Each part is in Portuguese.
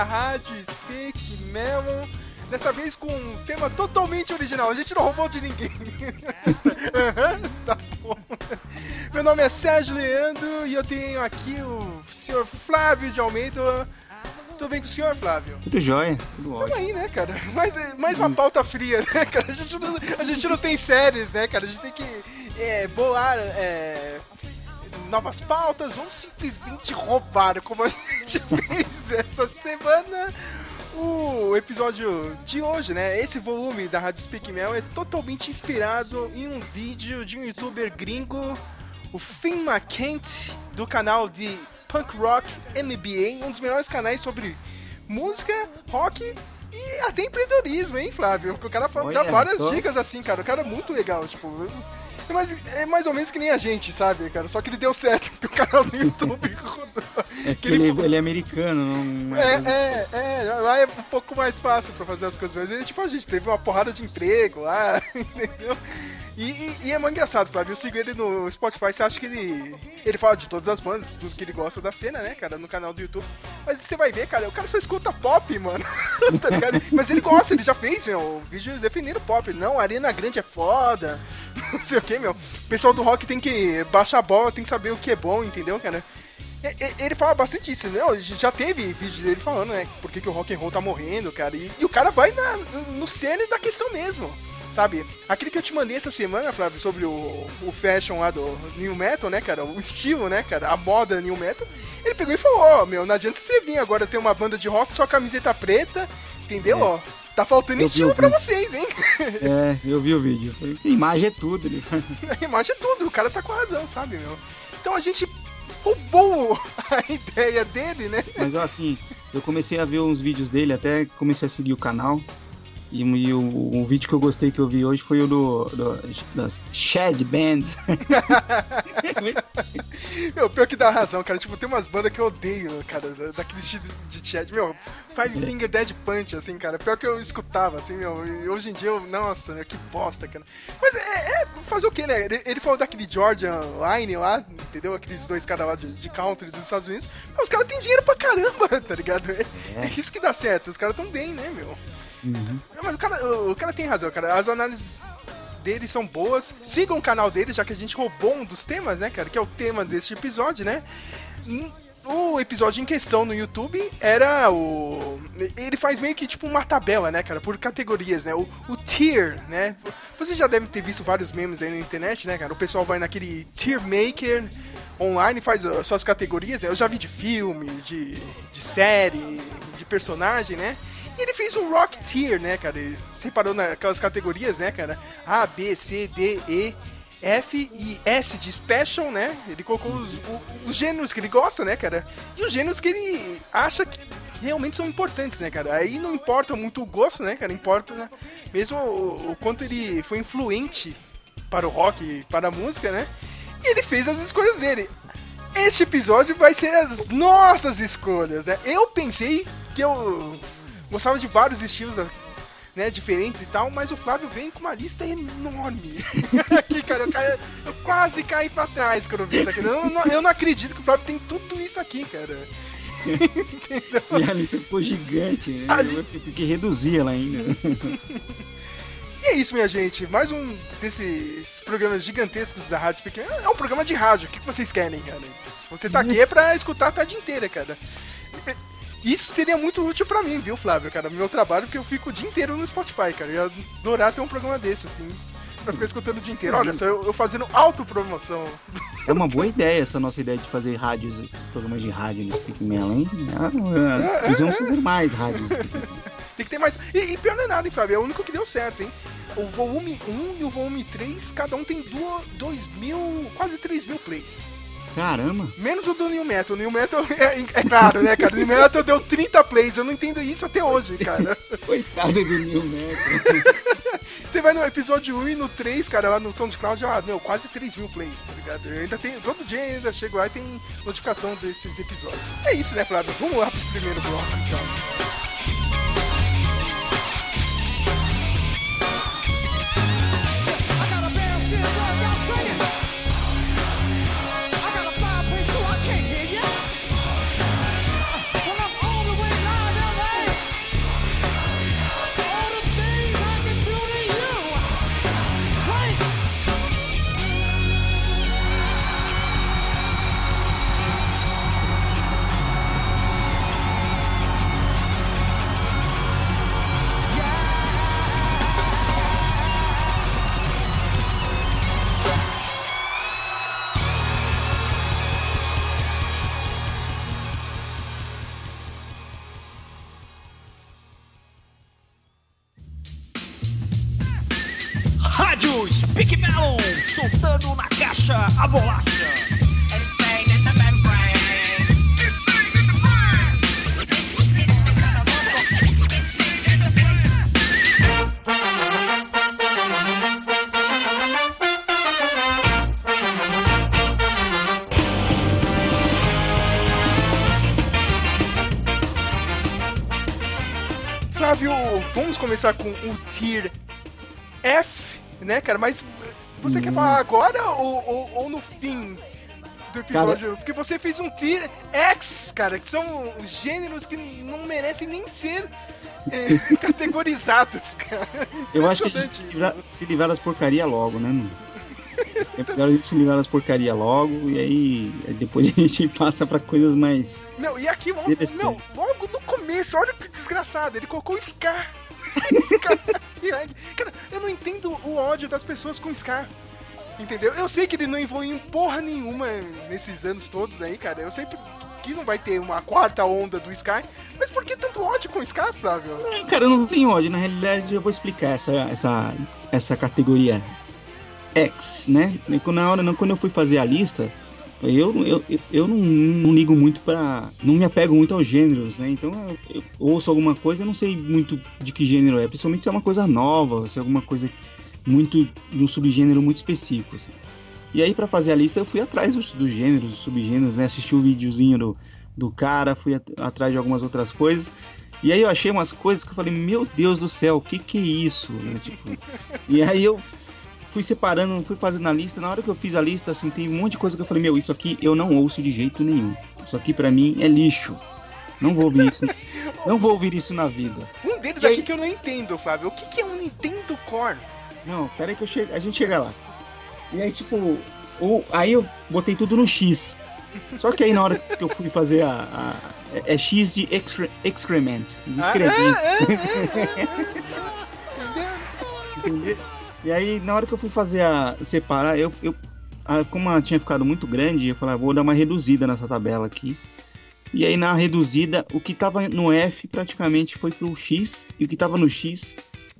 da Rádio Speak Melon. Dessa vez com um tema totalmente original. A gente não roubou de ninguém. tá bom. Meu nome é Sérgio Leandro e eu tenho aqui o senhor Flávio de Almeida. Tudo bem com o senhor, Flávio? Tudo jóia, tudo ótimo. Tamo aí, né, cara? Mais, mais uma pauta fria, né, cara? A gente não, a gente não tem séries, né, cara? A gente tem que é, bolar é, novas pautas ou simplesmente roubar, como a gente fez essa semana. O episódio de hoje, né? Esse volume da Rádio Speak Mel é totalmente inspirado em um vídeo de um youtuber gringo, o Finn McKent, do canal de Punk Rock MBA, um dos melhores canais sobre música, rock e até empreendedorismo, hein, Flávio? Porque o cara fala, dá Olha, várias só. dicas assim, cara. O cara é muito legal, tipo. É mais, é mais ou menos que nem a gente, sabe, cara? Só que ele deu certo, porque o canal do YouTube. É que ele- ele, ele é americano, não É, é, é, lá é um pouco mais fácil pra fazer as coisas, mas ele, tipo, a gente teve uma porrada de emprego lá, entendeu? E, e- e é muito engraçado, Flávio, eu sigo ele no Spotify, você acha que ele, ele fala de todas as bandas, tudo que ele gosta da cena, né, cara, no canal do YouTube, mas você vai ver, cara, o cara só escuta pop, mano, tá ligado? Mas ele gosta, ele já fez, meu, vídeo definindo pop, não, Arena Grande é foda, não sei o que, meu, o pessoal do rock tem que baixar a bola, tem que saber o que é bom, entendeu, cara? Ele fala bastante isso, né? Já teve vídeo dele falando, né? Por que, que o rock and roll tá morrendo, cara. E, e o cara vai na- no cerne da questão mesmo, sabe? Aquele que eu te mandei essa semana, Flávio, sobre o, o fashion lá do New Metal, né, cara? O estilo, né, cara? A moda New Metal. Ele pegou e falou, ó, meu, não adianta você vir agora ter uma banda de rock, sua camiseta preta, entendeu? É. Ó, tá faltando Eu estilo pra vocês, hein? É, eu vi o vídeo. Imagem é tudo. A imagem é tudo, o cara tá com razão, sabe, meu? Então a gente roubou a ideia dele, né? Mas assim, eu comecei a ver uns vídeos dele, até comecei a seguir o canal. E, e o, o vídeo que eu gostei que eu vi hoje foi o do, do das Shed Bands. Meu, pior que dá razão, cara. Tipo, tem umas bandas que eu odeio, cara, da- daquele estilo de chat. Meu, Five Finger Dead Punch, assim, cara. Pior que eu escutava, assim, meu. E hoje em dia eu. Nossa, meu, que bosta, cara. Mas é, é fazer o quê, né? Ele, ele falou daquele Georgia Line lá, entendeu? Aqueles dois caras lá de, de country dos Estados Unidos. Mas os caras têm dinheiro pra caramba, tá ligado? É, é isso que dá certo. Os caras tão bem, né, meu? Uhum. Mas o cara, o, cara tem razão, cara. As análises dele são boas. Sigam o canal dele, já que a gente roubou um dos temas, né, cara? Que é o tema deste episódio, né? O episódio em questão no YouTube era o. Ele faz meio que tipo uma tabela, né, cara? Por categorias, né? O, o tier, né? Você já deve ter visto vários memes aí na internet, né, cara? O pessoal vai naquele tier maker online faz as suas categorias, né? Eu já vi de filme, de, de série, de personagem, né? E ele fez um rock tier, né, cara? Ele separou naquelas categorias, né, cara? A, B, C, D, E, F e S de special, né? Ele colocou os, os gêneros que ele gosta, né, cara? E os gêneros que ele acha que realmente são importantes, né, cara? Aí não importa muito o gosto, né, cara? Importa né, mesmo o, o quanto ele foi influente para o rock, para a música, né? E ele fez as escolhas dele. Este episódio vai ser as nossas escolhas, né? Eu pensei que eu gostava de vários estilos da- né, diferentes e tal, mas o Flávio vem com uma lista enorme. aqui, cara, eu, caí- eu quase caí pra trás quando eu vi isso aqui. Eu não, eu não acredito que o Flávio tem tudo isso aqui, cara. Minha lista ficou gigante. né? Ali- Eu tive que reduzir ela ainda. E é isso, minha gente. Mais um desses programas gigantescos da Rádio Pequena. É um programa de rádio. O que que vocês querem, cara? Você tá aqui é pra escutar a tarde inteira, cara. Isso seria muito útil pra mim, viu, Flávio, cara? Meu trabalho, porque eu fico o dia inteiro no Spotify, cara. Eu ia adorar ter um programa desse, assim. Pra ficar escutando o dia inteiro. Olha só, eu, eu fazendo autopromoção. É uma boa ideia essa nossa ideia de fazer rádios, programas de rádio no Speak Melon, hein? Ah, Precisamos fazer mais rádios. Tem que ter mais. E, e pior não é nada, hein, Flávio? É o único que deu certo, hein? O volume 1 e o volume 3, cada um tem 2 mil, quase 3 mil plays. Caramba! Menos o do New Metal. O New Metal é, é claro, né, cara? O New Metal deu 30 plays. Eu não entendo isso até hoje, cara. Coitado do New Metal. Você vai no episódio 1 e no 3, cara, lá no SoundCloud, ah, meu, quase 3 mil plays, tá ligado? Eu ainda tem, todo dia ainda chego lá e tem notificação desses episódios. É isso, né, Flávio? Vamos lá pro primeiro bloco, então. Caixa a bolacha. Vamos começar com o Tier F, né, cara? Mas você Hum. quer falar agora ou, ou, ou no fim do episódio? Porque você fez um Tier X, cara, que são gêneros que não merecem nem ser eh, categorizados, cara. Eu acho que a gente livrar- se livrar das porcaria logo, né, mano? É melhor a gente se livrar das porcaria logo e aí depois a gente passa pra coisas mais. Não, e aqui, logo, não, logo no começo, olha que desgraçado, ele colocou o Scar. Cara, eu não entendo o ódio das pessoas com Scar. Entendeu? Eu sei que ele não evoluiu em porra nenhuma nesses anos todos aí, cara. Eu sei que não vai ter uma quarta onda do Sky, mas por que tanto ódio com o Scar, Flávio? É, Cara, eu não tenho ódio, na realidade eu vou explicar essa, essa, essa categoria X, né? Na hora, quando eu fui fazer a lista, eu, eu, eu- não, não ligo muito pra. Não me apego muito aos gêneros, né? Então eu, eu ouço alguma coisa, eu não sei muito de que gênero é, principalmente se é uma coisa nova, se é alguma coisa muito de um subgênero muito específico. assim. E aí, pra fazer a lista, eu fui atrás dos, dos gêneros, dos subgêneros, né? Assisti o videozinho do, do cara, fui at- atrás de algumas outras coisas. E aí eu achei umas coisas que eu falei, meu Deus do céu, o que que é isso? né, tipo, e aí eu fui separando, fui fazendo a lista. Na hora que eu fiz a lista, assim, tem um monte de coisa que eu falei, meu, isso aqui eu não ouço de jeito nenhum. Isso aqui pra mim é lixo. Não vou ouvir isso. não vou ouvir isso na vida. Um deles E aí- aqui que eu não entendo, Flávio. O que, que é um Nintendo Core? Não, pera aí que eu chego, a gente chega lá. E aí, tipo, o, aí eu botei tudo no X. Só que aí na hora que eu fui fazer a. a- é é X de excre, excrement, de excremento. Entendeu? E aí, na hora que eu fui fazer a separar, eu, eu a- como ela tinha ficado muito grande, eu falei, ah, vou dar uma reduzida nessa tabela aqui. E aí, na reduzida, o que tava no F praticamente foi pro X, e o que tava no X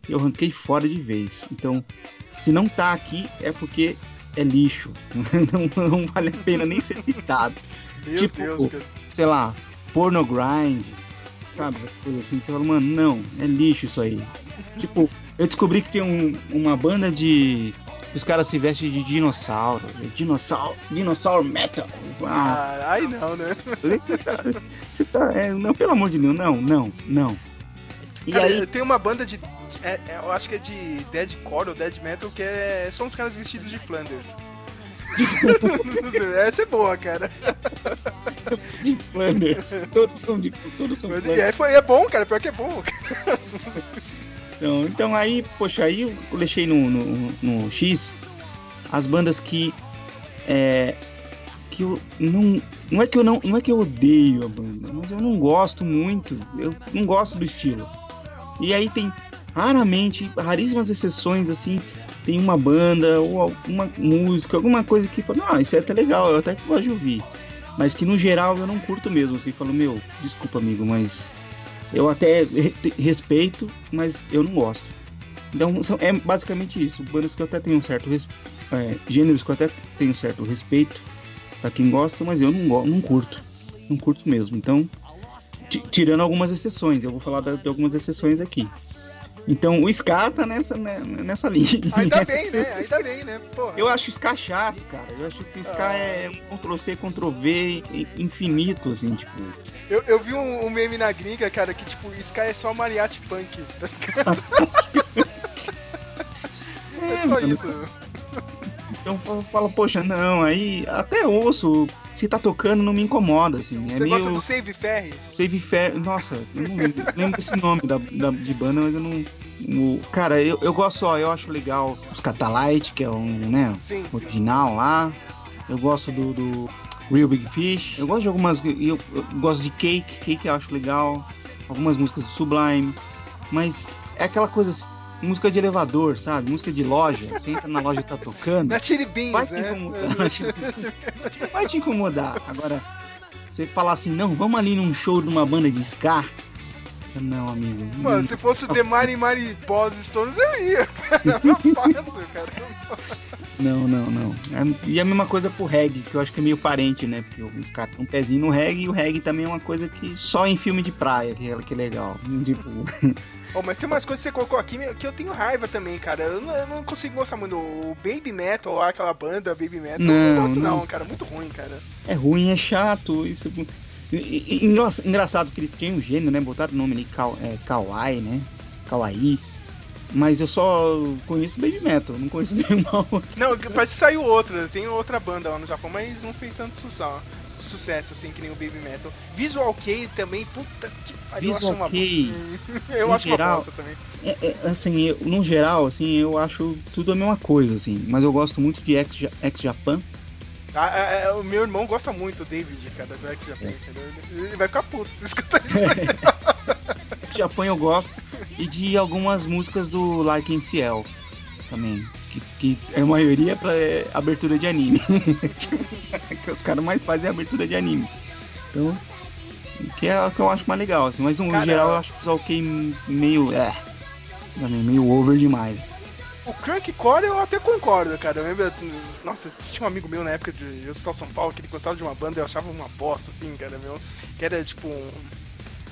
eu ranquei fora de vez. Então, se não tá aqui, é porque é lixo. Não, não vale a pena nem ser citado. Meu Tipo, Deus, cara. Sei lá, porno grind, sabe? Essa coisa assim. Você fala, mano, não, é lixo isso aí. Tipo, eu descobri que tem um- uma banda de. Os caras se vestem de dinossauro. Dinossauro, dinossauro metal. Ah, Ah, aí não, né? você tá. Você tá é, não, pelo amor de Deus, não, não, não. E Cara, aí, tem uma banda de. é- é, eu acho que é de Deadcore ou Dead Metal, que é, são os caras vestidos de Flanders. Essa é boa, cara. de Flanders. Todos são de. Todos são Mas, Flanders. é, foi- é bom, cara. Pior que é bom. Então, então aí, poxa, aí eu deixei no, no, no X as bandas que. É, que eu não. Não é que eu não. Não é que eu odeio a banda, mas eu não gosto muito. Eu não gosto do estilo. E aí tem raramente, raríssimas exceções, assim, tem uma banda ou alguma música, alguma coisa que fala, ah, isso é até legal, eu até gosto de ouvir. Mas que no geral eu não curto mesmo, assim, falo, meu, desculpa amigo, mas eu até re- respeito, mas eu não gosto. Então são- é basicamente isso, bandas que eu até tenho um certo é, gêneros que eu até tenho um certo respeito pra quem gosta, mas eu não, não curto, não curto mesmo. Então, ti- tirando algumas exceções, eu vou falar de algumas exceções aqui. Então o Ska tá nessa, né, nessa linha. Ainda bem, né? Ainda bem, né? Porra. Eu acho o Ska chato, cara. Eu acho que o Ska Ah. é um Ctrl-C, Ctrl-V infinito, assim, tipo. Eu, eu vi um, um meme na gringa, cara, que tipo, Sky é só mariachi punk. tá ligado? É só mano, isso. Então eu falo, poxa, não, aí até ouço, se tá tocando não me incomoda, assim. É Você meio. gosta do Save Ferris? Save Fair. Nossa, eu não lembro, lembro desse nome da, da- de banda, mas eu não. cara, eu, eu gosto, ó, eu acho legal os Catalite, que é um, né, Sim. sim. original lá. Eu gosto do, do Real Big Fish. Eu gosto de algumas. Eu, eu gosto de Cake, Cake eu acho legal. Algumas músicas do Sublime. Mas é aquela coisa. Música de elevador, sabe? Música de loja. Você entra na loja e tá tocando. Na Chili Beans, Vai te né? incomodar. Vai te incomodar. Agora, você falar assim, não, vamos ali num show de uma banda de ska. Não, amigo. Mano, se fosse The Mari Mari Boss Stones, eu ia, cara. Fácil, cara. Não, não, não. É- E a mesma coisa pro reggae, que eu acho que é meio parente, né? Porque os caras têm um pezinho no reggae e o reggae também é uma coisa que só em filme de praia que é, que é legal. Tipo, Oh, mas tem umas coisas que você colocou aqui que eu tenho raiva também, cara. Eu não, eu não consigo gostar muito. O Baby Metal lá, aquela banda Baby Metal, eu não Não, gosto não, não. cara. Muito ruim, cara. é ruim, é chato. Isso é... e- e- engra- Engraçado que eles têm um gênero, né? Botaram o nome ali, Ka- é, Kawaii, né? Kawaii. Mas eu só conheço Baby Metal, não conheço nenhuma outra. Não, parece que saiu outra. Tem outra banda lá no Japão, mas não fez tanto sucesso, sucesso assim que nem o Baby Metal. Visual K também, puta que pariu, eu acho Visual uma Kei, Eu acho uma geral, bosta também. É, é, assim, eu, no geral, assim, eu acho tudo a mesma coisa, assim. Mas eu gosto muito de Ex, Ex. Ah, ah, ah, o meu irmão gosta muito, o David, cara, do X Japan, entendeu? Ele vai ficar puto se escutar isso aí. Ex Japan eu gosto. E de algumas músicas do Like in Ciel também. Que, que a maioria é pra é, abertura de anime. que os caras mais fazem é abertura de anime. Então, que é o que eu acho mais legal, assim. Mas no Cara, geral eu acho que o ok meio. É. também Meio over demais. O Crankcore eu até concordo, cara. Eu lembro, nossa, tinha um amigo meu na época de Hospital São Paulo que ele gostava de uma banda e eu achava uma bosta, assim, cara, meu. Que era tipo um.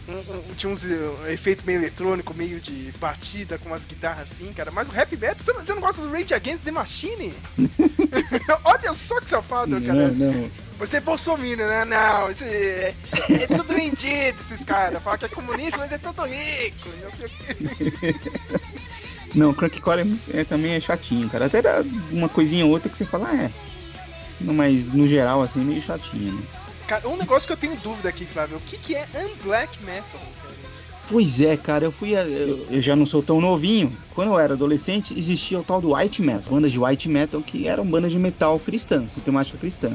Um- um- tinha uns uh, efeito meio eletrônico, meio de batida com umas guitarras assim, cara. Mas o rap metal, você não, você não gosta do Rage Against the Machine? Olha só que safado, cara. Não, não. Você é bolsominion, né? Não, isso é, é tudo vendido, esses caras. Fala que é comunista, mas é tudo rico. Não Crankcore é, é- também é chatinho, cara. Até dá uma coisinha ou outra que você fala, ah, é. Mas no geral, assim, é meio chatinho, né? Cara, um negócio que eu tenho dúvida aqui, Flávio, o que, que é Unblack Metal? Pois é, cara, eu fui. a- Eu, eu já não sou tão novinho. Quando eu era adolescente, existia o tal do White Metal, as bandas de White Metal que eram bandas de metal cristã, sistemática cristã.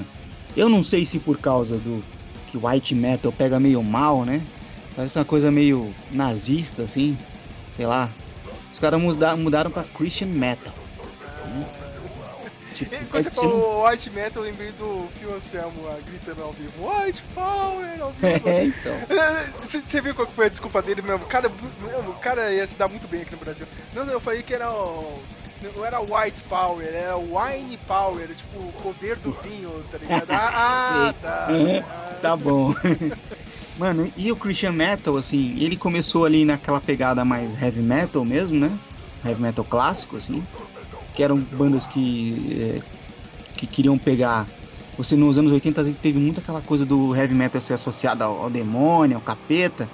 Eu não sei se por causa do que White Metal pega meio mal, né? Parece uma coisa meio nazista, assim. Sei lá. Os caras muda, mudaram pra Christian Metal. Tipo, é Quando você que você falou White Metal, eu lembrei do Phil Anselmo lá, gritando ao vivo, White Power ao vivo. É, então. Você viu qual foi a desculpa dele mesmo? Cara, meu, o cara ia se dar muito bem aqui no Brasil. Não, não, eu falei que era o. Não era White Power, era Wine Power, tipo, o poder do vinho, tá ligado? Ah, ah tá. Ah. Tá bom. Mano, e o Christian Metal, assim, ele começou ali naquela pegada mais heavy metal mesmo, né? Heavy metal clássico, assim. Que eram bandas que, é, que queriam pegar. Você nos anos 80 teve muito aquela coisa do heavy metal ser associado ao, ao demônio, ao capeta.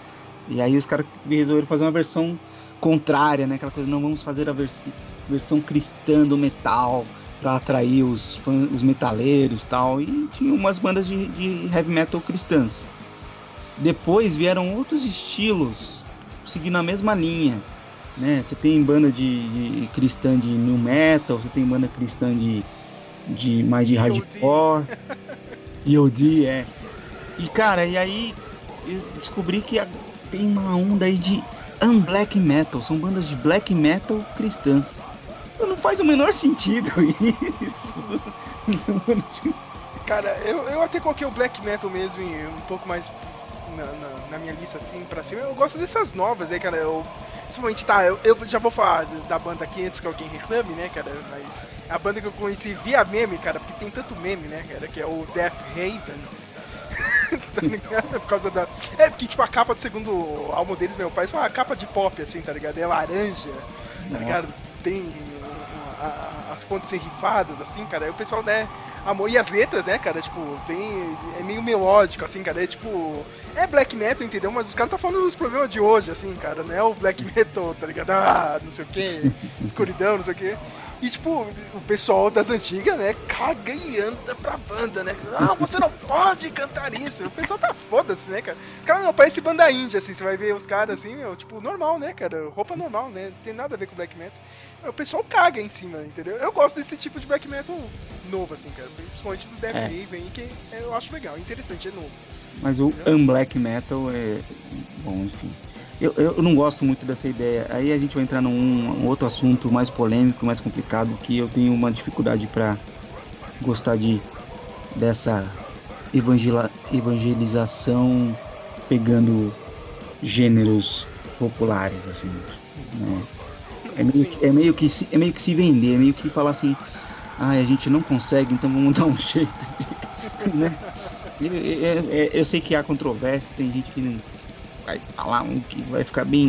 E aí os caras resolveram fazer uma versão contrária, né? Aquela coisa, não vamos fazer a vers versão cristã do metal pra atrair os, fã, os metaleiros tal. E tinha umas bandas de, de heavy metal cristãs. Depois vieram outros estilos seguindo a mesma linha. Né? Você tem banda de, de cristã de new metal, você tem banda cristã de, de mais de hardcore. EOD, é. E cara, e aí eu descobri que tem uma onda aí de unblack metal, são bandas de black metal cristãs. Não faz o menor sentido isso. Cara, eu, eu até coloquei o Black Metal mesmo em- um pouco mais na, na- na minha lista assim pra cima. Eu gosto dessas novas aí, cara. Eu, principalmente, tá, eu, eu já vou falar da banda aqui antes que alguém reclame, né, cara? Mas a banda que eu conheci via meme, cara, porque tem tanto meme, né, cara, que é o Death Haven. tá ligado? Por causa da. É, porque, tipo, a capa do segundo álbum deles, meu pai, é uma capa de pop, assim, tá ligado? É laranja, tá ligado? Tem a- as fontes serrifadas, assim, cara. Aí o pessoal, né, amor. E as letras, né, cara? Tipo, tem. É meio melódico, assim, cara. É tipo. É black metal, entendeu? Mas os caras tá falando dos problemas de hoje, assim, cara. Não é o black metal, tá ligado? Ah, não sei o que, escuridão, não sei o que. E, tipo, o pessoal das antigas, né, caga e anda pra banda, né? Ah, você não pode cantar isso. O pessoal tá foda-se, né, cara? Cara, não, parece banda índia, assim. Você vai ver os caras, assim, meu, tipo, normal, né, cara? Roupa normal, né? Não tem nada a ver com black metal. O pessoal caga em cima, entendeu? Eu gosto desse tipo de black metal novo, assim, cara. Principalmente do Death É. Raven, que eu acho legal, interessante, é novo. Mas o unblack metal é. Bom, enfim. Eu, eu não gosto muito dessa ideia. Aí a gente vai entrar num um outro assunto mais polêmico, mais complicado, que eu tenho uma dificuldade pra gostar de dessa evangelização pegando gêneros populares, assim. né? É, meio que, é, meio que se, é meio que se vender, é meio que falar assim, ah, a gente não consegue, então vamos dar um jeito de. né? Eu, eu- eu- eu sei que há controvérsias, tem gente que não vai falar um que vai ficar bem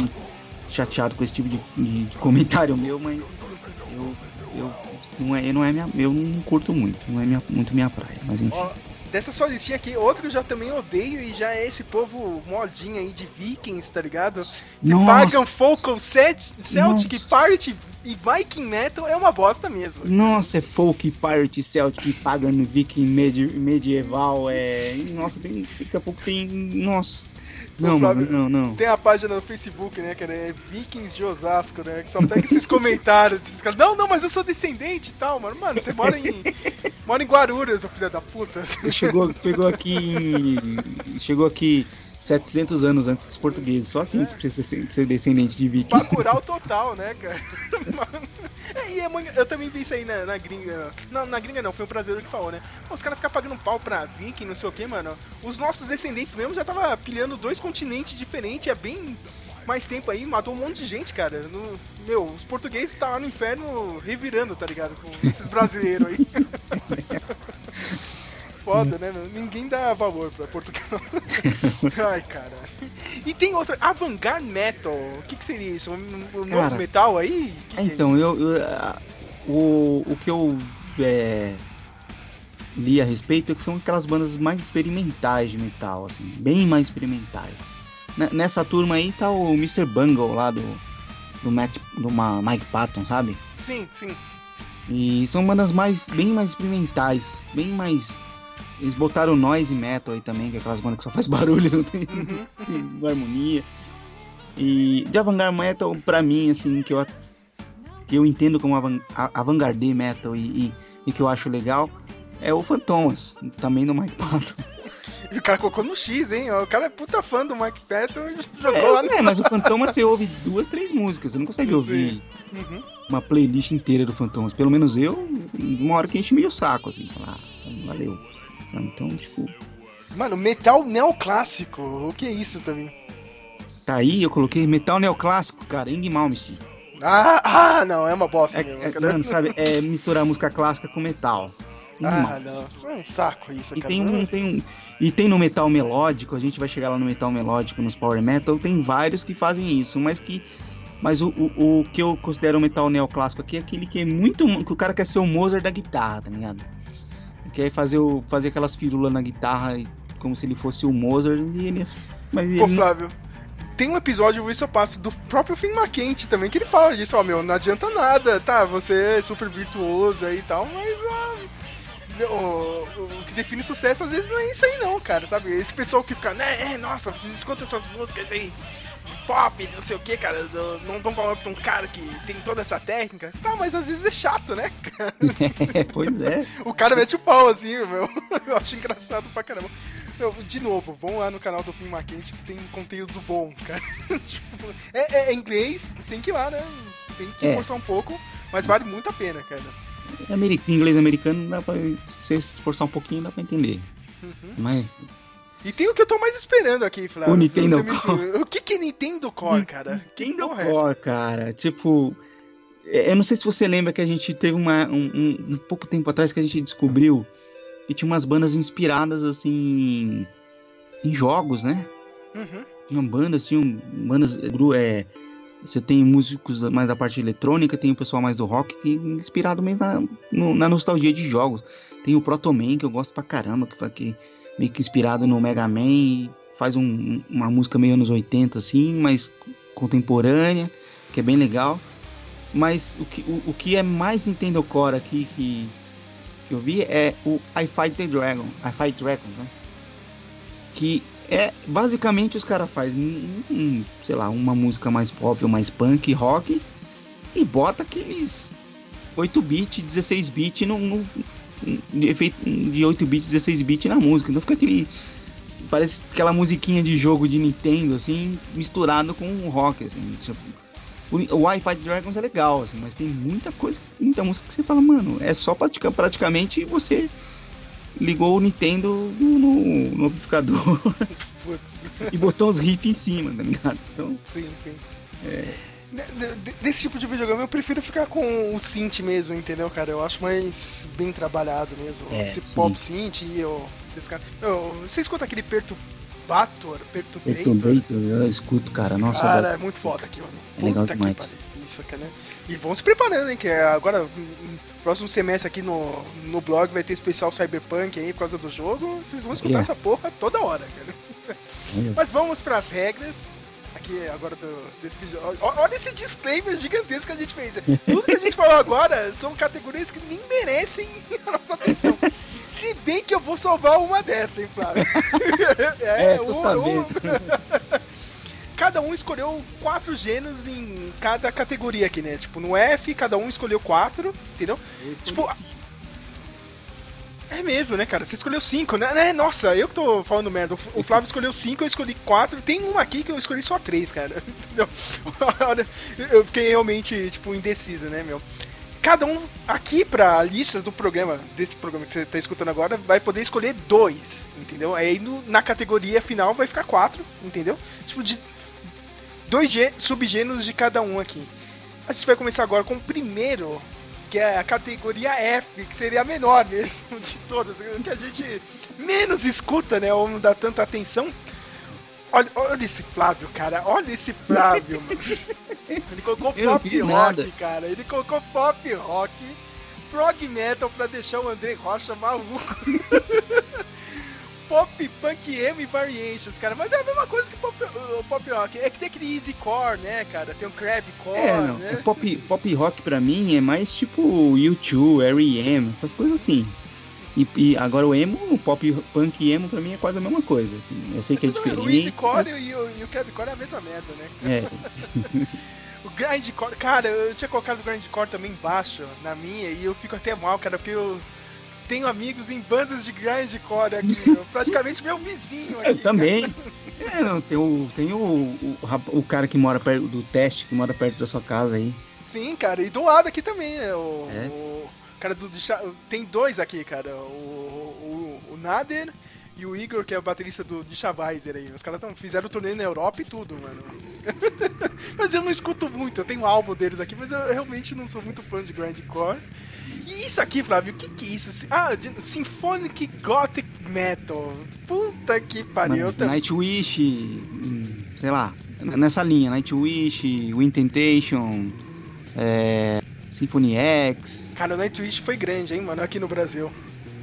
chateado com esse tipo de, de- de comentário meu, mas eu, eu não é, não é minha, eu não curto muito, não é minha, muito minha praia, mas enfim. Ó, dessa sua listinha aqui, outro que eu já também odeio e já é esse povo modinho aí de vikings, tá ligado? Se pagam Focal Celt- Celtic, Nossa. Pirate e Viking Metal é uma bosta mesmo. Nossa, é folk, pirate, celtic, pagan, viking, medi- medieval, é... Nossa, tem, daqui a pouco tem... Nossa... Não, mano, Flávio, não, não. Tem a página no Facebook, né, cara? É Vikings de Osasco, né? Que só pega esses comentários desses caras. Não, não, mas eu sou descendente e tal, mano. Mano, você mora em. mora em Guarulhos, ô filho da puta. Chegou, pegou aqui Chegou aqui 700 anos antes dos portugueses. Só assim você precisa ser, ser descendente de viking. Bacurau total, né, cara? Mano. É, E é eu também vi isso aí na, na gringa. Não, na gringa não, foi um brasileiro que falou, né? Os caras ficam pagando pau pra Viking, não sei o que, mano. Os nossos descendentes mesmo já tava pilhando dois continentes diferentes, é bem mais tempo aí, matou um monte de gente, cara. No- meu, os portugueses tá lá no inferno revirando, tá ligado? Com esses brasileiros aí. Foda, né? meu? Ninguém dá valor pra Portugal. Ai, cara. E tem outra, Avant-Garde Metal. O que, que seria isso? Um, um novo Cara, metal aí? Que que é Então, isso? eu, eu- a- o, o que eu é, li a respeito é que são aquelas bandas mais experimentais de metal, assim, bem mais experimentais. Ne- Nessa turma aí tá o Mr. Bungle lá do, do, Matt, do Mike Patton, sabe? Sim, sim. E são bandas mais, bem mais experimentais, bem mais. Eles botaram noise metal aí também, que é aquelas bandas que só faz barulho, não tem, Uhum. não tem harmonia. E de avant-garde metal, pra mim, assim, que eu, que eu entendo como avant-garde metal e, e, e que eu acho legal, é o Fantomas, também do Mike Patton. E o cara colocou no X, hein? O cara é puta fã do Mike Patton e jogou É, lá no... é, mas o Fantomas você ouve duas, três músicas, você não consegue Sim. ouvir Uhum. uma playlist inteira do Fantomas. Pelo menos eu, uma hora que enche meio saco, assim, falar, ah, valeu. Sabe? Então, tipo, Mano, metal neoclássico. O que é isso também? tá aí, eu coloquei metal neoclássico, cara, Ing Malmsteen. Ah, ah, não, é uma bosta É, mesmo. é, mano, sabe, é misturar música clássica com metal. Ah, não. É um saco isso, E cara. tem um, tem um. E tem no metal melódico, a gente vai chegar lá no metal melódico, nos power metal, tem vários que fazem isso, mas que. Mas o, o, o que eu considero metal neoclássico aqui é aquele que é muito. que o cara quer ser o Mozart da guitarra, tá ligado? Quer fazer, o, fazer aquelas firulas na guitarra e- como se ele fosse o Mozart e ele. é Mas ele Pô, não- Flávio, tem um episódio, isso eu passo, do próprio Finn McKenty também, que ele fala disso, ó, meu, não adianta nada, tá, você é super virtuoso aí e tal, mas ah, o, o que define sucesso às vezes não é isso aí não, cara, sabe? Esse pessoal que fica, né, é, nossa, vocês escutam essas músicas aí pop, não sei o que, cara, não estão falando pra um cara que tem toda essa técnica, tá, mas às vezes é chato, né? É, pois é. O cara mete o pau assim, meu. Eu acho engraçado pra caramba. Eu, de novo, vão lá no canal do Film Quente que tem conteúdo bom, cara. Tipo, é, é- é inglês, tem que ir lá, né? Tem que É. forçar um pouco, mas vale muito a pena, cara. É inglês americano dá pra se esforçar um pouquinho, dá pra entender. Uhum. Mas E tem o que eu tô mais esperando aqui, Flávio. O Nintendo explica. O que que é Nintendo Core, cara? Que Nintendo porra é essa? Core, cara. Tipo, é, eu não sei se você lembra que a gente teve uma, um, um- um pouco tempo atrás que a gente descobriu que tinha umas bandas inspiradas, assim, em jogos, né? Uhum. Tinha bandas, assim, um- bandas, gru- é, você tem músicos mais da parte eletrônica, tem o pessoal mais do rock, que é inspirado mesmo na, na nostalgia de jogos. Tem o Proto Man, que eu gosto pra caramba, que, que meio que inspirado no Mega Man, e faz um- uma música meio anos 80, assim, mas contemporânea, que é bem legal. Mas o que, o, o que é mais Nintendo Core aqui que, que eu vi é o I Fight the Dragon, I Fight Dragons, né? Que é basicamente os caras fazem, um, um, sei lá, uma música mais pop ou mais punk, rock, e bota aqueles 8-bit, 16-bit no, no, de efeito de 8-bit, 16-bit na música. Então fica aquele. Parece aquela musiquinha de jogo de Nintendo, assim, misturado com o rock, assim. O, Wi-Fi Dragons é legal, assim, mas tem muita coisa, muita música que você fala, mano, é só pratica, praticamente você ligou o Nintendo no, no, amplificador e botou uns riffs em cima, tá ligado? Então, Sim, sim. De- Desse tipo de videogame eu prefiro ficar com o synth mesmo, entendeu, cara? Eu acho mais bem trabalhado mesmo. É, Esse sim. pop synth e eu. Esse cara... eu- Você escuta aquele Perturbator? Perturbator? Perturbator, eu escuto, cara. Nossa, Cara, é muito foda aqui, mano. É legal Puta que demais. pariu. Isso, cara, né? E vão se preparando, hein? Que é agora, no próximo semestre aqui no, no blog vai ter especial Cyberpunk aí por causa do jogo. Vocês vão escutar Yeah. essa porra toda hora, cara. Mas vamos pras regras. Aqui agora do, desse Olha esse disclaimer gigantesco que a gente fez. Tudo que a gente falou agora são categorias que nem merecem a nossa atenção. Se bem que eu vou salvar uma dessa, hein, Flávio? É, tô um- sabendo. cada um escolheu quatro gêneros em cada categoria aqui, né? Tipo, no F, cada um escolheu quatro, entendeu? Tipo, É mesmo, né, cara? Você escolheu cinco, né? né? Nossa, eu que tô falando merda. O Flávio escolheu cinco, eu escolhi quatro. Tem uma aqui que eu escolhi só três, cara. Entendeu? Olha, eu fiquei realmente, tipo, indeciso, né, meu? Cada um aqui pra lista do programa, desse programa que você tá escutando agora, vai poder escolher dois, entendeu? Aí no- na categoria final vai ficar quatro, entendeu? Tipo, de dois gê- subgêneros de cada um aqui. A gente vai começar agora com o primeiro, que é a categoria F, que seria a menor mesmo de todas, que a gente menos escuta, né? Ou não dá tanta atenção. Olha, olha esse Flávio, cara. Olha esse Flávio, mano. Ele colocou Eu pop rock, nada. cara. Ele colocou pop rock, prog metal pra deixar o André Rocha maluco. pop, punk, emo e variations, cara. Mas é a mesma coisa que pop, o pop rock. É que tem aquele easy core, né, cara? Tem o crab core, É, não. né? O pop, pop rock pra mim é mais tipo U2, R.E.M., essas coisas assim. E, e agora o emo, o pop punk e emo pra mim é quase a mesma coisa. Assim. Eu sei que é diferente. o easy core mas- e, o, e o crab core é a mesma merda, né? É, O grindcore, cara, eu tinha colocado o grindcore também embaixo na minha e eu fico até mal, cara, porque eu tenho amigos em bandas de grindcore aqui, meu, praticamente meu vizinho aqui. eu também. É, não, tem o, tem o, o, o cara que mora perto do teste, que mora perto da sua casa aí. Sim, cara, e do lado aqui também, né? O, É? o cara do. Tem dois aqui, cara. O, o, o Nader e o Igor, que é o baterista do de aí. Os caras fizeram turnê na Europa e tudo, mano. mas eu não escuto muito, eu tenho álbum deles aqui, mas eu realmente não sou muito fã de grindcore. E isso aqui, Flávio, o que que é isso? Ah, Symphonic Gothic Metal. Puta que pariu. Nightwish, hum, sei lá, nessa linha, Nightwish, Wind Temptation, é, Symphony X, Cara, o Nightwish foi grande, hein, mano, aqui no Brasil.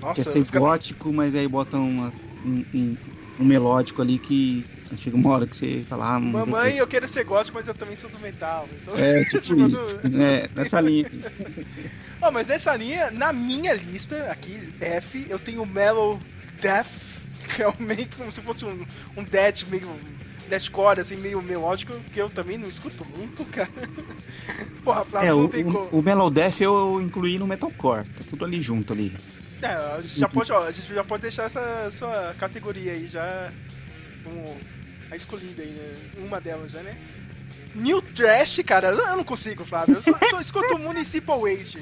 Nossa, quer ser gótico, mas aí botam uma- um, um- um melódico ali que chega uma hora que você fala, ah, Mamãe, eu quero ser gótico, mas eu também sou do metal. Então... É, tipo isso, é, nessa linha. Ó, mas nessa linha, na minha lista, aqui, F, eu tenho Mellow Death, que é um meio como se fosse um, um death meio. Deathcore, assim, meio melódico, que eu também não escuto muito, cara. Porra, pra É, não o, tem como. o, o Mellow Death eu incluí no Metalcore, tá tudo ali junto ali. É, a gente já pode, ó, a gente já pode deixar essa sua categoria aí já como a escolhida aí, né? Uma delas já, né? New Trash, cara, eu não consigo, Flávio. Eu só, só escuto Municipal Waste.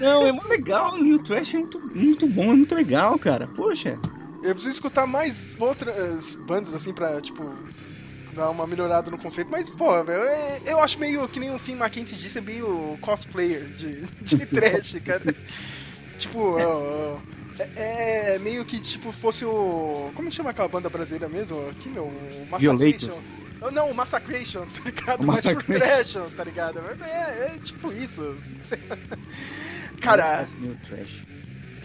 Não, é muito legal, o New Trash é muito, muito bom, é muito legal, cara, poxa. Eu preciso escutar mais outras bandas, assim, pra, tipo, dar uma melhorada no conceito. Mas, pô, velho, é- eu acho meio que nem o Finn McKenty disse, é meio cosplayer de, de trash, cara. Tipo, ó, ó, é, é meio que, tipo, fosse o... Como chama aquela banda brasileira mesmo? Aqui, meu, o Massacration. Oh, Não, o Massacration, tá ligado? O Mas Massacration. trash, tá ligado? Mas é, é tipo isso. Cara.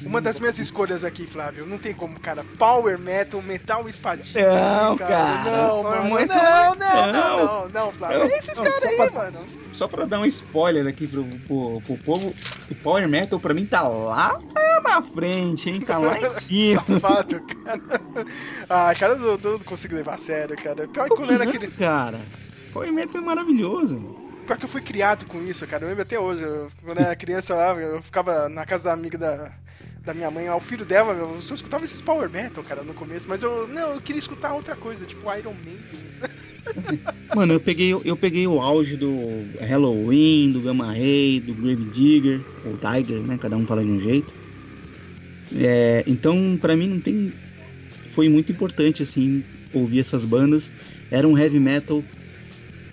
Uma das minhas escolhas aqui, Flávio, não tem como, cara. Power metal, metal espadinha. Não, cara. Não, Power mano. Não, não, não, não. não, não, Flávio. Não, É esses não, caras aí, pra- mano. Só pra dar um spoiler aqui pro, pro, pro povo, o Power Metal pra mim tá lá na frente, hein? Tá lá em cima. Safado, cara. Ah, cara, eu não, não consigo levar a sério, cara. Pior que quando era Não, aquele. cara. Power Metal é maravilhoso. Pior que eu fui criado com isso, cara. Eu lembro até hoje. eu- quando eu era criança lá, eu ficava na casa da amiga da, da minha mãe, lá, o filho dela, eu só escutava esses power metal, cara, no começo. Mas eu, não, eu queria escutar outra coisa, tipo Iron Maiden. Mano, eu peguei, eu peguei o auge do Halloween, do Gamma Ray, do Grave Digger, ou Tiger, né? Cada um fala de um jeito. É, então, pra mim não tem. Foi muito importante, assim, ouvir essas bandas. Era um heavy metal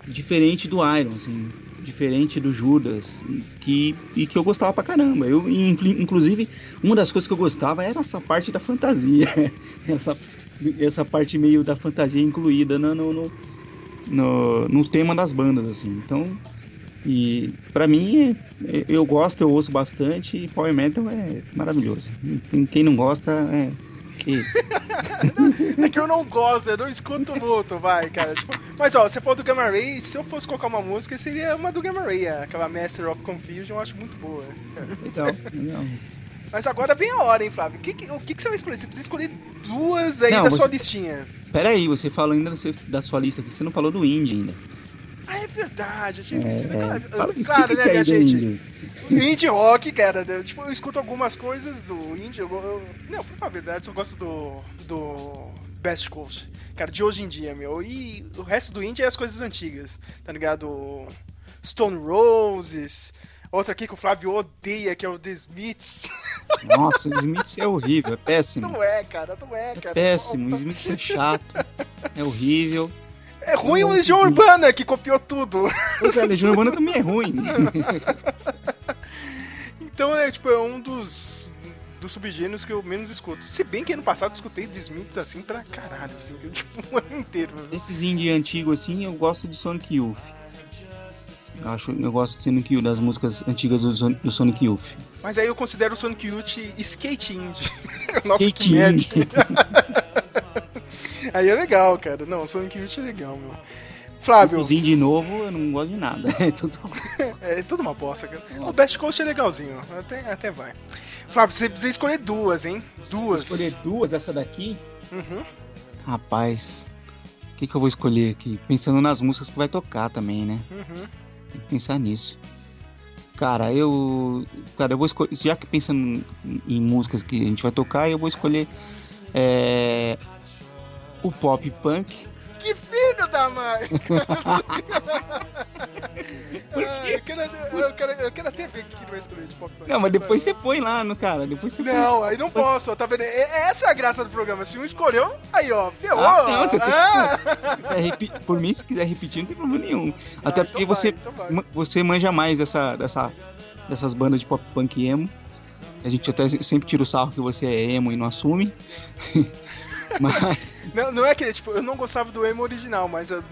diferente do Iron, assim, diferente do Judas, que, e que eu gostava pra caramba. Eu, inclu- inclusive, uma das coisas que eu gostava era essa parte da fantasia, essa, essa parte meio da fantasia incluída no, no, no, no, tema das bandas, assim. Então, e pra mim, é- eu gosto, eu ouço bastante, e Power Metal é maravilhoso. Quem não gosta é que É que eu não gosto, eu não escuto muito, vai, cara. Tipo, mas ó, você falou do Gamma Ray, se eu fosse colocar uma música, seria uma do Gamma Ray, aquela Master of Confusion, eu acho muito boa. legal, legal. Mas agora vem a hora, hein, Flávio? O que, que- o que, que você vai escolher? Você precisa escolher duas aí Não, da você- sua listinha. Pera aí, você falou ainda da sua lista aqui, você não falou do indie ainda. Ah, é verdade, eu tinha esquecido. É, Claro, fala, claro, né, minha gente? indie. Indie rock, cara. eu, Tipo, eu escuto algumas coisas do indie. Eu, eu- não, pra falar a verdade, eu gosto do, do Best Coast. Cara, de hoje em dia, meu. E o resto do indie é as coisas antigas, tá ligado? Stone Roses. Outra aqui que o Flávio odeia, que é o The Smiths. Nossa, o Smith é horrível, é péssimo. Não é, cara, não é, É cara. péssimo, o Smith é chato, é horrível. É ruim o Legião. Urbana, que copiou tudo. Pois é, Legião Urbana também é ruim. Então, é, tipo, é um dos, dos subgêneros que eu menos escuto. Se bem que ano passado eu escutei The Smiths assim pra caralho, assim, eu, tipo, um ano inteiro. Esses indie antigos assim, eu gosto de Sonic Youth. Eu, acho, eu gosto de Sonic Youth, das músicas antigas do, Son- do Sonic Youth. Mas aí eu considero o Sonic Youth skate indie. Nossa, Skate merda. indie. Aí é legal, cara. Não, Sonic Youth é legal, meu. Flávio, Os indie novo, eu não gosto de nada. É tudo... é tudo uma bosta, cara. O Best Coast é legalzinho, até, até vai. Flávio, você precisa escolher duas, hein? Duas. Escolher duas, essa daqui? Uhum. Rapaz, o que, que eu vou escolher aqui? Pensando nas músicas que vai tocar também, né? Uhum. Tem que pensar nisso. Cara, eu. Cara, eu vou escolher. Já que pensando em músicas que a gente vai tocar, eu vou escolher. é, o pop punk. Que filho da mãe! Por Ah, eu, quero, eu, quero, eu quero até ver o que vai escolher de pop punk. Não, mas depois você põe lá no cara. Depois você põe. Não, aí não posso, tá vendo? É- Essa é a graça do programa. Se um escolheu, aí ó, ferrou. Ah, não, você tem que- Ah! Quiser repi- Por mim, se quiser repetir, não tem problema nenhum. Até Ah, porque então você, vai, então vai. ma- você manja mais dessa, dessa, dessas bandas de pop punk e emo. A gente até sempre tira o sarro que você é emo e não assume. Mas. Não, não é que, tipo, eu não gostava do emo original, mas eu-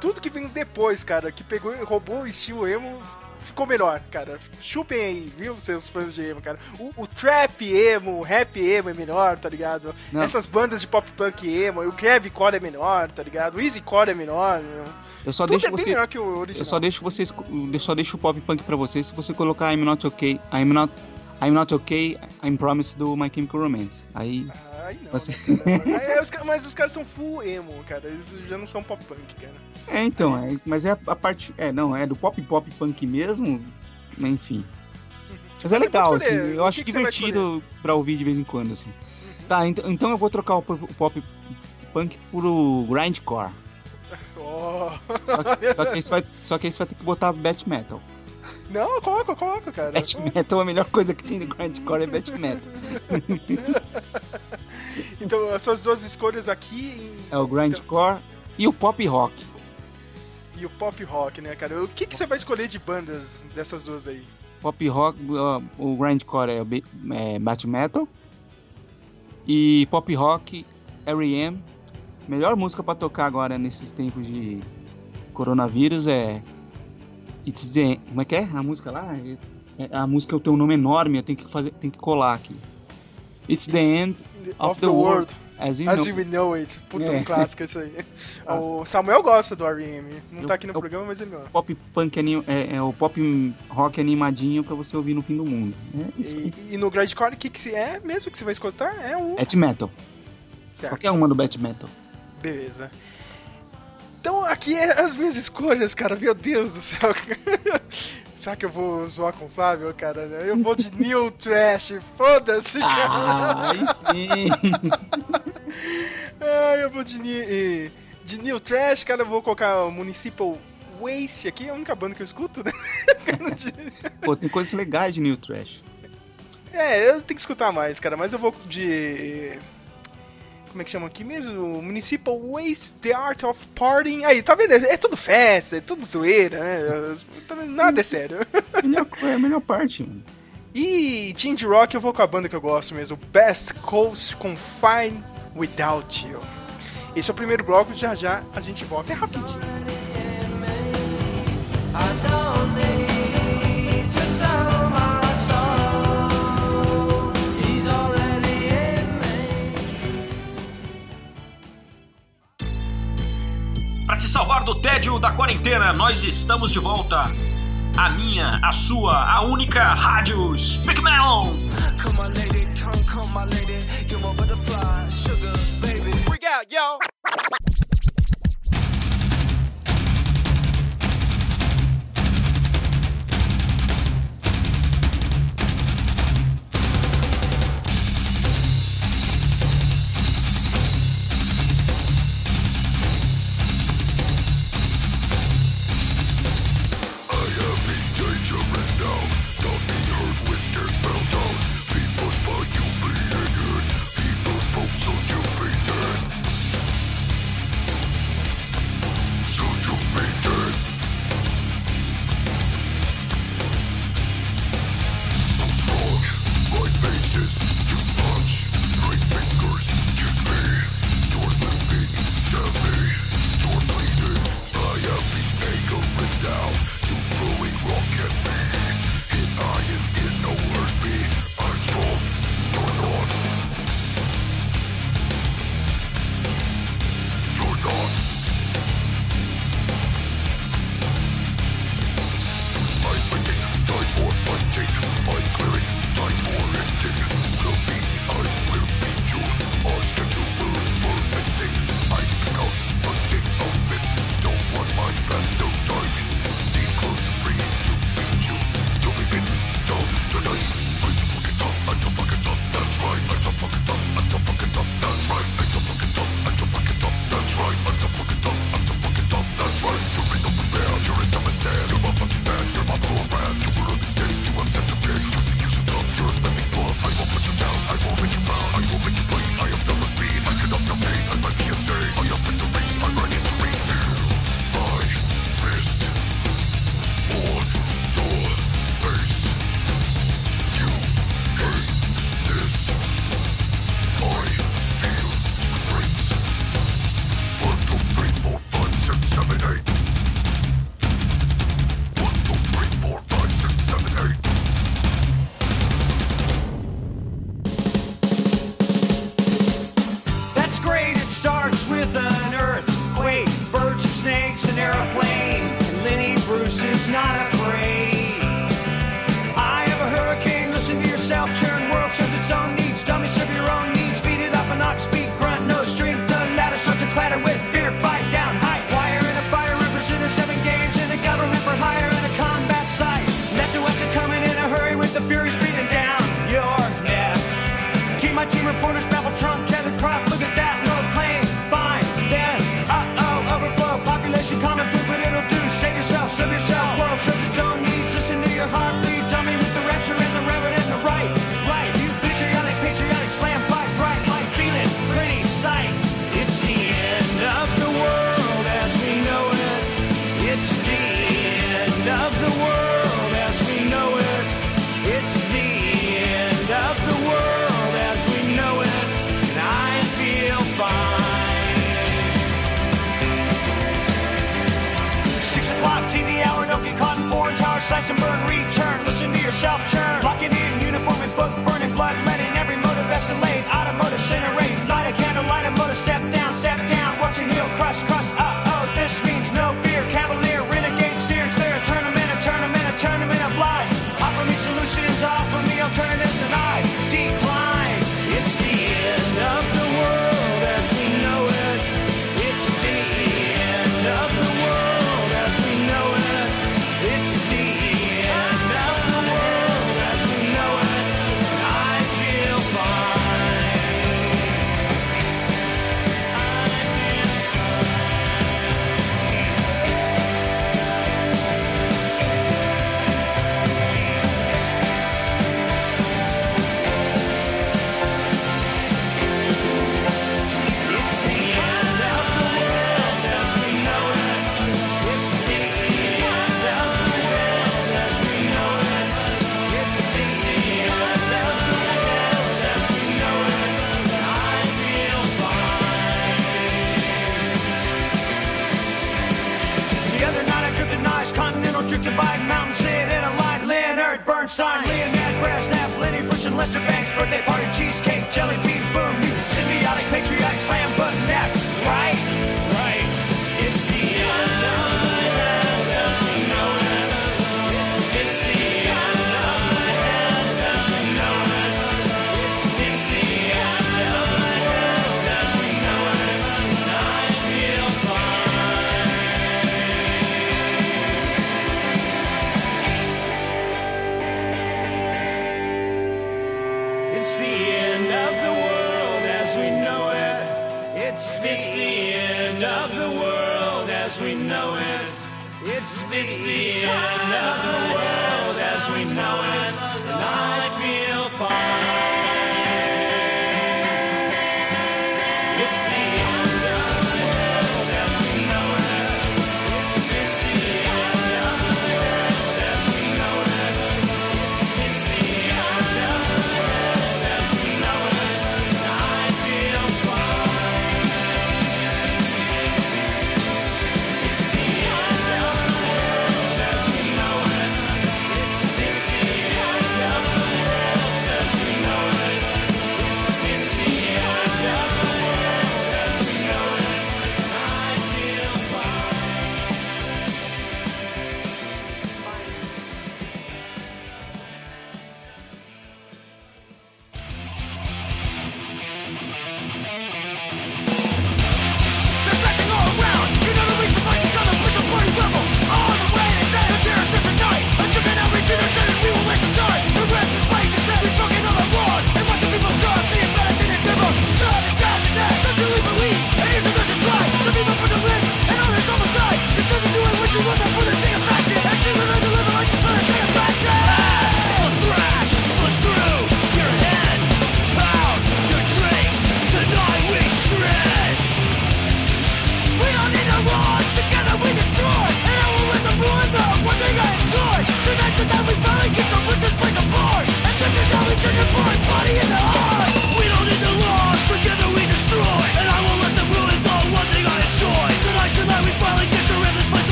tudo que vem depois, cara, que pegou e roubou o estilo emo, ficou melhor, cara. Chupem aí, viu, seus fãs de emo, cara. O, o trap emo, o rap emo é melhor, tá ligado? Não. Essas bandas de pop punk emo, o core é melhor, tá ligado? O easycore é melhor, meu. Eu só Tudo deixo é você. melhor que o original. Eu só deixo vocês. Eu só deixo o pop punk pra vocês se você colocar I'm not okay. I'm not. I'm not okay. I'm promised do My Chemical Romance. Aí. Não. Você- cara. Aí os ca- mas os caras são full emo, cara. Eles já não são pop punk, cara. É, então, é, mas é a, a parte. É, não, é do pop pop punk mesmo. Enfim. Mas é legal, assim. O Eu acho que divertido pra ouvir de vez em quando, assim. Tá, então, então eu vou trocar o pop, o punk pro grindcore. Oh. Só que, só, que aí você vai, só que aí você vai ter que botar Bat Metal. Não, coloca, coloca, cara. Bat Metal, a melhor coisa que tem no grindcore é Bat Metal. Então, as suas duas escolhas aqui É o grindcore e o pop rock. e o pop rock, né, cara? O que, que você vai escolher de bandas dessas duas aí? Pop rock, o grindcore é, o é Bat Metal. E pop rock, R.E.M. Melhor música pra tocar agora nesses tempos de coronavírus é It's the como é que é a música lá? É- a música eu tenho um nome enorme, eu tenho que fazer, tenho que colar aqui. It's the end of, the, world, as you As know. We Know It. Puta, É. um clássico isso aí. O Samuel gosta do R.E.M. Não Eu- tá aqui no programa, mas ele gosta. Pop punk é, é o pop rock animadinho pra você ouvir no fim do mundo. É isso. E, e no grindcore, o que, que é mesmo que você vai escutar? É o... Bat Metal. Certo. Qualquer uma do Bat Metal. Beleza. Então aqui é as minhas escolhas, cara. Meu Deus do céu. Será que eu vou zoar com o Flávio, cara? Eu vou de New Trash. Foda-se, cara. Ah, aí sim. Ah, eu vou de, de New Trash, cara. Eu vou colocar o Municipal Waste aqui. É a única banda que eu escuto, né? Pô, tem coisas legais de New Trash. É, eu tenho que escutar mais, cara. Mas eu vou de como é que chama aqui mesmo? Municipal Waste, The Art of Partying. Aí, tá vendo? É tudo festa, é tudo zoeira, né? Tá Nada é sério. Melhor, é a melhor parte. E de indie rock eu vou com a banda que eu gosto mesmo, Best Coast Confine Without You. Esse é o primeiro bloco, já já a gente volta, é rapidinho. I don't need to Te salvar do tédio da quarentena, nós estamos de volta. A minha, a sua, a única rádio Speak Melon. Come on, lady, come, come, my lady. You're my butterfly, sugar, baby. Freak out, yo.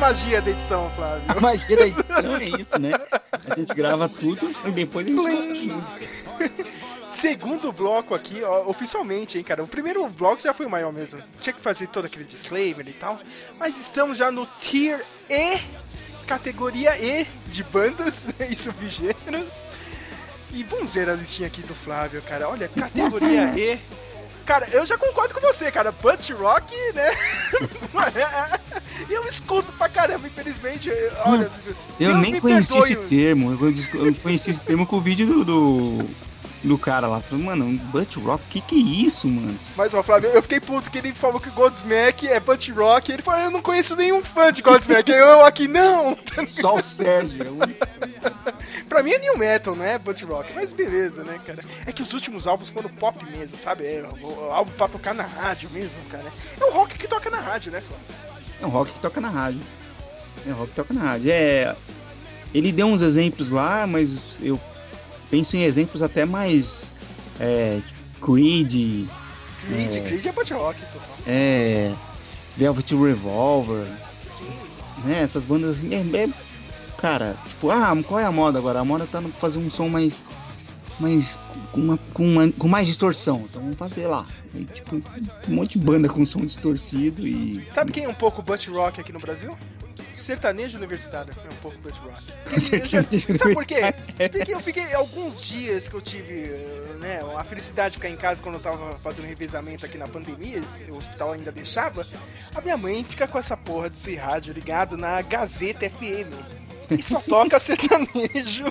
Magia da edição, Flávio. A magia da edição é isso, né? A gente grava tudo e depois a gente música. Segundo bloco aqui, ó, oficialmente, hein, cara. O primeiro bloco já foi o maior mesmo. Tinha que fazer todo aquele disclaimer e tal. Mas estamos já no Tier E, categoria E de bandas e subgêneros. E vamos ver a listinha aqui do Flávio, cara. Olha, categoria E. Cara, eu já concordo com você, cara. Butt Rock, né? eu escuto pra caramba, infelizmente. eu- Olha, Eu nem conheci perdoe. esse termo. Eu conheci esse termo com o vídeo do, do, do cara lá. Mano, um butt rock, que que é isso, mano? Mas, ó, Flávio, eu fiquei puto que ele falou que Godsmack é Butt Rock. Ele falou, eu não conheço nenhum fã de Godsmack. eu aqui, não. Só o Sérgio. é pra mim é New Metal, não é Butt Rock. Mas beleza, né, cara? É que os últimos álbuns foram pop mesmo, sabe? É álbum pra tocar na rádio mesmo, cara. É o rock que toca na rádio, né, Flávio? É um rock que toca na rádio. É um rock que toca na rádio. É. Ele deu uns exemplos lá, mas eu penso em exemplos até mais. É. Creed, Creed, É. Creed é Butt Rock, é. Velvet Revolver, Sim. né? Essas bandas assim. É, é- cara, tipo, ah, qual é a moda agora? A moda tá fazer um som mais. mais. com, uma- com, uma- com mais distorção. Então vamos fazer lá. Tipo, um monte de banda com som distorcido e. Sabe quem é um pouco Butt Rock aqui no Brasil? Sertanejo universitário é um pouco Butt Rock. Sertanejo Sabe por quê? Porque eu fiquei alguns dias que eu tive, né, a felicidade de ficar em casa quando eu tava fazendo revezamento aqui na pandemia, o hospital ainda deixava. A minha mãe fica com essa porra desse rádio ligado na Gazeta FM. E só toca sertanejo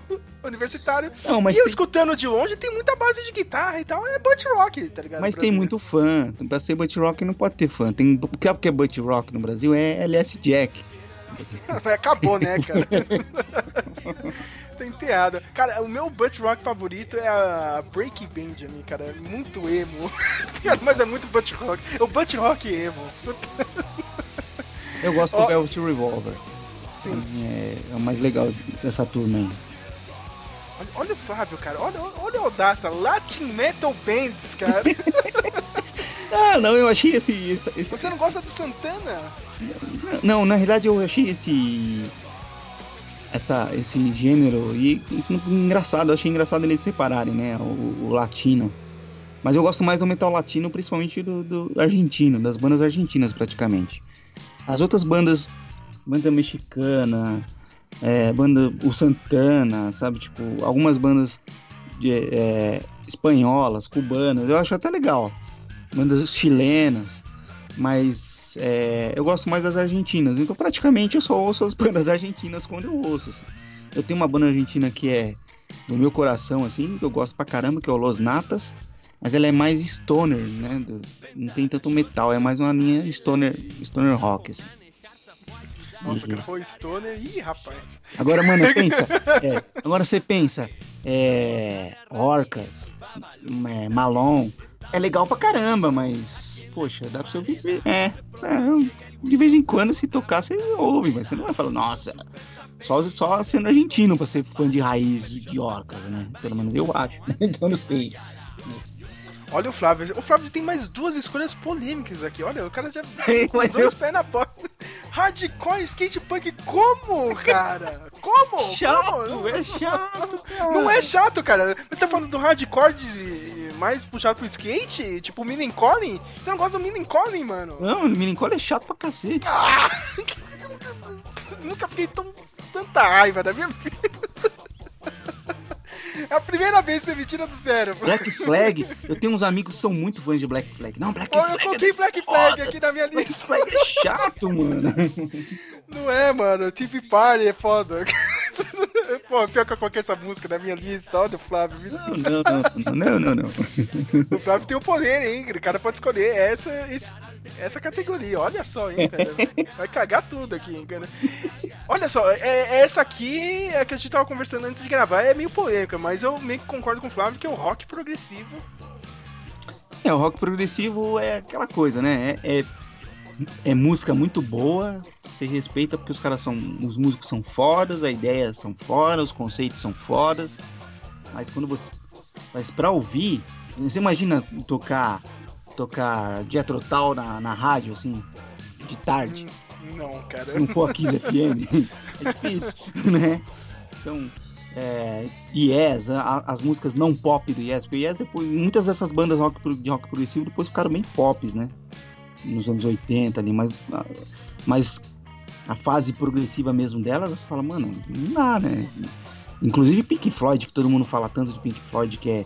universitário. Não, mas e eu tem- escutando de longe tem muita base de guitarra e tal. É butt rock, tá ligado? Mas tem muito fã. Pra ser butt rock não pode ter fã. Tem, o que é- o que é butt rock no Brasil é LS Jack. Acabou, né, cara? tá enteado. Cara, o meu butt rock favorito é a Breaking Benjamin, cara. É muito emo. Mas é muito butt rock. É o butt rock emo. Eu gosto Ó. do Velvet Revolver. Sim. É, é o mais legal dessa turma aí. Olha, olha o Flávio, cara. Olha, olha a audácia. Latin Metal Bands, cara. Ah, não, eu achei esse. esse, esse- Você não gosta do Santana? Não, na realidade eu achei esse. Essa, esse gênero e engraçado, eu achei engraçado eles separarem, né? O, o latino. Mas eu gosto mais do metal latino, principalmente do, do argentino, das bandas argentinas praticamente. As outras bandas, banda mexicana, é, banda o Santana, sabe? Tipo, algumas bandas de, é, espanholas, cubanas, eu acho até legal. Bandas chilenas, mas é, eu gosto mais das argentinas. Então praticamente eu só ouço as bandas argentinas quando eu ouço. assim. Eu tenho uma banda argentina que é do meu coração, assim, que eu gosto pra caramba, que é o Los Natas. Mas ela é mais stoner, né? do- não tem tanto metal, é mais uma linha stoner, stoner rock, assim. Nossa, Uhum. cara, foi Stoner. Ih, rapaz. Agora, mano, pensa. é, agora você pensa. É, Orcas, é, Malon. É legal pra caramba, mas. Poxa, dá pra você ouvir. É, é, de vez em quando, se tocar, você ouve, mas você não vai falar, nossa. Só, só sendo argentino pra ser fã de raiz de Orcas, né? Pelo menos eu acho. então eu não sei. Olha o Flávio. O Flávio tem mais duas escolhas polêmicas aqui. Olha, o cara já com os dois pés na porta. Hardcore skate punk, como, cara? Como? Chato, Como? é chato, cara. Não é chato, cara. Você tá falando do hardcore de- mais puxado pro skate? Tipo Minin Colin? Você não gosta do Minin Colin, mano? Não, o Minicola é chato pra cacete. Nunca fiquei tão tanta raiva da minha vida. É a primeira vez que você me tira do sério. Black Flag, eu tenho uns amigos que são muito fãs de Black Flag. Não, Black Flag. eu é coloquei Black Flag foda. aqui na minha Black lista. Flag é chato, mano. Não é, mano. TV Party é foda. Pô, pior que eu coloquei essa música na minha lista. Olha o Flávio. Não, não, não, não, não, não. O Flávio tem o poder, hein? O cara pode escolher essa, esse- essa categoria. Olha só, hein, cara. Vai cagar tudo aqui, hein, cara. Olha só, é, essa aqui é que a gente tava conversando antes de gravar. É meio polêmica, mas eu meio que concordo com o Flávio que é o rock progressivo. É, o rock progressivo é aquela coisa, né? É, é, é música muito boa, você respeita porque os caras são. Os músicos são fodas, as ideias são fodas, os conceitos são fodas. Mas quando você. Mas pra ouvir, você imagina tocar. Tocar Tull na, na rádio, assim, de tarde. Não, cara. Se não for a Kiss FM, é difícil, né? Então, é, Yes, a- as músicas não pop do Yes, porque Yes depois, muitas dessas bandas rock, de rock progressivo depois ficaram bem pops, né? Nos anos 80 ali, mas, mas a fase progressiva mesmo delas, você fala, mano, não dá, né? Inclusive Pink Floyd, que todo mundo fala tanto de Pink Floyd, que é,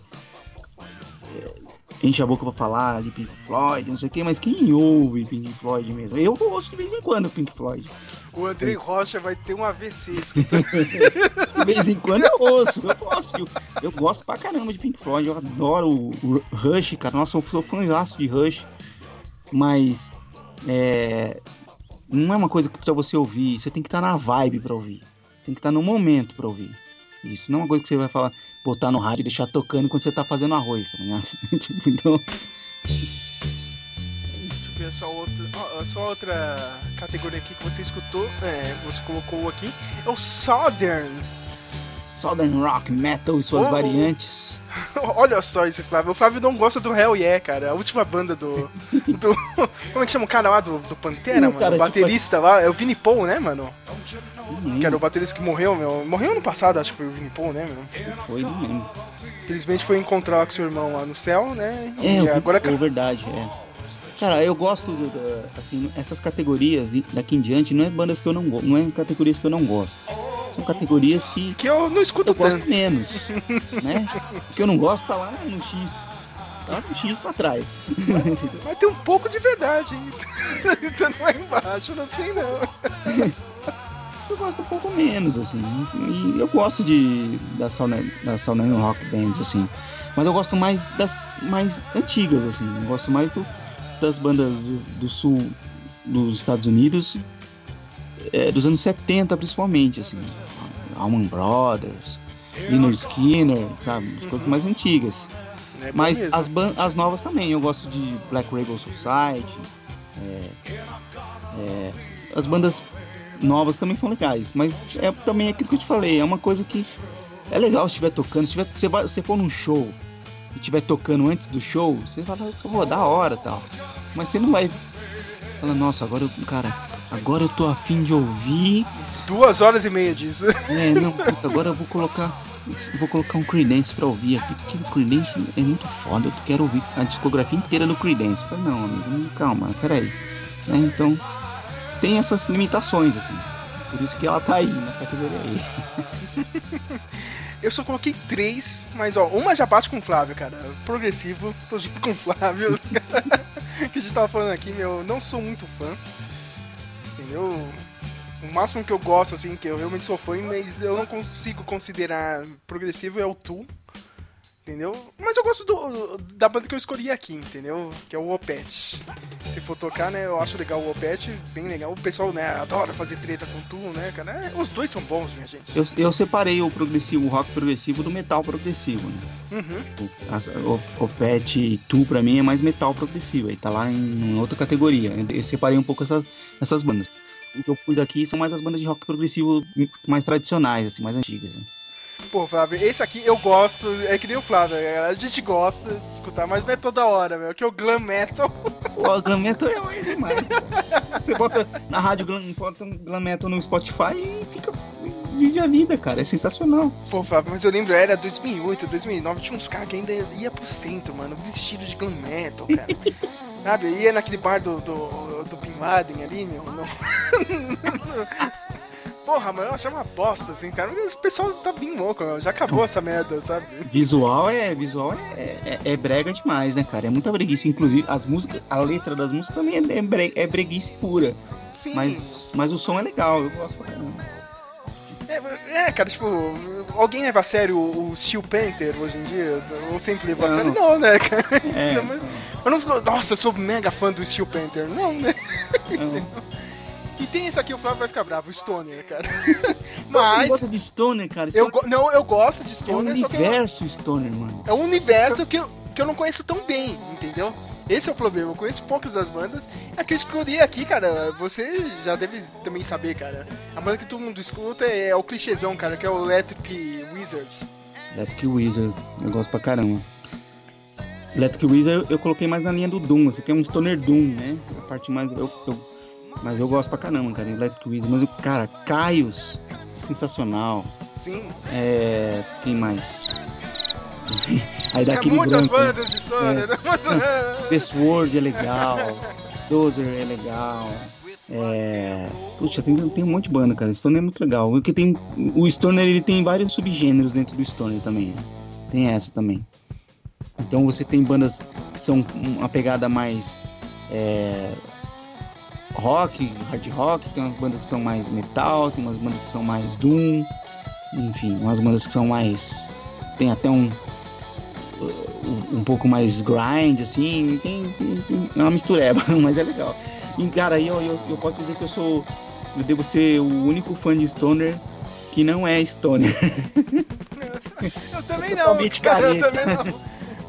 é, enche a boca pra falar de Pink Floyd, não sei o que, mas quem ouve Pink Floyd mesmo? Eu ouço de vez em quando Pink Floyd. O Mas- Rocha vai ter um AVC. De vez em quando eu ouço, eu gosto. Eu, gosto pra caramba de Pink Floyd, eu adoro o, Rush, cara. Nossa, eu sou fãzaço de Rush. Mas é, não é uma coisa que pra você ouvir, você tem que estar na vibe pra ouvir. Você tem que estar no momento pra ouvir. Isso não é uma coisa que você vai falar, botar no rádio e deixar tocando quando você tá fazendo arroz, tá ligado? tipo, então, Ver só outra, só outra categoria aqui que você escutou, é, você colocou aqui, é o Southern. Southern Rock Metal e suas Oh. variantes. Olha só esse Flávio. O Flávio não gosta do Hell Yeah, cara. A última banda do. do como é que chama o cara lá do, do Pantera, Não, mano? cara, o tipo baterista lá. É o Vini Paul, né, mano? Não Que era o baterista que morreu, meu. Morreu ano passado, acho que foi o Vini Paul, né, meu? foi, não lembro. Felizmente foi encontrar lá com seu irmão lá no céu, né? É, e agora. é verdade, é. Cara, eu gosto do, da- assim, essas categorias e daqui em diante não é bandas que eu não gosto, não é categorias que eu não gosto. São categorias que Que eu não escuto eu gosto tanto. menos, né? O que eu não gosto tá lá no X. Tá no X pra trás. Mas tem um pouco de verdade, hein? então não é embaixo, não sei não. Eu gosto um pouco menos, assim. E eu gosto de da Southern, da Southern Rock Bands, assim. Mas eu gosto mais das mais antigas, assim. Eu gosto mais do, das bandas do sul dos Estados Unidos, é, dos anos 70 principalmente, assim. Allman Brothers, Lynyrd Skinner, sabe? As coisas mais antigas. É Mas mesmo. as, as novas também, eu gosto de Black Rebel Society. é, é, as bandas novas também são legais, mas é também aquilo que eu te falei, é uma coisa que é legal se estiver tocando, se tiver, você, vai, você for num show e estiver tocando antes do show, você falar, pô, da hora tal. Mas você não vai falar, nossa, agora eu, cara, agora eu tô afim de ouvir Duas horas e meia disso. é, não, puta, agora eu vou colocar. Vou colocar um Creedence pra ouvir aqui, porque o Creedence é muito foda, eu quero ouvir a discografia inteira do Creedence. Eu falei, não, amigo, não, calma, peraí. Né, então, tem essas limitações, assim. Por isso que ela tá aí na categoria aí. Eu só coloquei três, mas ó, uma já bate com o Flávio, cara. Progressivo, tô junto com o Flávio. que a gente tava falando aqui, meu, não sou muito fã. Entendeu? O máximo que eu gosto, assim, que eu realmente sou fã, mas eu não consigo considerar progressivo é o Tool. Entendeu? Mas eu gosto do, da banda que eu escolhi aqui, entendeu? Que é o Opet. Se for tocar, né, eu acho legal o Opet, bem legal. O pessoal, né, adora fazer treta com Tool, né, cara? É, os dois são bons, minha gente. Eu, eu separei o progressivo, o rock progressivo do metal progressivo, né? Uhum. O, as- o, o Pet 2 pra mim é mais metal progressivo, aí tá lá em, em outra categoria. Eu separei um pouco essas, essas bandas. O que eu pus aqui são mais as bandas de rock progressivo mais tradicionais, assim, mais antigas. né? Pô, Flávio, esse aqui eu gosto, é que nem o Flávio, é, a gente gosta de escutar, mas não é toda hora, meu, que é o glam metal. O glam metal é, é demais. Você bota na rádio glam, bota um glam metal no Spotify e fica vive a vida, cara. É sensacional. Pô, Flávio, mas eu lembro, era 2008, 2009, tinha uns caras que ainda ia pro centro, mano, vestido de glam metal, cara. Sabe, ia naquele bar do, do, do Bin Laden ali, meu, não... Porra, mano, eu achava uma bosta, assim, cara. Mas o pessoal tá bem louco, meu. Já acabou essa merda, sabe? Visual é visual é, é, é brega demais, né, cara? É muita breguice. Inclusive, as músicas, a letra das músicas também é, é, bre- é breguice pura. Sim. Mas, mas o som é legal, eu gosto pra caramba. É, é, cara, tipo, alguém leva a sério o Steel Panther hoje em dia? Ou sempre leva a sério? Não, né, cara? É, Não, mas- Eu não nossa, eu sou mega fã do Steel Panther. Não, né? não. E tem esse aqui, o Flávio vai ficar bravo, o Stoner, cara. Você Mas, gosta de Stoner, cara? eu, Stoner go- não, eu gosto de é um Stoner, que eu- universo Stoner, mano. é um universo que eu, que eu não conheço tão bem, entendeu? Esse é o problema, eu conheço poucas das bandas. A que eu escolhi aqui, cara, você já deve também saber, cara. A banda que todo mundo escuta é o clichêzão, cara, que é o Electric Wizard. Electric Wizard, eu gosto pra caramba. Electric Wizard eu, eu coloquei mais na linha do Doom, esse aqui é um Stoner Doom, né? A parte mais. Eu, eu Mas eu gosto pra caramba, cara, Electric Wizard. Mas o cara, Caios, sensacional. Sim. É. Quem mais? Aí dá É aquele muitas branco. né? bandas de Stoner, né? World é legal. Dozer é legal. É. Puxa, tem, tem um monte de banda, cara. Stoner é muito legal. Porque tem. O Stoner ele tem vários subgêneros dentro do Stoner também. né? Tem essa também. Então você tem bandas que são uma pegada mais. é, rock, hard rock, tem umas bandas que são mais metal, tem umas bandas que são mais doom, enfim, umas bandas que são mais. tem até um. um, pouco mais grind, assim, tem, tem- tem- é uma mistureba, mas é legal. E cara, aí eu, eu, eu posso dizer que eu sou. Eu devo ser o único fã de Stoner que não é Stoner. Eu também não, cara, eu também não.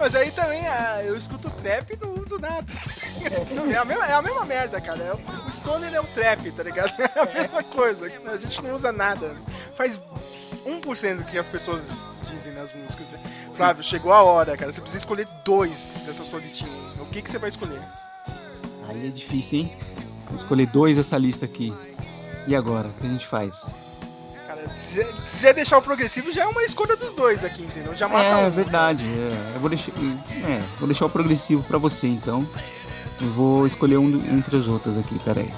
Mas aí também, ah, eu escuto trap e não uso nada. É a mesma, é a mesma merda, cara. É o- Stoner é o trap, tá ligado? É a mesma coisa. A gente não usa nada. Faz 1% do que as pessoas dizem nas músicas. Flávio, chegou a hora, cara. Você precisa escolher dois dessa sua listinha. aí. O que, que você vai escolher? Aí é difícil, hein? Vou escolher dois dessa lista aqui. E agora? O que a gente faz? Se você quiser deixar o progressivo, já é uma escolha dos dois aqui, entendeu? Já mata É, um. verdade. é. eu vou deixar, é, vou deixar o progressivo pra você, então. Eu vou escolher um do- entre os outros aqui, pera aí.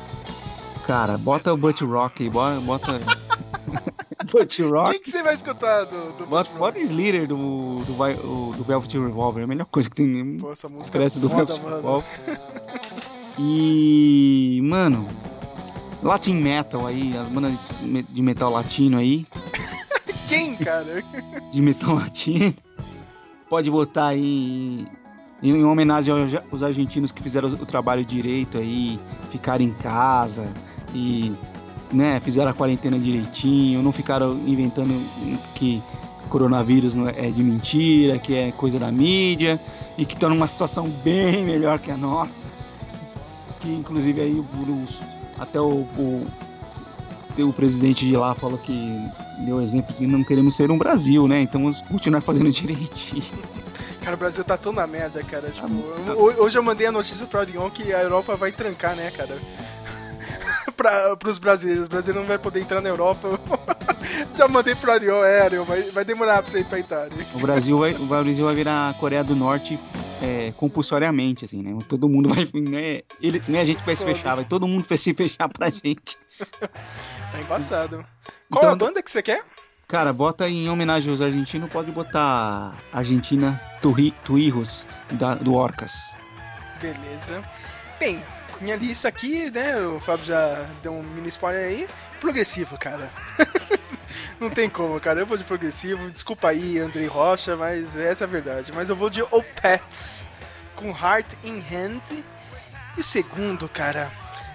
Cara, bota o Butt Rock aí, bota. bota... Butt O Rock? que, que você vai escutar do, do Bota, Butt bota Rock? Slater do, do, Vi- o- do Velvet Revolver, é a melhor coisa que tem. Pô, essa música Parece do Velvet mano. Revolver. E. Mano. Latin Metal aí, as bandas de me- de metal latino aí. Quem, cara? de metal latino. Pode botar aí em, em homenagem aos, argentinos que fizeram o, trabalho direito aí, ficaram em casa e né, fizeram a quarentena direitinho, não ficaram inventando que coronavírus é é de mentira, que é coisa da mídia e que estão numa situação bem melhor que a nossa. Que inclusive aí o- até o, o, o presidente de lá falou que deu exemplo que não queremos ser um Brasil, né? Então vamos continuar fazendo direitinho. Cara, o Brasil tá tão na merda, cara. Tipo, Ah, ho- hoje eu mandei a notícia pro Arion que a Europa vai trancar, né, cara? pra, pros brasileiros. O Brasil não vai poder entrar na Europa. Já mandei pro Arion, é, Arion, vai, vai demorar pra você ir pra Itália. O Brasil vai, o Brasil vai virar a Coreia do Norte é, compulsoriamente, assim, né? Todo mundo vai. Né, ele, né, a gente vai se fechar, vai todo mundo vai se fechar pra gente. Tá embaçado. Qual Então, a banda que você quer? Cara, bota em homenagem aos argentinos, pode botar Argentina Tuirros, do Orcas. Beleza. Bem, minha lista aqui, né? O Fábio já deu um mini spoiler aí. Progressivo, cara. Não tem como, cara. Eu vou de progressivo. Desculpa aí, Andrei Rocha, mas essa é a verdade. Mas eu vou de Opets com Heart in Hand. E o segundo, cara.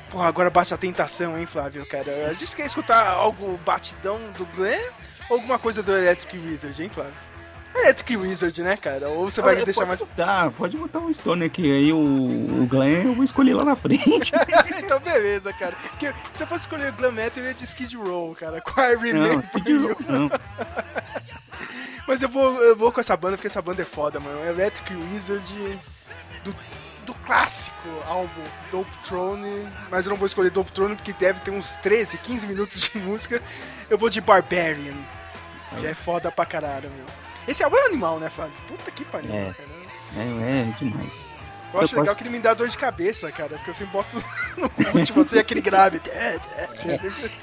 Porra, agora bate a tentação, hein, Flávio, cara. A gente quer escutar algo batidão do Glenn ou alguma coisa do Electric Wizard, hein, Flávio? Electric Wizard, né, cara? Ou você vai Ah, deixar mais Botar, pode botar um Stone aqui, aí o, o Glenn eu vou escolher lá na frente. então beleza, cara. Porque se eu fosse escolher o Glam Metal, eu ia de Skid Row, cara. Com a Iron Não. Skid Row, não. Mas eu vou, eu vou com essa banda, porque essa banda é foda, mano. Electric Wizard do, do clássico álbum Dope Throne. Mas eu não vou escolher Dope Throne, porque deve ter uns 13, 15 minutos de música. Eu vou de Barbarian. Que é foda pra caralho, meu. Esse álbum é um animal, né, Flávio? Puta que pariu, É. cara. É, é demais. Eu acho Eu legal posso- que ele me dá dor de cabeça, cara. Porque eu sempre boto no último, assim, aquele grave.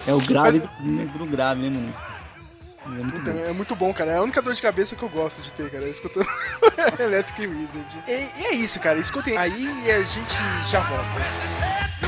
É o grave do, do grave, né, mano? É muito Puta, bom. é muito bom, cara. É a única dor de cabeça que eu gosto de ter, cara. Escutando Electric Wizard. E, e é isso, cara. Escutem aí e a gente já volta.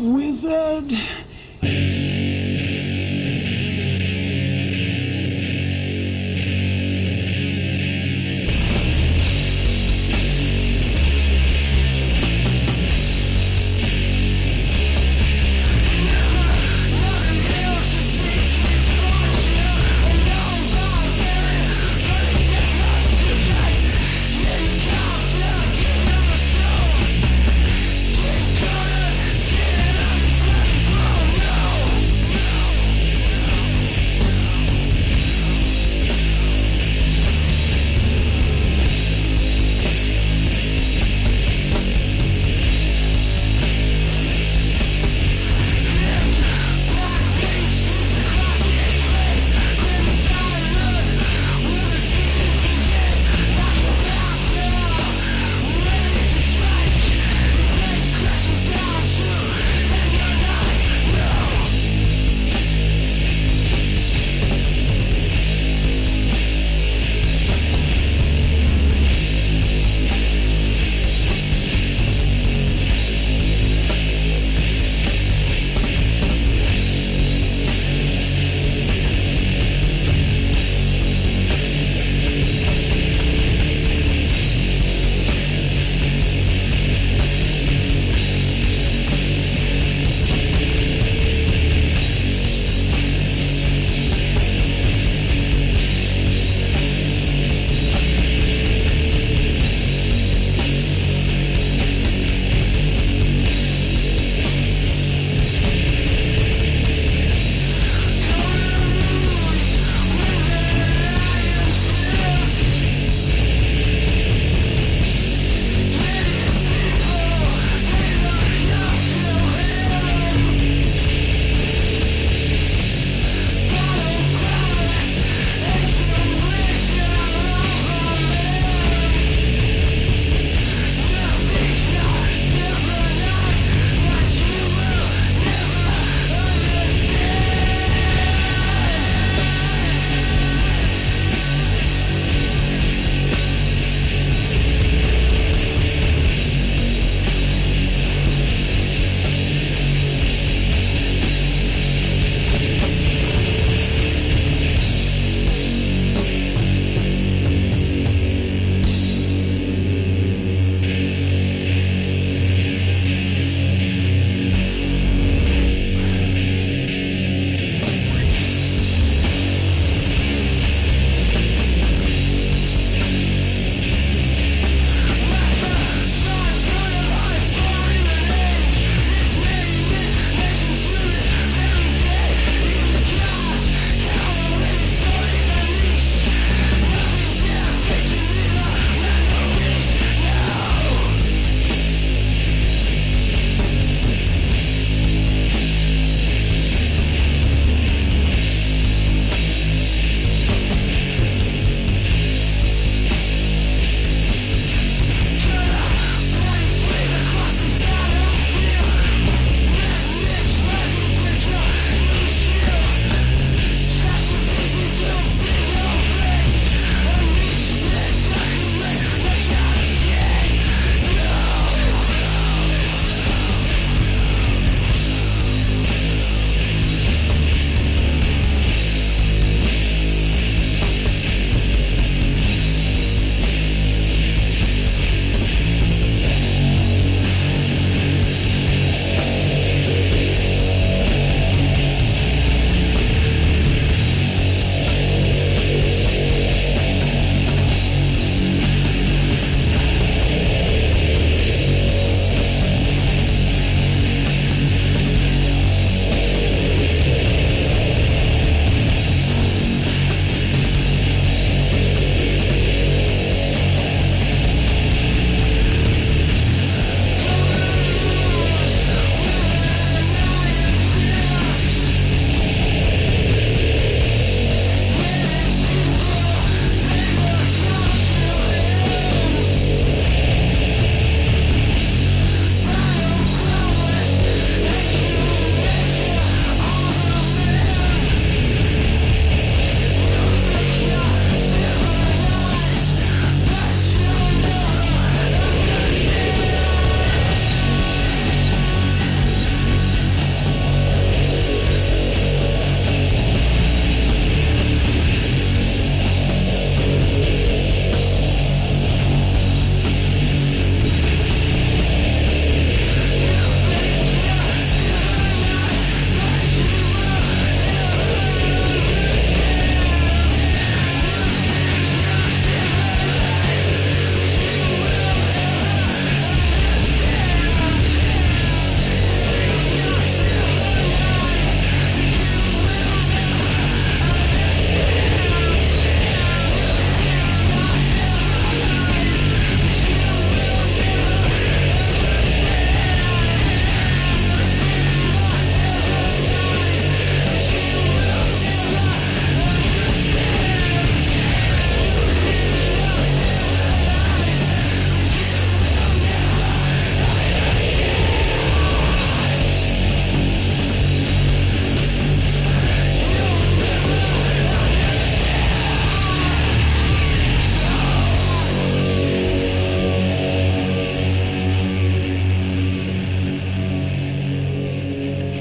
Wizard.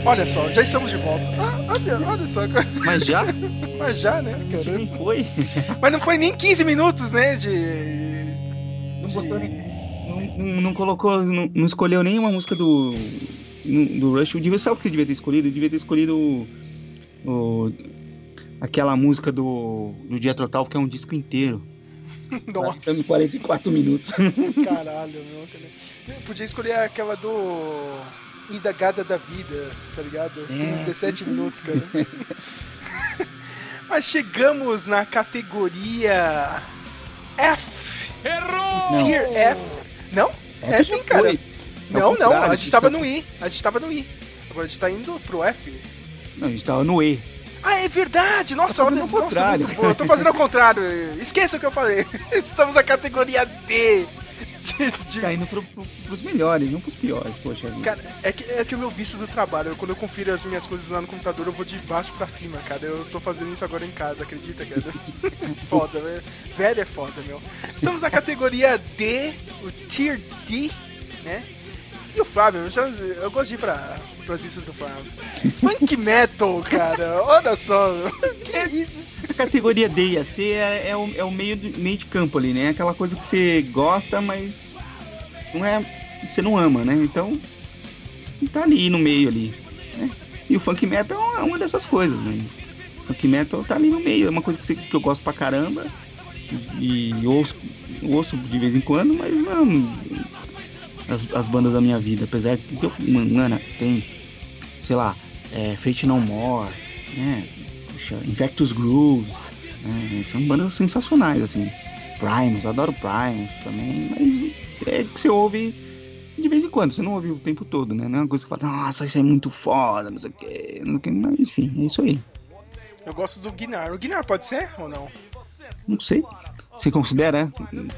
Olha só, já estamos de volta. Ah, olha, olha só. Mas já? mas já, né, cara? Nem foi. Mas não foi nem 15 minutos, né, de... Não de- botou nem. Não, não- colocou. Não, não escolheu nenhuma música do. Do Rush. Eu devia, sabe o que você devia ter escolhido? Eu devia ter escolhido o. o- aquela música do. Do Dia Total, que é um disco inteiro. Nossa, em 44 minutos. caralho, meu, podia escolher aquela do... Ida Gada da Vida, tá ligado? Tem É. 17 minutos, cara. Mas chegamos na categoria F. Não. Tier F. Não? É, sim, cara. foi. Não, não, a gente tava no I. A gente tava no I. Agora a gente tá indo pro F. Não, a gente tava no E. Ah, é verdade! Nossa, Tá olha, fazendo ao nossa, contrário. Eu tô fazendo ao contrário. Esqueça o que eu falei. Estamos na categoria D. De, Tá indo pro, pro, pros melhores, não pros piores, poxa. Cara, é que, é que o meu visto do trabalho, quando eu confiro as minhas coisas lá no computador, eu vou de baixo pra cima, cara. Eu tô fazendo isso agora em casa, acredita, cara? foda, velho. Velho é foda, meu. Estamos na categoria D, o Tier D, né? E o Flávio, eu, já, eu gosto de ir pra, pras do Flávio. Funk Metal, cara, olha só. A categoria D e a C é, é o, é o meio, de, meio de campo ali, né? Aquela coisa que você gosta, mas não é. Você não ama, né? Então. Tá ali no meio ali. Né? E o funk metal é uma dessas coisas, né? Funk metal tá ali no meio, é uma coisa que, você- que eu gosto pra caramba. E ouço, ouço de vez em quando, mas não. As, as bandas da minha vida, apesar de que eu. Mano, tem, sei lá, é, Fate No More, né? Puxa, Infectus Grooves, né? São bandas sensacionais, assim. Primus, eu adoro Primus também, mas é que você ouve de vez em quando, você não ouve o tempo todo, né? Não é uma coisa que fala, nossa, isso é muito foda, não sei o quê, não sei mas enfim, é isso aí. Eu gosto do Guinar. O Guinar pode ser ou não? Não sei. Você considera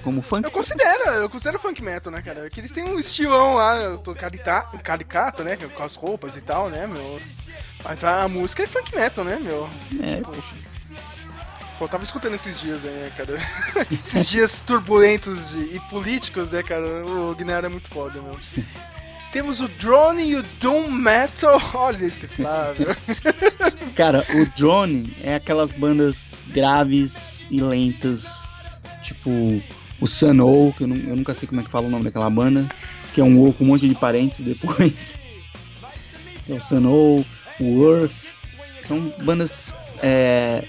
como funk? Eu considero, eu considero funk metal, né, cara? Que eles têm um estilão lá, eu tô carita, caricato, né? Com as roupas e tal, né, meu? Mas a música é funk metal, né, meu? É, poxa. Pô, eu tava escutando esses dias aí, né, cara? esses dias turbulentos de- e políticos, né, cara? O Guinar é muito foda, meu. Temos o Drone e o Doom Metal. Olha esse Flávio. Cara, o Drone é aquelas bandas graves e lentas, tipo o Sun-O, que eu, eu nunca sei como é que fala o nome daquela banda, que é um O com um monte de parênteses depois. É o Sun-O, o Earth, são bandas é,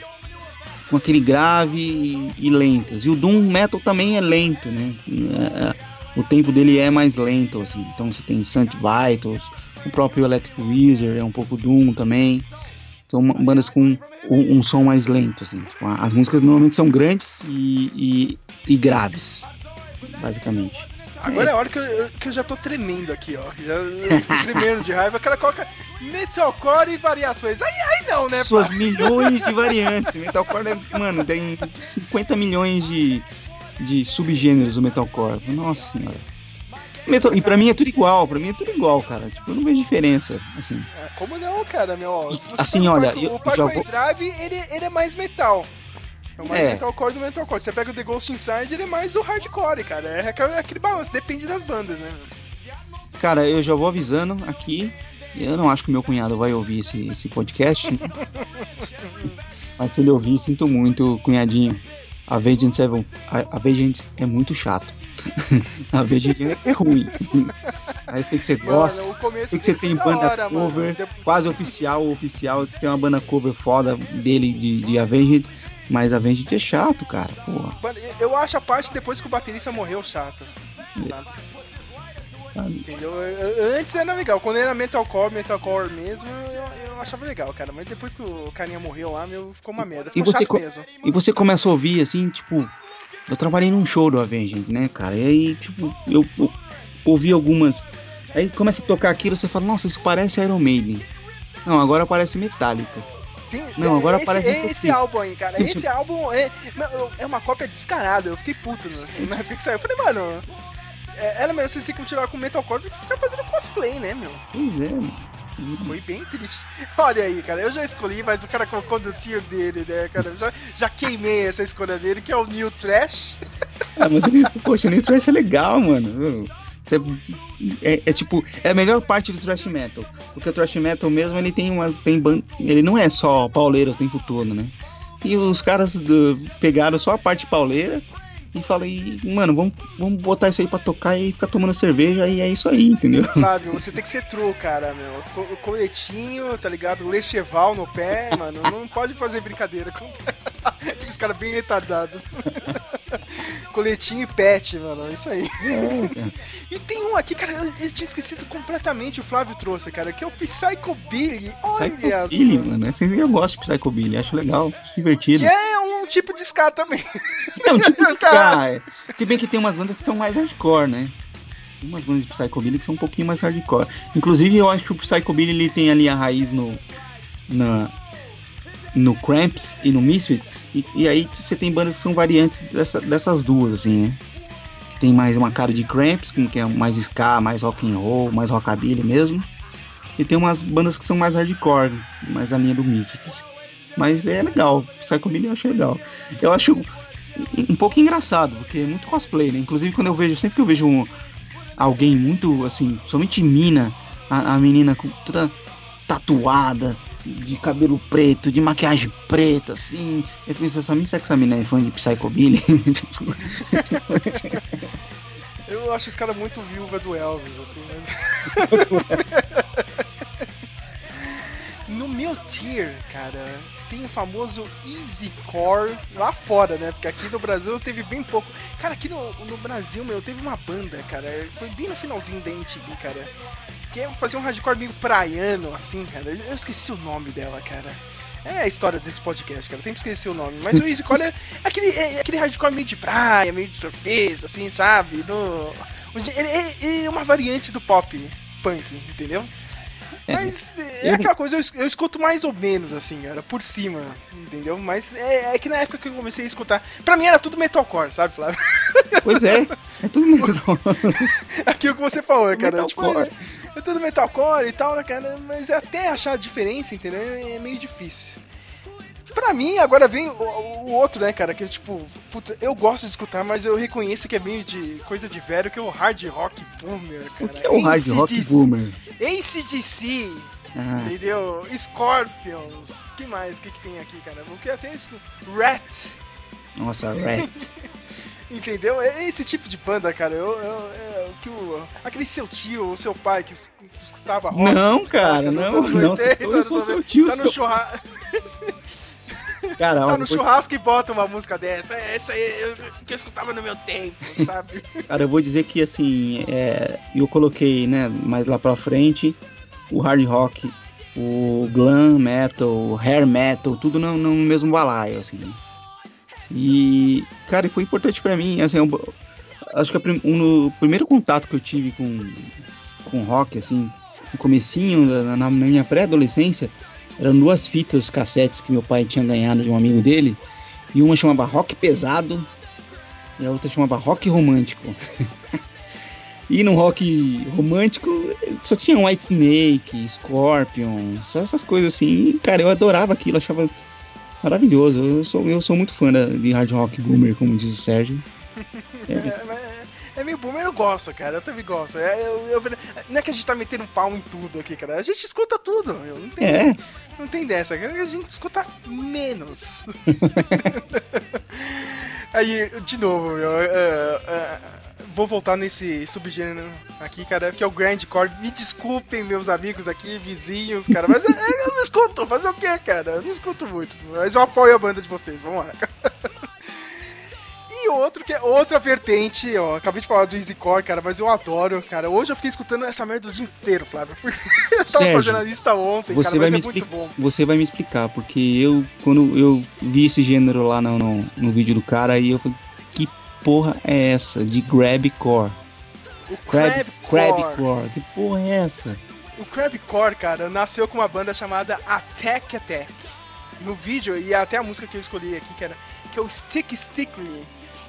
com aquele grave e, e lentas. E o Doom Metal também é lento, né? É, é, o tempo dele é mais lento, assim. Então você tem Sant Vitals, o próprio Electric Wizard é um pouco Doom também. São bandas com um, um som mais lento, assim. Tipo, as músicas normalmente são grandes e, e, e graves, basicamente. Agora é a hora que eu, que eu já tô tremendo aqui, ó. Já tô tremendo de raiva. O cara coloca metalcore e variações. Aí, aí não, né, Suas pá? milhões de variantes. Metalcore, é, mano, tem 50 milhões de, de subgêneros do metalcore. Nossa senhora. Metal, e pra mim é tudo igual, pra mim é tudo igual, cara. Tipo, eu não vejo diferença, assim. É, Como não, cara, meu? Se você assim, o olha, Parkway- eu o Parkway já vou- Drive, ele, ele é mais metal. É o mais É. metalcore do metalcore. Você pega o The Ghost Inside, ele é mais do hardcore, cara. É aquele, aquele balanço, depende das bandas, né? Cara, eu já vou avisando aqui. Eu não acho que o meu cunhado vai ouvir esse, esse podcast. Mas se ele ouvir, sinto muito, cunhadinho. A Vagent, Seven, a, a Vagent é muito chato. A Vagent é, é ruim. Aí sei que você gosta. Mano, Sei que você tem da banda hora, mano. cover, De- quase oficial, oficial. Você tem uma banda cover foda dele de, de Avenged, mas Avenged é chato, cara. Porra. Mano, eu acho a parte depois que o baterista morreu chata. É. Entendeu? Eu- eu- Antes era legal, quando era metalcore, metalcore mesmo, eu, eu achava legal, cara. Mas depois que o carinha morreu lá, meu, ficou uma merda. E Ficou você chato co- mesmo. E você começa a ouvir assim, tipo. Eu trabalhei num show do Avenged, né, cara? E aí, tipo, eu, eu ouvi algumas. Aí começa a tocar aquilo, você fala, nossa, isso parece Iron Maiden. Não, agora parece Metallica. Sim, Não, agora esse, parece esse pouquinho. álbum aí, cara. Esse álbum é, é uma cópia descarada. Eu fiquei puto na época que saiu. Eu falei, mano, é, melhor vocês se continuar com metalcore do que ficar fazendo cosplay, né, meu? Pois é, mano. Foi bem triste. Olha aí, cara, eu já escolhi, mas o cara colocou no tier dele, né, cara? Já, já queimei essa escolha dele, que é o New Trash. Ah, mas o New, poxa, o New Trash é legal, mano. É, é tipo, é a melhor parte do thrash metal. Porque o thrash metal mesmo, ele tem umas. Tem ban... Ele não é só pauleiro o tempo todo, né? E os caras do- pegaram só a parte pauleira e falei, mano, vamos, vamos botar isso aí pra tocar e ficar tomando cerveja e é isso aí, entendeu? Flávio, você tem que ser true, cara, meu. Co- Coletinho, tá ligado? Lecheval no pé, mano. Não pode fazer brincadeira com aqueles caras bem retardados. Coletinho e pet, mano. É isso aí. É. E tem um aqui, cara, eu, eu tinha esquecido completamente, o Flávio trouxe, cara, que é o Psycho Billy. Olha Psychobilly, só. mano. Assim, eu gosto de Psychobilly, acho legal, acho divertido. Que é um tipo de ska também. É um tipo de ska. É. Se bem que tem umas bandas que são mais hardcore, né? Tem umas bandas de Psychobilly que são um pouquinho mais hardcore. Inclusive, eu acho que o Psychobilly ele tem ali a raiz no. Na, no Cramps e no Misfits. E, e aí você tem bandas que são variantes dessa- dessas duas, assim, né? Tem mais uma cara de Cramps, que é mais ska, mais rock and roll, mais rockabilly mesmo. E tem umas bandas que são mais hardcore, mais a linha do Misfits. Mas é legal, Psychobilly eu acho legal. Eu acho um pouco engraçado, porque é muito cosplay, né? Inclusive quando eu vejo, sempre que eu vejo um- alguém muito, assim, somente mina, a, a menina com toda tatuada, de cabelo preto, de maquiagem preta, assim, eu penso, essa mina, será que essa mina é fã de Psychobilly? Tipo, Eu acho esse cara muito viúva do Elvis, assim, mas... No meu tier, cara, tem o famoso Easy Core lá fora, né? Porque aqui no Brasil teve bem pouco. Cara, aqui no, no Brasil, meu, teve uma banda, cara. Foi bem no finalzinho da MTV, cara. Que é fazer um hardcore meio praiano, assim, cara. Eu esqueci o nome dela, cara. É a história desse podcast, cara. Sempre esqueci o nome. Mas o Easy Core é aquele, é aquele hardcore meio de praia, meio de surfista, assim, sabe? Do, ele é uma variante do pop punk, entendeu? É, Mas é aquela coisa, eu, eu escuto mais ou menos, assim, cara, por cima, entendeu? Mas é, é que na época que eu comecei a escutar, pra mim era tudo metalcore, sabe, Flávio? pois é, é tudo metal. Aquilo que você falou, cara. Tipo, Metalcore. é, é tudo metalcore e tal, né, cara? Mas até achar a diferença, entendeu? É meio difícil. Pra mim, agora vem o, o outro, né, cara? Que tipo, puta, eu gosto de escutar, mas eu reconheço que é meio de coisa de velho, que é o hard rock boomer, O cara. que é o hard rock boomer? ACDC, Ah, entendeu? Scorpions, que mais? O que, que tem aqui, cara? O que até isso? Rat, nossa, Rat. Entendeu? É esse tipo de banda, cara. Eu, eu, é o que o, aquele seu tio ou seu pai que, es- que escutava rock. Não, cara, não, não. 80, Eu nos sou anos seu 90, tio, Tá no, seu... Cara, ó, tá no depois- churrasco e bota uma música dessa. É essa aí eu- que eu escutava no meu tempo, sabe? Cara, eu vou dizer que assim, é, eu coloquei, né, mais lá pra frente, o hard rock, o glam metal, o hair metal, tudo no, no mesmo balaio, assim. E, cara, foi importante pra mim, assim, eu, acho que prim- um, no primeiro contato que eu tive com, com rock, assim, no comecinho, na, na minha pré-adolescência, eram duas fitas cassetes que meu pai tinha ganhado de um amigo dele, e uma chamava Rock Pesado, e a outra chamava Rock Romântico. e no rock romântico só tinha White Snake, Scorpion, só essas coisas assim. E, cara, eu adorava aquilo, achava maravilhoso. Eu sou, eu sou muito fã de hard rock boomer, como diz o Sérgio. É, é- é meio boomer, eu gosto, cara. Eu também gosto. É, eu- eu- não é que a gente tá metendo pau em tudo aqui, cara. A gente escuta tudo. meu. Não É, Não tem dessa, a gente escuta menos. Aí, de novo, meu, é, é, vou voltar nesse subgênero aqui, cara, que é o grindcore. Me desculpem, meus amigos aqui, vizinhos, cara, mas é, eu não escuto, fazer o quê, cara? Eu não escuto muito, mas eu apoio a banda de vocês, vamos lá. Outro que é outra vertente, ó. Acabei de falar do Easycore, cara, mas eu adoro, cara. Hoje eu fiquei escutando essa merda o dia inteiro, Flávio. Eu tava Sérgio, fazendo a lista ontem, você cara, vai mas me é muito explicar. bom. Você vai me explicar, porque eu, quando eu vi esse gênero lá no, no, no vídeo do cara, aí eu falei, que porra é essa de grabcore? O Crab, Crabcore. crabcore, que porra é essa? O Crabcore, cara, nasceu com uma banda chamada Attack Attack. No vídeo, e até a música que eu escolhi aqui, que era que é o Stick Stick Me.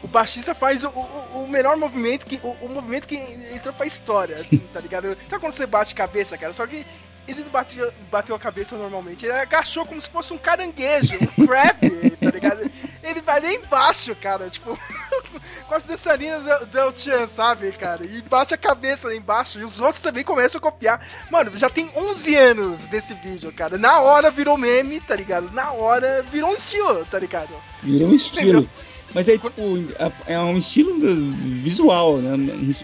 O baixista faz o, o, o melhor movimento, que, o, o movimento que entrou pra história, assim, tá ligado? Sabe quando você bate cabeça, cara? Só que ele não bateu, bateu a cabeça normalmente, ele agachou como se fosse um caranguejo, um crab, tá ligado? Ele vai lá embaixo, cara, tipo, com as dançarinas do Del Chan, sabe, cara? E bate a cabeça lá embaixo. E os outros também começam a copiar. Mano, já tem 11 anos desse vídeo, cara. Na hora virou meme, tá ligado? Na hora virou um estilo, tá ligado? Virou um estilo. Mas é tipo, é um estilo visual, né?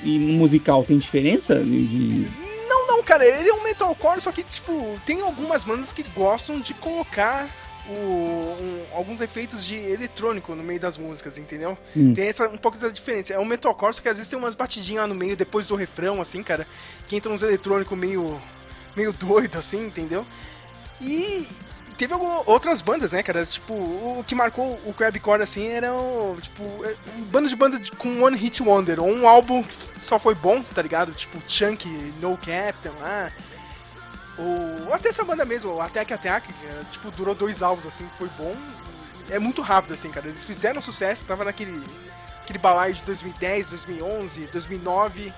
E musical tem diferença de. de- Não, não, cara, ele é um metalcore, só que, tipo, tem algumas bandas que gostam de colocar o, um- alguns efeitos de eletrônico no meio das músicas, entendeu? Hum. Tem essa, um pouco dessa diferença. É um metalcore, só que às vezes tem umas batidinhas lá no meio, depois do refrão, assim, cara, que entram uns eletrônicos meio, meio doido, assim, entendeu? E teve algumas outras bandas, né, cara? Tipo, o que marcou o Crabcore, assim, eram, tipo, é, um bando de banda com One Hit Wonder, ou um álbum que só foi bom, tá ligado? Tipo, Chunk, No Captain lá. Ou até essa banda mesmo, o Attack Attack, que, é, tipo, durou dois álbuns, assim, foi bom. É muito rápido, assim, cara. Eles fizeram sucesso, tava naquele aquele balaio de 2010, 2011, 2009,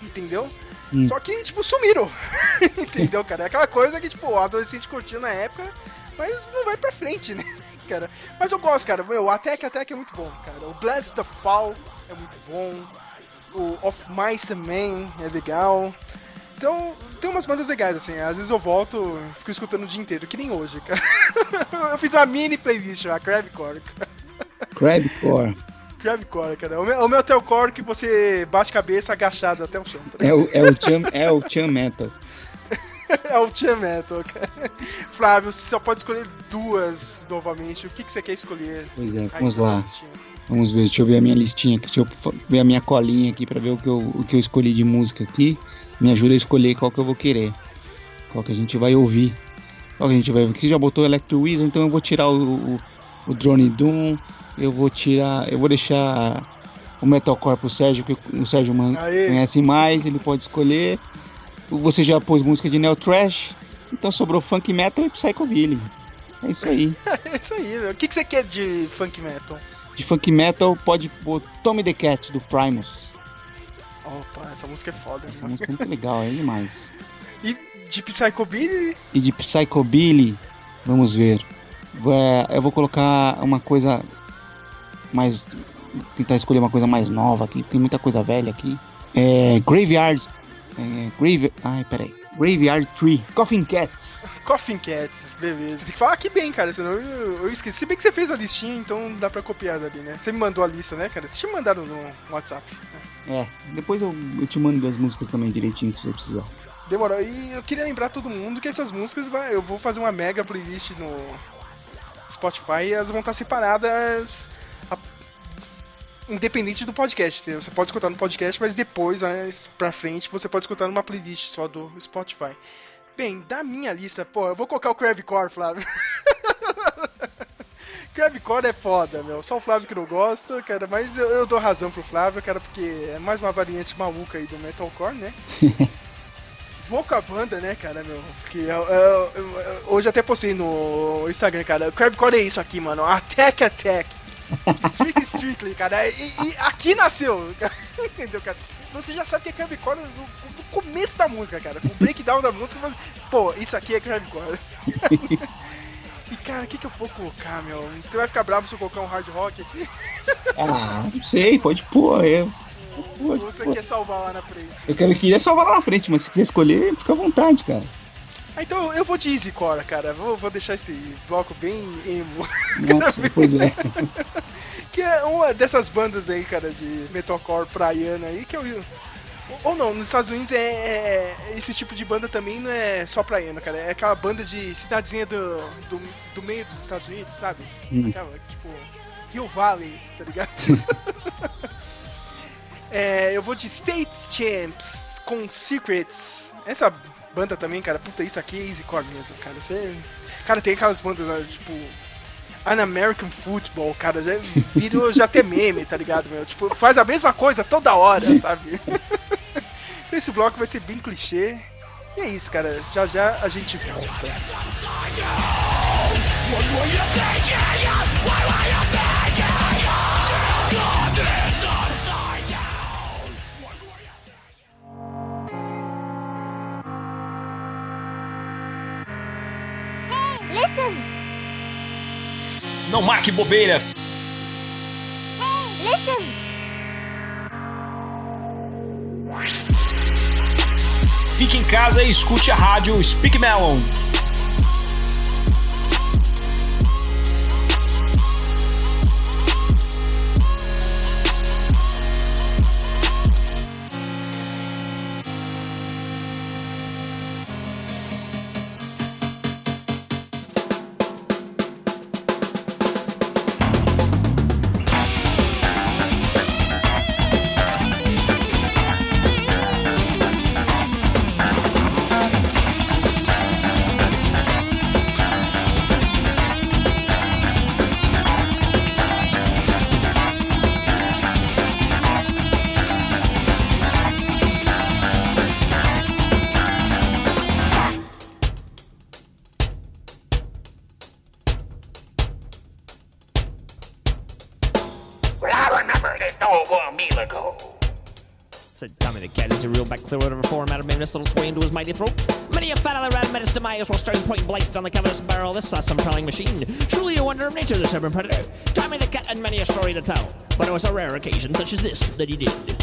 entendeu? Hum. Só que, tipo, sumiram. entendeu, cara? É aquela coisa que, tipo, o adolescente curtiu na época, mas não vai pra frente, né? Cara, mas eu gosto, cara. Meu, o Attack Attack é muito bom, cara. O Blast the Fall é muito bom. O Of Mice Men é legal. Então, tem umas bandas legais, assim. Às vezes eu volto, fico escutando o dia inteiro, que nem hoje, cara. eu fiz uma mini playlist lá, Crabcore. Crabcore. Crabcore, cara. O meu, o meu metalcore que você bate cabeça agachado até o chão. tá É o, é o Chan, é o Chan Metal. É o Tia Metal, cara. Flávio, você só pode escolher duas novamente. O que, que você quer escolher? Pois é, vamos lá. Vamos ver, deixa eu ver a minha listinha aqui, deixa eu ver a minha colinha aqui pra ver o que, eu, o que eu escolhi de música aqui. Me ajuda a escolher qual que eu vou querer. Qual que a gente vai ouvir. Qual que a gente vai ouvir. Você já botou Electro Wizard, então eu vou tirar o, o, o Drone Doom. Eu vou tirar. Eu vou deixar o Metalcore pro Sérgio, que o Sérgio Aê. conhece mais, ele pode escolher. Você já pôs música de Neo Trash, então sobrou Funk Metal e Psychobilly. É isso aí. É isso aí, meu. O que, que você quer de funk metal? De Funk Metal pode pôr Tommy the Cat do Primus. Opa, essa música é foda. Essa mano. música é muito legal, é demais. E de Psychobilly? E de Psychobilly, vamos ver. É, eu vou colocar uma coisa mais. Tentar escolher uma coisa mais nova aqui. Tem muita coisa velha aqui. É, Graveyard. É, grave, ai, peraí. Graveyard Tree. Coffin Cats. Coffin Cats, beleza. Tem que falar aqui bem, cara, senão eu, eu esqueci. Se bem que você fez a listinha, então dá pra copiar dali, né? Você me mandou a lista, né, cara? Você tinha mandado no WhatsApp. né? É, depois eu, eu te mando as músicas também direitinho se você precisar. Demorou. E eu queria lembrar todo mundo que essas músicas vai, eu vou fazer uma mega playlist no Spotify e elas vão estar separadas independente do podcast, entendeu? Você pode escutar no podcast, mas depois, mais pra frente, você pode escutar numa playlist só do Spotify. Bem, da minha lista, pô, eu vou colocar o Crabcore, Flávio. Crabcore é foda, meu. Só o Flávio que não gosta, cara, mas eu, eu dou razão pro Flávio, cara, porque é mais uma variante maluca aí do Metalcore, né? Vou com a banda, né, cara, meu? Porque eu, eu- eu- hoje até postei no Instagram, cara. Crabcore é isso aqui, mano. Attack Attack. Strictly Strictly, cara. E, e aqui nasceu. Entendeu, cara? Você já sabe que é no, no começo da música, cara. O breakdown da música. mas, Pô, isso aqui é Crabcore. E, cara, o que, que eu vou colocar, meu? Você vai ficar bravo se eu colocar um hard rock aqui? Ah, não sei, pode pôr. É, Ou pode você pôr. quer salvar lá na frente? Eu quero, queria salvar lá na frente, mas se quiser escolher, fica à vontade, cara. Ah, então eu vou de Easycore, cara. Vou, vou deixar esse bloco bem emo. Nossa, pois é. Que é uma dessas bandas aí, cara, de metalcore praiana aí, que eu. Ou não, nos Estados Unidos é, é- Esse tipo de banda também não é só praiana, cara. É aquela banda de cidadezinha do, do, do meio dos Estados Unidos, sabe? Hum. Aquela, tipo. Hill Valley, tá ligado? É, eu vou de State Champs com Secrets. Essa banda também, cara, puta, isso aqui é easycore mesmo, cara. Você... Cara, tem aquelas bandas, né, tipo. An American Football, cara, já virou já até meme, tá ligado, meu? Tipo, faz a mesma coisa toda hora, sabe? Esse bloco vai ser bem clichê. E é isso, cara. Já já a gente volta. Listen. Não marque bobeira. Hey, listen. Fique em casa e escute a rádio Speak Melon. mighty throat. Many a fat on the met his demise while staring point blank on the cavernous barrel of this awesome prowling machine. Truly a wonder of nature, this urban predator. Tommy the cat and many a story to tell. But it was a rare occasion such as this that he did.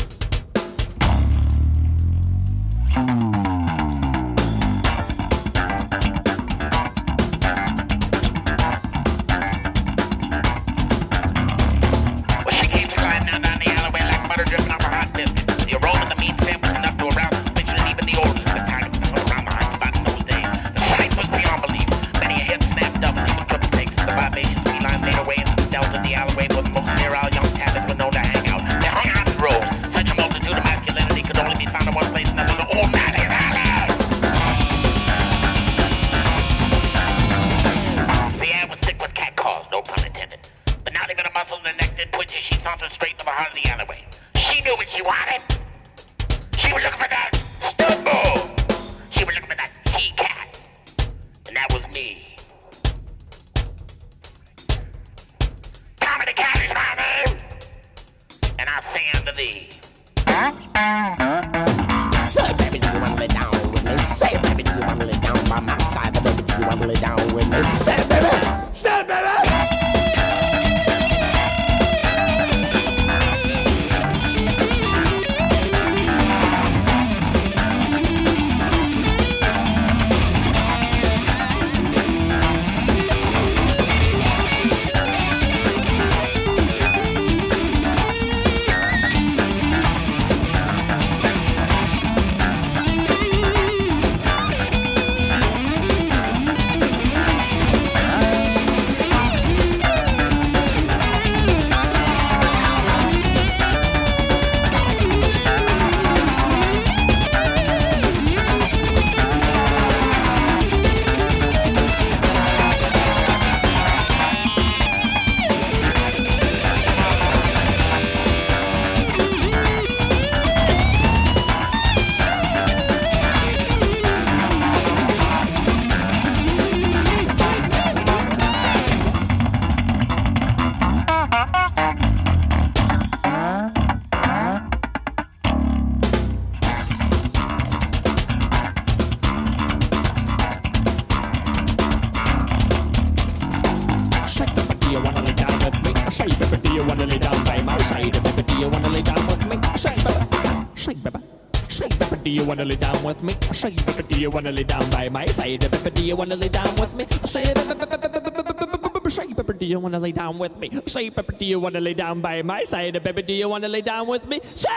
do you wanna lay down with me? I say, baby, do you wanna lay down by my side? Baby, do you wanna lay down with me? I say, Say, baby, do you wanna lay down with me? Say, baby, do you wanna lay down by my side? Baby, do you wanna lay down with me? Say,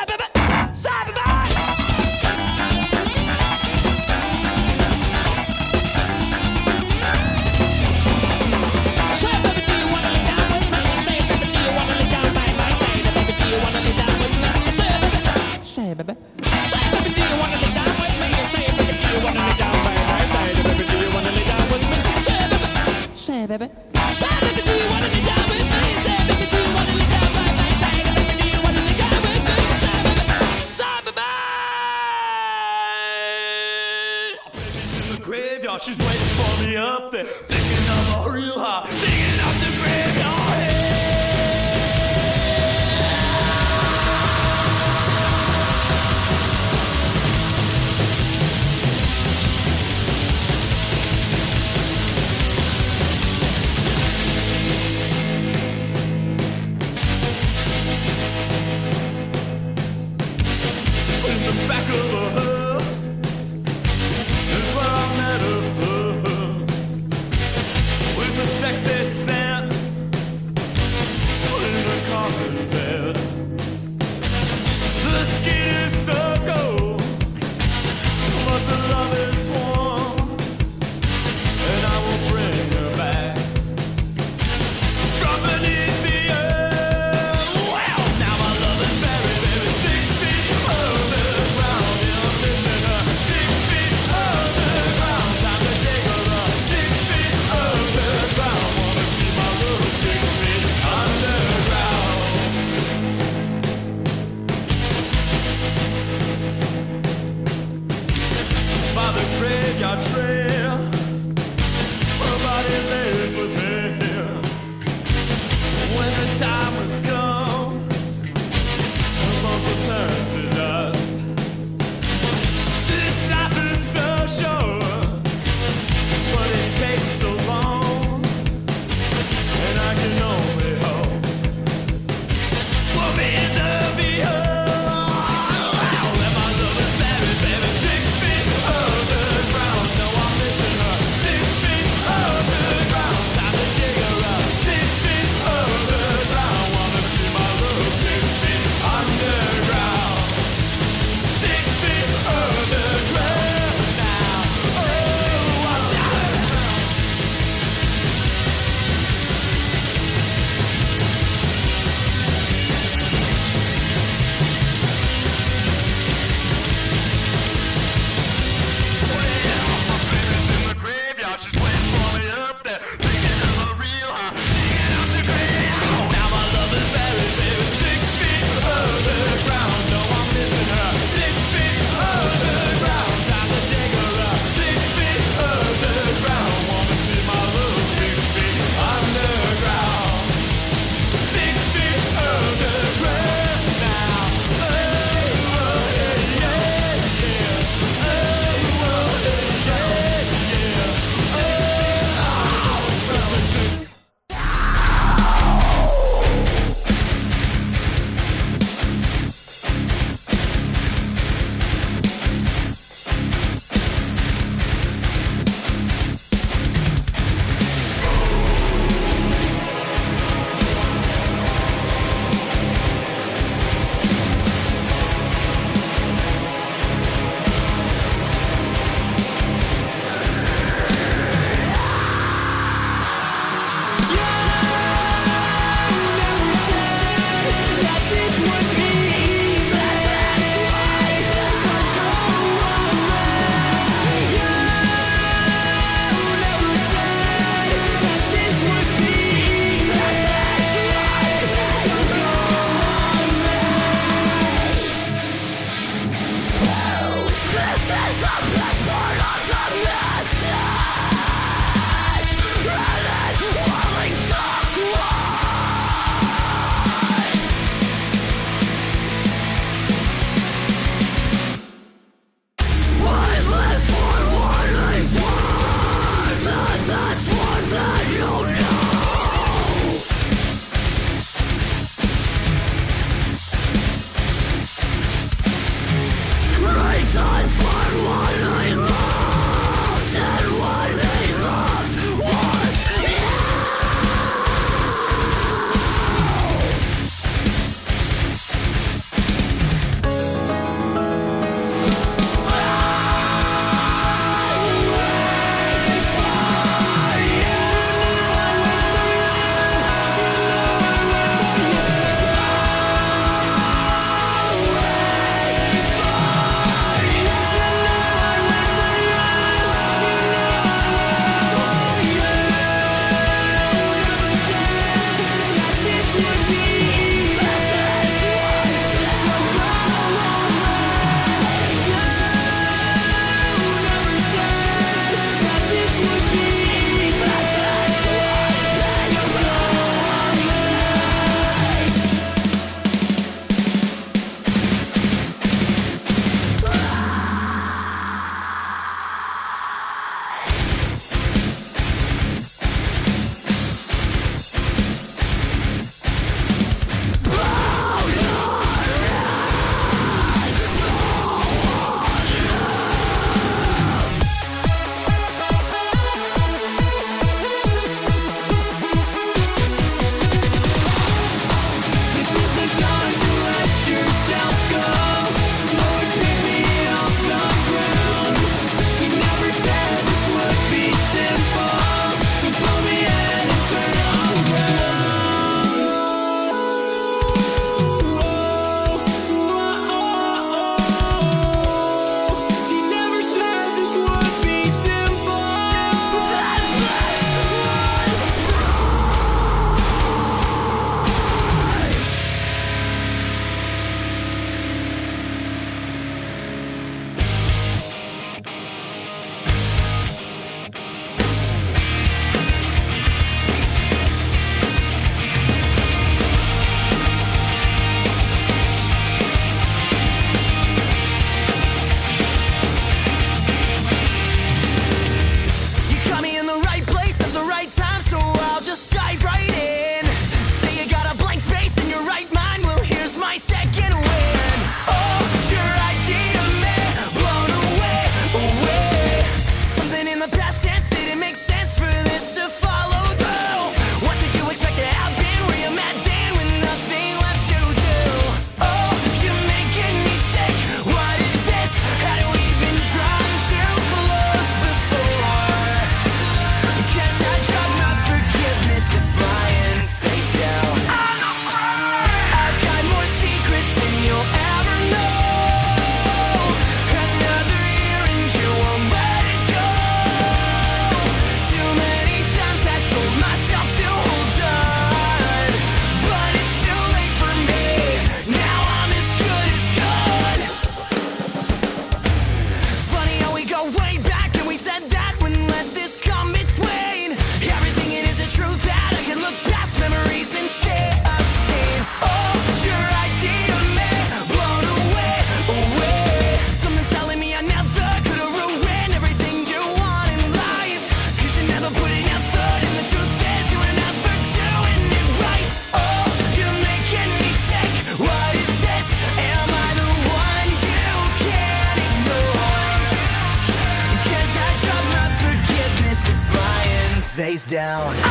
down.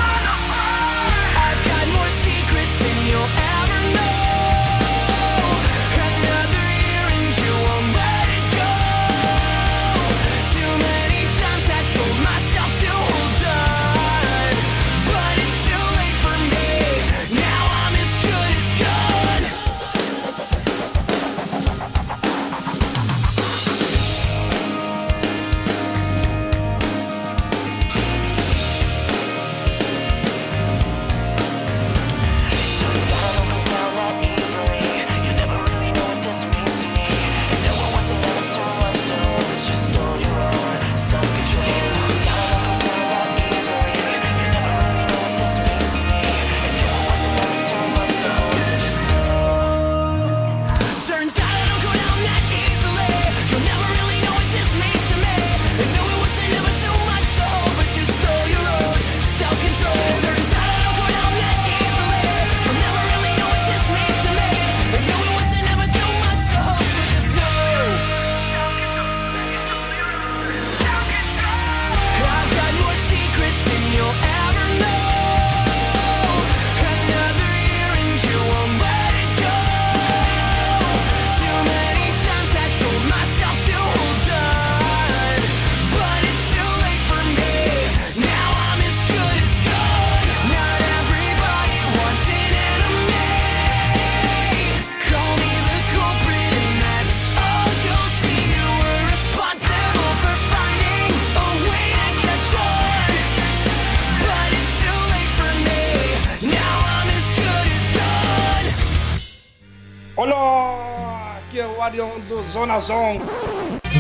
Zona Zone.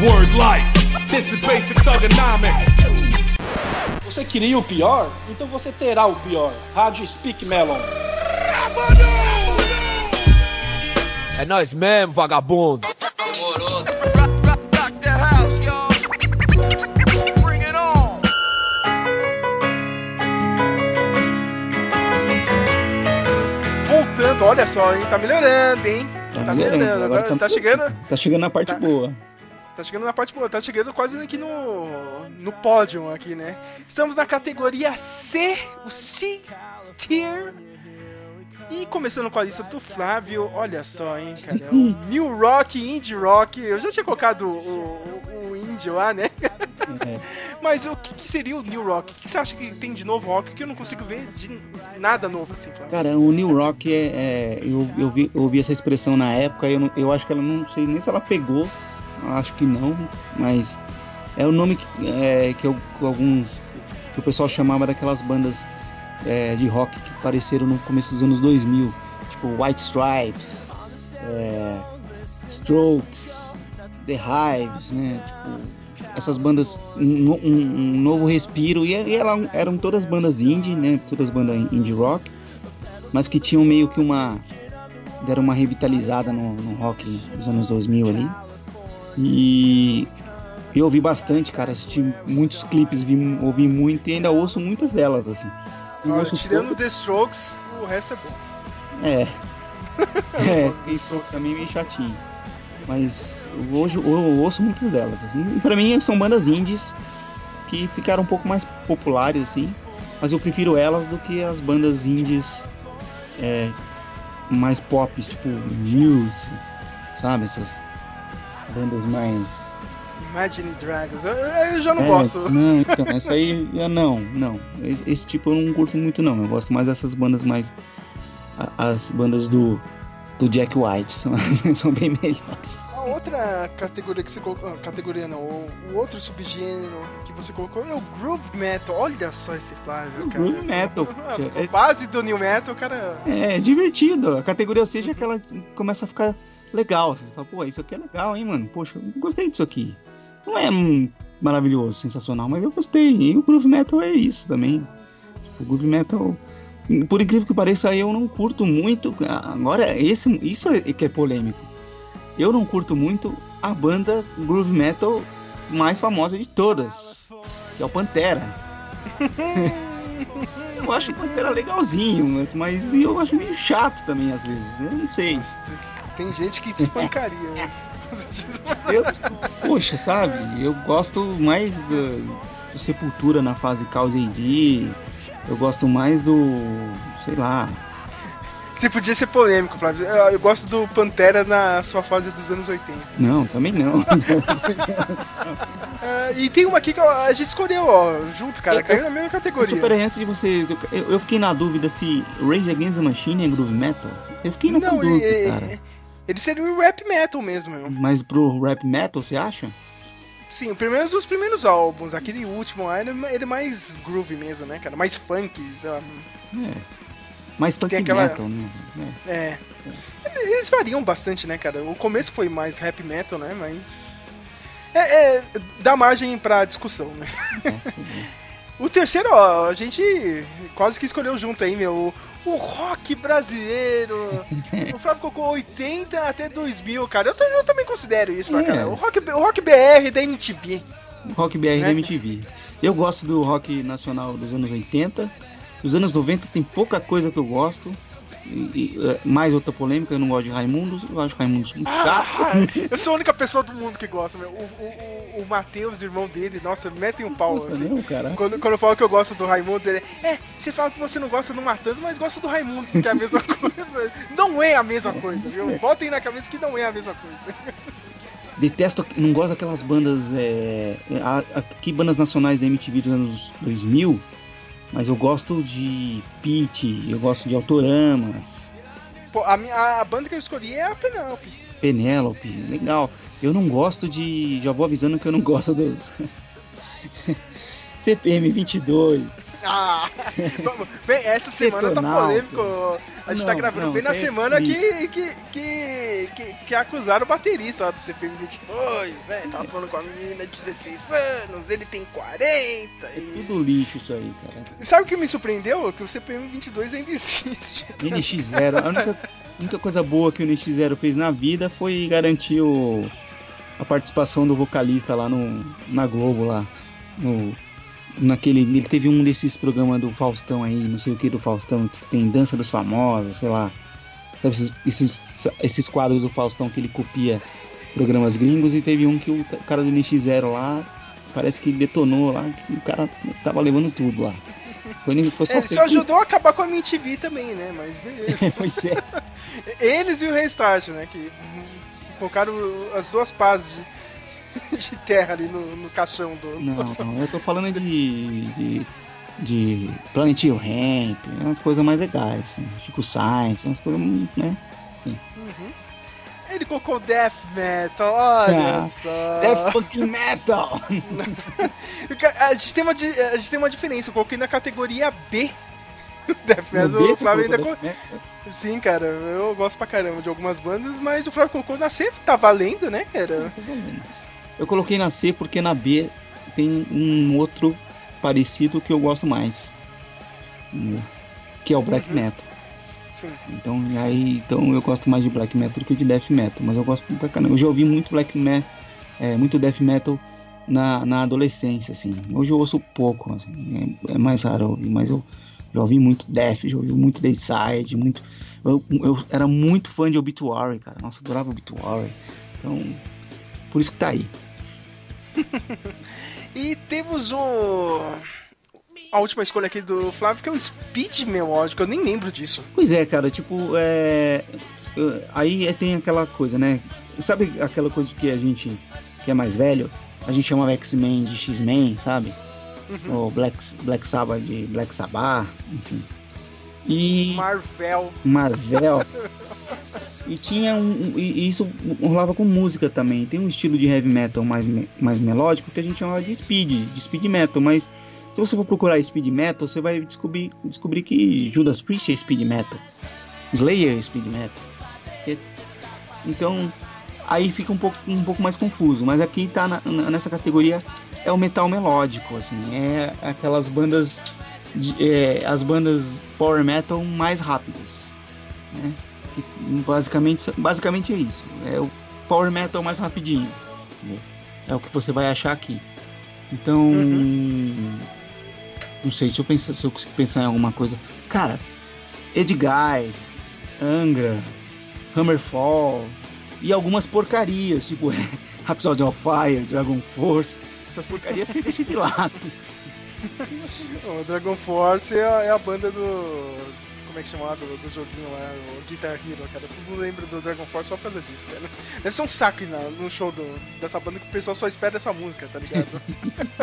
Word life. This is basic thugonomics. Você queria o pior? Então você terá o pior. Rádio Speak Melon. É nós mesmo, vagabundo. Voltando, olha só, hein? Tá melhorando, hein? Tá melhorando, Agora, agora tá, chegando. Tá chegando na parte Tá. boa. Tá chegando na parte boa, tá chegando quase aqui no, no pódio aqui, né? Estamos na categoria C, o C Tier. E começando com a lista do Flávio, olha só, hein, cara. O New Rock, Indie Rock. Eu já tinha colocado o, o, o Indie lá, né? Mas o que, que seria o New Rock? O que você acha que tem de novo rock que eu não consigo ver de nada novo assim, Flávio? Cara, o New Rock é. é- eu, eu, vi, eu ouvi essa expressão na época, eu, eu acho que ela não sei nem se ela pegou, acho que não, mas é o nome que, é, que, eu- alguns. que o pessoal chamava daquelas bandas é, de rock que apareceram no começo dos anos 2000, tipo White Stripes, é, Strokes, The Hives, né? Tipo, essas bandas, um, um- novo respiro, e, e ela, eram todas bandas indie, né? Todas bandas indie rock, mas que tinham meio que uma. deram uma revitalizada no, no rock dos anos 2000 ali. E eu ouvi bastante, cara, assisti muitos clipes, vi, ouvi muito e ainda ouço muitas delas, assim. Eu Olha, tirando The Strokes, o resto é bom. é. é, dos som também meio chatinho. Mas hoje eu, eu ouço muitas delas, assim. E pra mim são bandas indies que ficaram um pouco mais populares, assim. Mas eu prefiro elas do que as bandas indies é, mais pop, tipo Muse, sabe? Essas bandas mais. Imagine Dragons. Eu, eu já não É, gosto. Não, então, essa aí, eu não, não. Esse, esse tipo eu não curto muito, não. Eu gosto mais dessas bandas mais. As bandas do, do Jack White, são, são bem melhores. A outra categoria que você colocou. ah, Categoria não, o, o outro subgênero que você colocou é o Groove Metal. Olha só esse Flávio, O cara. Groove Metal, A é- base do New Metal, cara. É divertido. A categoria já é que ela começa a ficar legal. Você fala, pô, isso aqui é legal, hein, mano? Poxa, eu gostei disso aqui. Não é hum, maravilhoso, sensacional, mas eu gostei. E o Groove Metal é isso também. Tipo, o Groove Metal. Por incrível que pareça, eu não curto muito. Agora, esse, isso é que é polêmico. Eu não curto muito a banda Groove Metal mais famosa de todas, que é o Pantera. eu acho o Pantera legalzinho, mas, mas eu acho meio chato também às vezes. Eu não sei. Tem gente que te espancaria. né? Eu, poxa, sabe? Eu gosto mais do. do Sepultura na fase Cause AD. Eu gosto mais do. sei lá. Você podia ser polêmico, Flávio. Eu, eu gosto do Pantera na sua fase dos anos 80. Não, também não. Ah, e tem uma aqui que a gente escolheu, ó, junto, cara. Eu- Caiu na mesma categoria. peraí, antes de você. Eu, eu fiquei na dúvida se Rage Against the Machine é groove metal. Eu fiquei nessa Não, dúvida, e- cara. ele seria o rap metal mesmo, meu. Mas pro rap metal, você acha? Sim, o primeiros, os primeiros álbuns, aquele último lá, ele, ele é mais groove mesmo, né, cara? Mais funk, sei lá. É. Mais Tem aquela- metal, né? É. É. Eles variam bastante, né, cara? O começo foi mais rap metal, né? Mas. É, é, dá margem pra discussão, né? o terceiro, ó, a gente quase que escolheu junto aí, meu. O rock brasileiro. o Flávio colocou 80 até 2000, cara. Eu, eu também considero isso, É. cara. O rock, o rock BR da MTV. Rock BR da Né? MTV. Eu gosto do rock nacional dos anos 80. Dos anos 90 tem pouca coisa que eu gosto. E- e, é, mais outra polêmica, eu não gosto de Raimundos. Eu acho Raimundos muito chato. Ah, eu sou a única pessoa do mundo que gosta, meu. O, o, o, Matheus, irmão dele, nossa, metem um pau, Nossa, assim. não, cara. Quando, quando eu falo que eu gosto do Raimundos, ele é, você fala que você não gosta do Matanza, mas gosta do Raimundos, que é a mesma coisa. Não é a mesma coisa, viu? Botem na cabeça que não é a mesma coisa. Detesto, não gosto daquelas bandas. É, a- a- que bandas nacionais da MTV dos anos 2000. Mas eu gosto de Pete, eu gosto de Autoramas, Pô, a, minha, a banda que eu escolhi é a Penelope. Penélope, legal. Eu não gosto de. Já vou avisando que eu não gosto dos. CPM 22. Ah, bem, essa semana tá polêmico. A gente tá Não, gravando não, bem na é semana que, que, que, que, que acusaram o baterista lá do CPM 22, né? Tava falando com a menina de 16 anos, ele tem 40. E... Tudo lixo isso aí, cara. Sabe o que me surpreendeu? Que o CPM 22 ainda existe. NX0, a única, única coisa boa que o NX0 fez na vida foi garantir o, a participação do vocalista lá no, na Globo lá. No, naquele, ele teve um desses programas do Faustão aí, não sei o que do Faustão, que tem Dança dos Famosos, sei lá. Sabe esses, esses, esses quadros do Faustão que ele copia programas gringos e teve um que o cara do NX0 lá parece que detonou lá, que o cara tava levando tudo lá. Foi, foi só ser- só ajudou a acabar com a MTV também, né? Mas beleza. Pois é. Eles e o Restart, né? Que colocaram as duas pás de, de terra ali no, no caixão do. Não, não, eu tô falando de. de, de Planet Ramp, umas coisas mais legais, assim, Chico Science, umas coisas, né? Uhum. Ele colocou Death Metal, olha Ah, só. Death fucking Metal! A gente, tem uma, a gente tem uma diferença, eu coloquei na categoria B. Death Metal, o Flávio ainda colocou co- Death Metal? Sim, cara, eu gosto pra caramba de algumas bandas, mas o Flávio colocou na C, tá valendo, né, cara? Eu coloquei na C porque na B tem um outro parecido que eu gosto mais. né, Que é o Black Metal. Sim. Então, aí, então eu gosto mais de Black Metal do que de Death Metal. Mas eu gosto pra caramba. Eu já ouvi muito Black Metal, é, muito Death Metal na, na adolescência, assim. Hoje eu ouço pouco, assim, é, é mais raro eu ouvir, mas eu já ouvi muito Death, já ouvi muito Dayside, muito. Eu, eu era muito fã de Obituary, cara. Nossa, adorava Obituary. Então, por isso que tá aí. E temos o. A última escolha aqui do Flávio, que é o Speed Melódico, eu nem lembro disso. Pois é, cara, tipo, é. Aí é- tem aquela coisa, né? Sabe aquela coisa que a gente, que é mais velho, a gente chama X-Men de X-Men, sabe? Ou Black, Black Sabbath de Black Sabbath, enfim. E. Marvel. Marvel. E tinha um. E isso rolava com música também. Tem um estilo de heavy metal mais, mais melódico que a gente chamava de speed, de speed metal, mas se você for procurar speed metal, você vai descobrir, descobrir que Judas Priest é speed metal. Slayer é speed metal. Então, aí fica um pouco, um pouco mais confuso, mas aqui tá na- nessa categoria é o metal melódico, assim, é aquelas bandas de- é, as bandas power metal mais rápidas, né? Que basicamente, basicamente é isso. É o power metal mais rapidinho. né? É o que você vai achar aqui. Então, não sei se eu pensar, se eu consigo pensar em alguma coisa. Cara, Edguy, Angra, Hammerfall e algumas porcarias, tipo Rhapsody of Fire, Dragon Force, Essas porcarias você deixa de lado. O Dragon Force é a, é a banda do. Como é que chama lá? Do, do joguinho lá, o Guitar Hero, cara. Todo mundo lembra do Dragon Force só por causa disso, cara. Deve ser um saco na, no show do, dessa banda que o pessoal só espera essa música, tá ligado?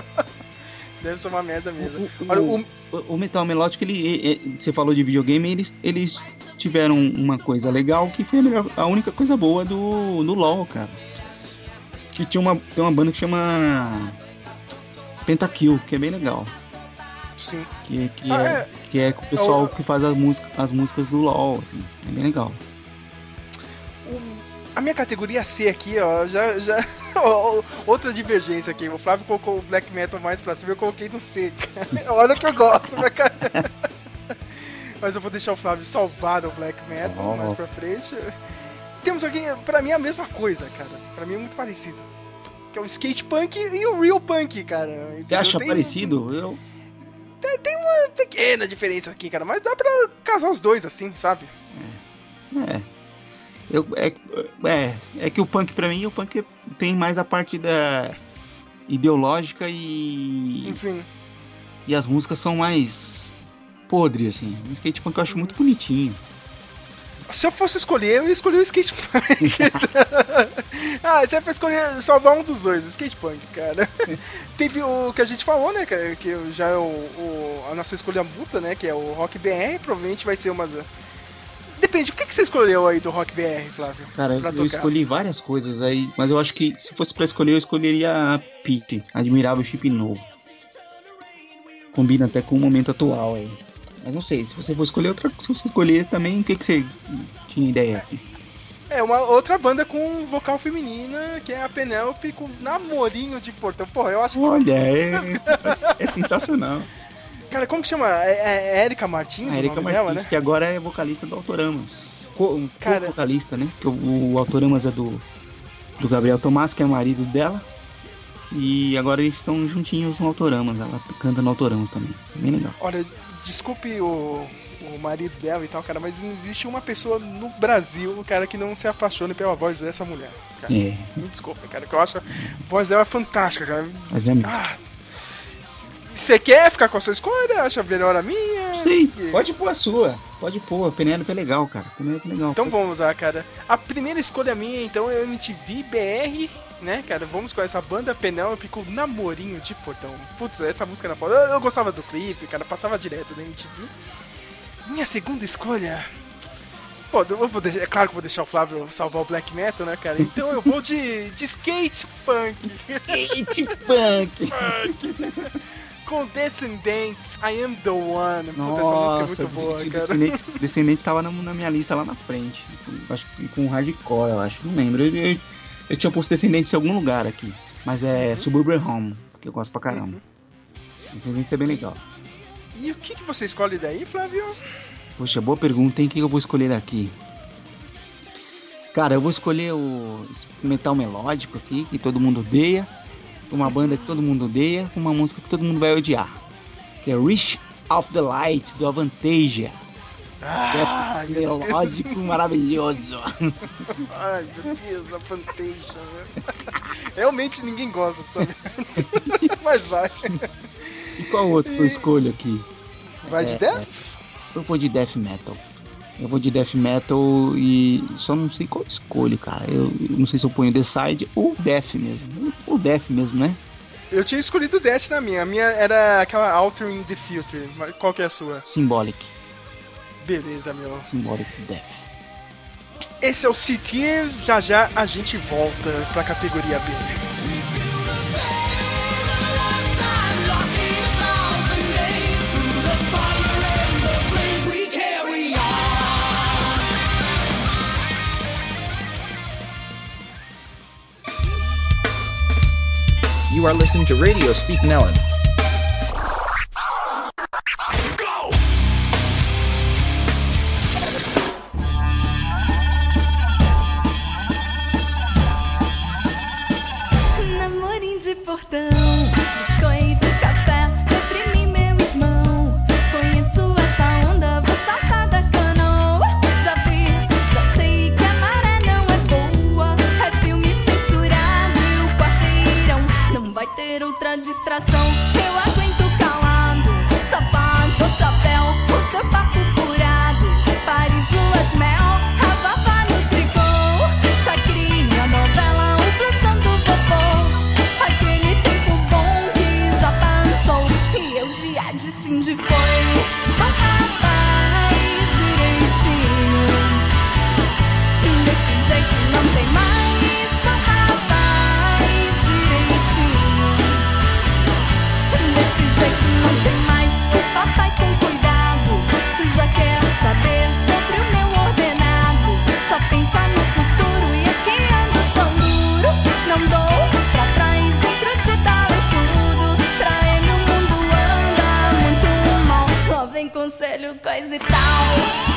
Deve ser uma merda mesmo. Olha, o, O, o Metal Melódico, ele, você falou de videogame, eles, eles tiveram uma coisa legal que foi a, melhor- a única coisa boa do, do LoL, cara. Que tinha uma, tem uma banda que chama Pentakill, que é bem legal. sim. Que, que, Ah, é, é. Que é com o pessoal É que faz as, música, as músicas do LoL, assim. É bem legal. A minha categoria C aqui, ó, já. já outra divergência aqui. O Flávio colocou o black metal mais pra cima, eu coloquei no C, cara. Olha que eu gosto, minha cara. Mas eu vou deixar o Flávio salvar o black metal Oh. mais pra frente. Temos aqui, pra mim, a mesma coisa, cara. Pra mim é muito parecido. Que é o skate punk e o real punk, cara. Você acha Tem- parecido? Eu, Tem, tem uma pequena diferença aqui, cara, mas dá pra casar os dois assim, sabe? É. Eu, é, é. É que o punk, pra mim, o punk tem mais a parte da ideológica e. Enfim. E as músicas são mais podres, assim. O skate punk eu acho muito bonitinho. Se eu fosse escolher, eu ia escolher o skate punk. ah, se é pra escolher, salvar um dos dois, o skate punk, cara. Teve o que a gente falou, né, cara, que já é o, o- a nossa escolha multa, né, que é o Rock BR, provavelmente vai ser uma. Depende, o que, que você escolheu aí do Rock BR, Flávio? Cara, eu tocar? escolhi várias coisas aí, mas eu acho que se fosse pra escolher, eu escolheria a Pete, admirável chip novo. Combina até com o momento atual aí. Mas não sei, se você for escolher outra, se você escolher também, o que, que você tinha ideia? É uma outra banda com vocal feminina, que é a Penélope com namorinho de portão. Porra, eu acho Olha, é, é sensacional. Cara, como que chama? É, é Erika Martins A Erika Martins, dela, né? que agora é vocalista do Autoramas. Co Cara- vocalista, né? Porque o, o Autoramas é do, do Gabriel Tomás, que é marido dela. E agora eles estão juntinhos no Autoramas. Ela canta no Autoramas também. Bem legal. Olha, desculpe o, o marido dela e tal, cara, mas não existe uma pessoa no Brasil, cara, que não se apaixone pela voz dessa mulher. Cara. É. Me desculpa, cara, que eu acho a voz dela fantástica, cara. Mas é mesmo. Ah, você quer ficar com a sua escolha? Acha melhor a minha? Sim, Que- pode pôr a sua. Pode pôr. A Penélope é legal, cara. Penélope é legal. Então vamos lá, cara. A primeira escolha minha, então, é o MTV BR, né, cara? Vamos com essa banda Penélope com Namorinho de Portão. Putz, essa música na foda. Eu, eu gostava do clipe, cara, passava direto na MTV. Minha segunda escolha. Pô, eu vou deixar, é claro que eu vou deixar o Flávio salvar o black metal, né, cara? Então eu vou de, de skate punk. Skate punk. Com Descendants, I Am the One. Puta, essa música é Nossa, muito boa, cara. Descendentes, Descendentes tava na, na minha lista lá na frente. Acho que com hardcore, eu acho. Não lembro. Eu, eu, eu tinha posto Descendentes em algum lugar aqui. Mas é Suburban Home, que eu gosto pra caramba. Descendentes é bem legal. E o que, que você escolhe daí, Flávio? Poxa, boa pergunta, hein? O que eu vou escolher aqui? Cara, eu vou escolher o metal melódico aqui, que todo mundo odeia. Uma banda que todo mundo odeia, com uma música que todo mundo vai odiar. Que é Reach of the Light, do Avantasia. Ah, é melódico maravilhoso. Ai, meu Deus, a Fantasia, né? Realmente ninguém gosta dessa merda. Mas vai. E qual outro que eu escolho aqui? Vai de É, Death? Eu vou de Death Metal. Eu vou de Death Metal e só não sei qual escolho, cara. Eu, eu não sei se eu ponho The Side ou Death mesmo. Ou Death mesmo, né? Eu tinha escolhido Death na minha. A minha era aquela Altering the Future. Qual que é a sua? Symbolic. Beleza, meu. Symbolic Death. Esse é o CT. Já já a gente volta pra categoria B. You are listening to Radio Speak Nellen. Namorinho Biscoito, café, deprimi meu irmão. Conheço essa onda, vou saltar da canoa. Já vi, já sei que a maré não é boa. É filme censurado e o quarteirão. Não vai ter outra distração. Eu aguento calado. Sapato, chapéu, o seu papo. coisa e tal.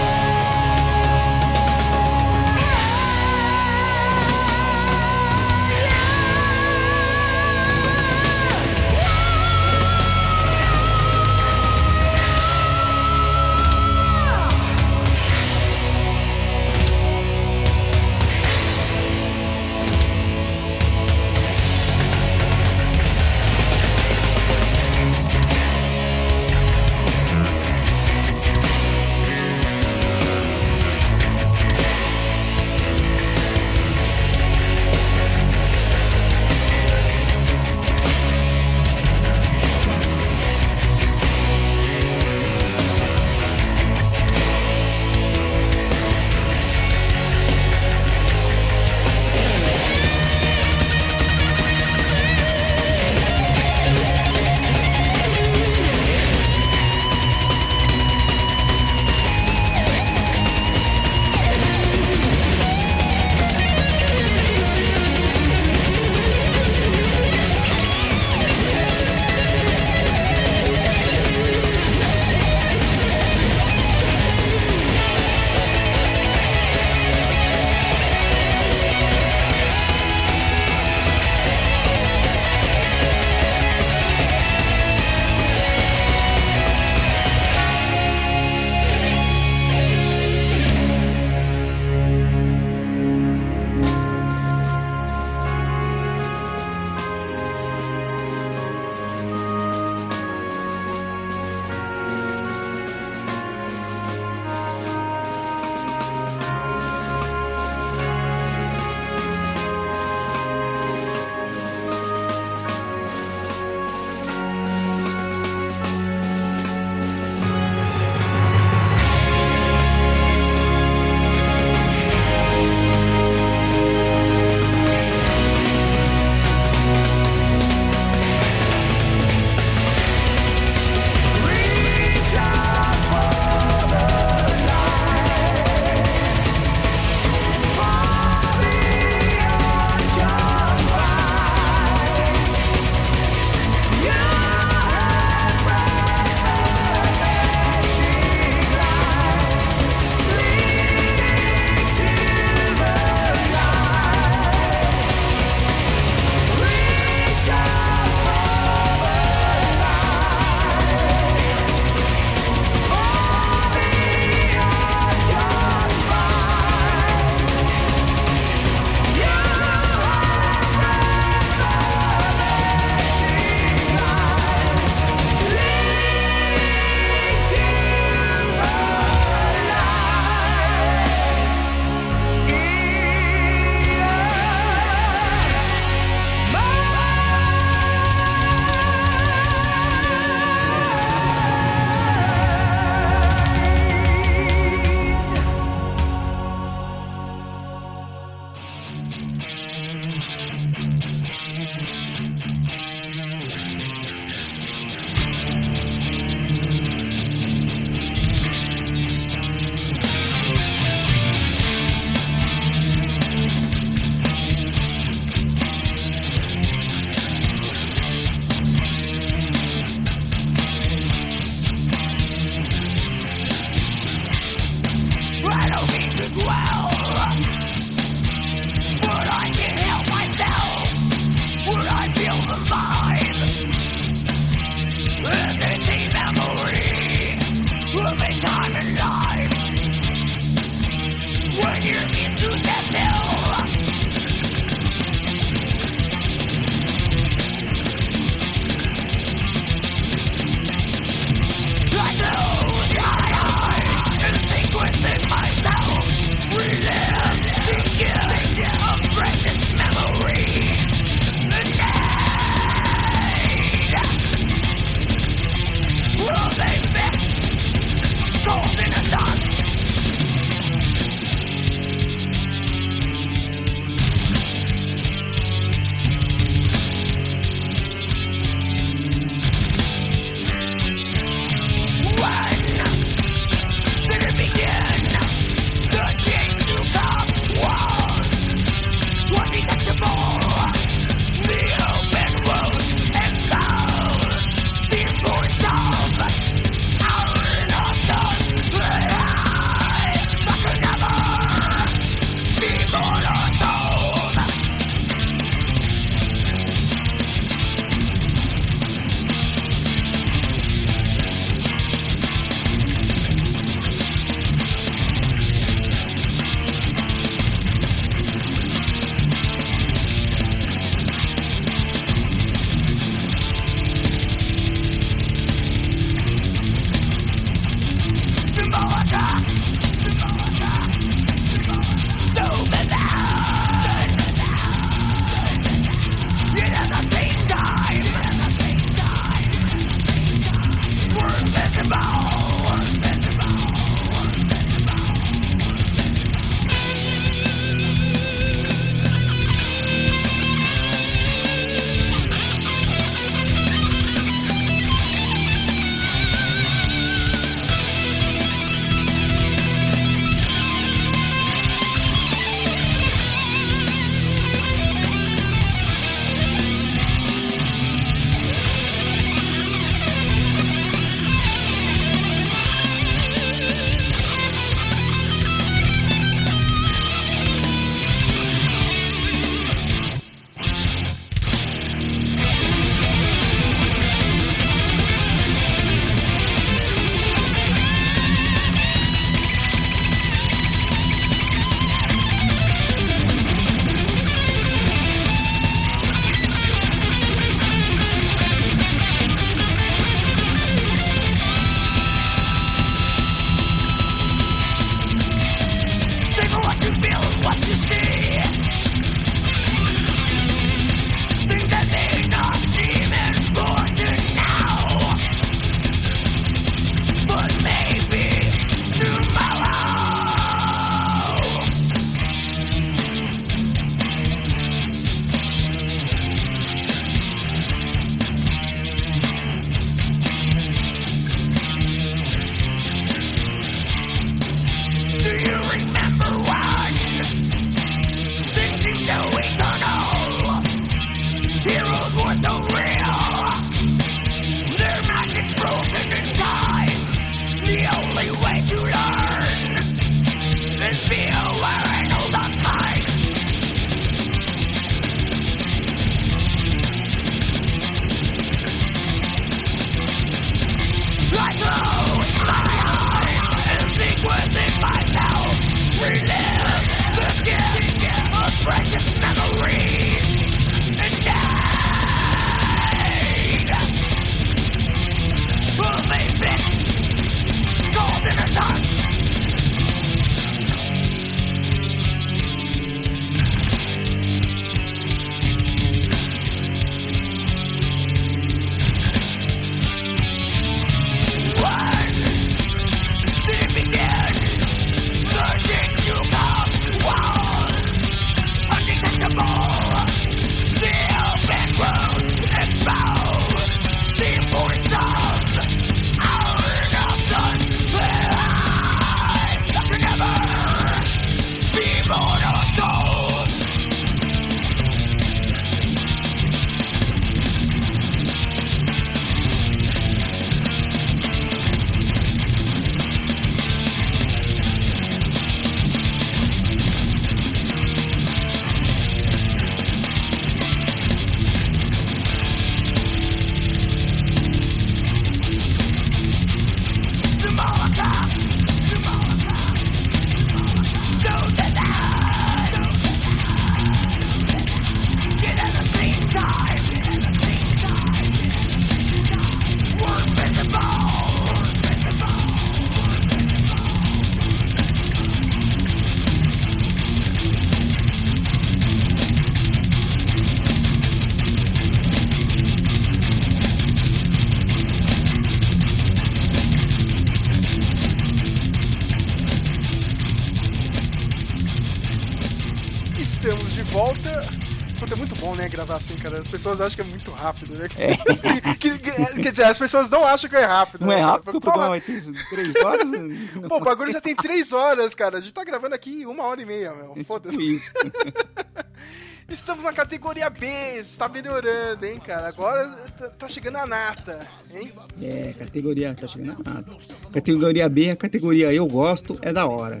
Cara. As pessoas acham que é muito rápido, né? Que- que- quer dizer, as pessoas não acham que é rápido. Não é né, cara? rápido, porque vai ter três horas? Pô, o bagulho já tem três horas, cara. A gente tá gravando aqui uma hora e meia, É meu. tipo Foda-se. isso. Estamos na categoria B, está melhorando, hein, cara. Agora tá- tá chegando a nata, hein? É, categoria, tá chegando a nada. Categoria B, a categoria eu gosto, é da hora.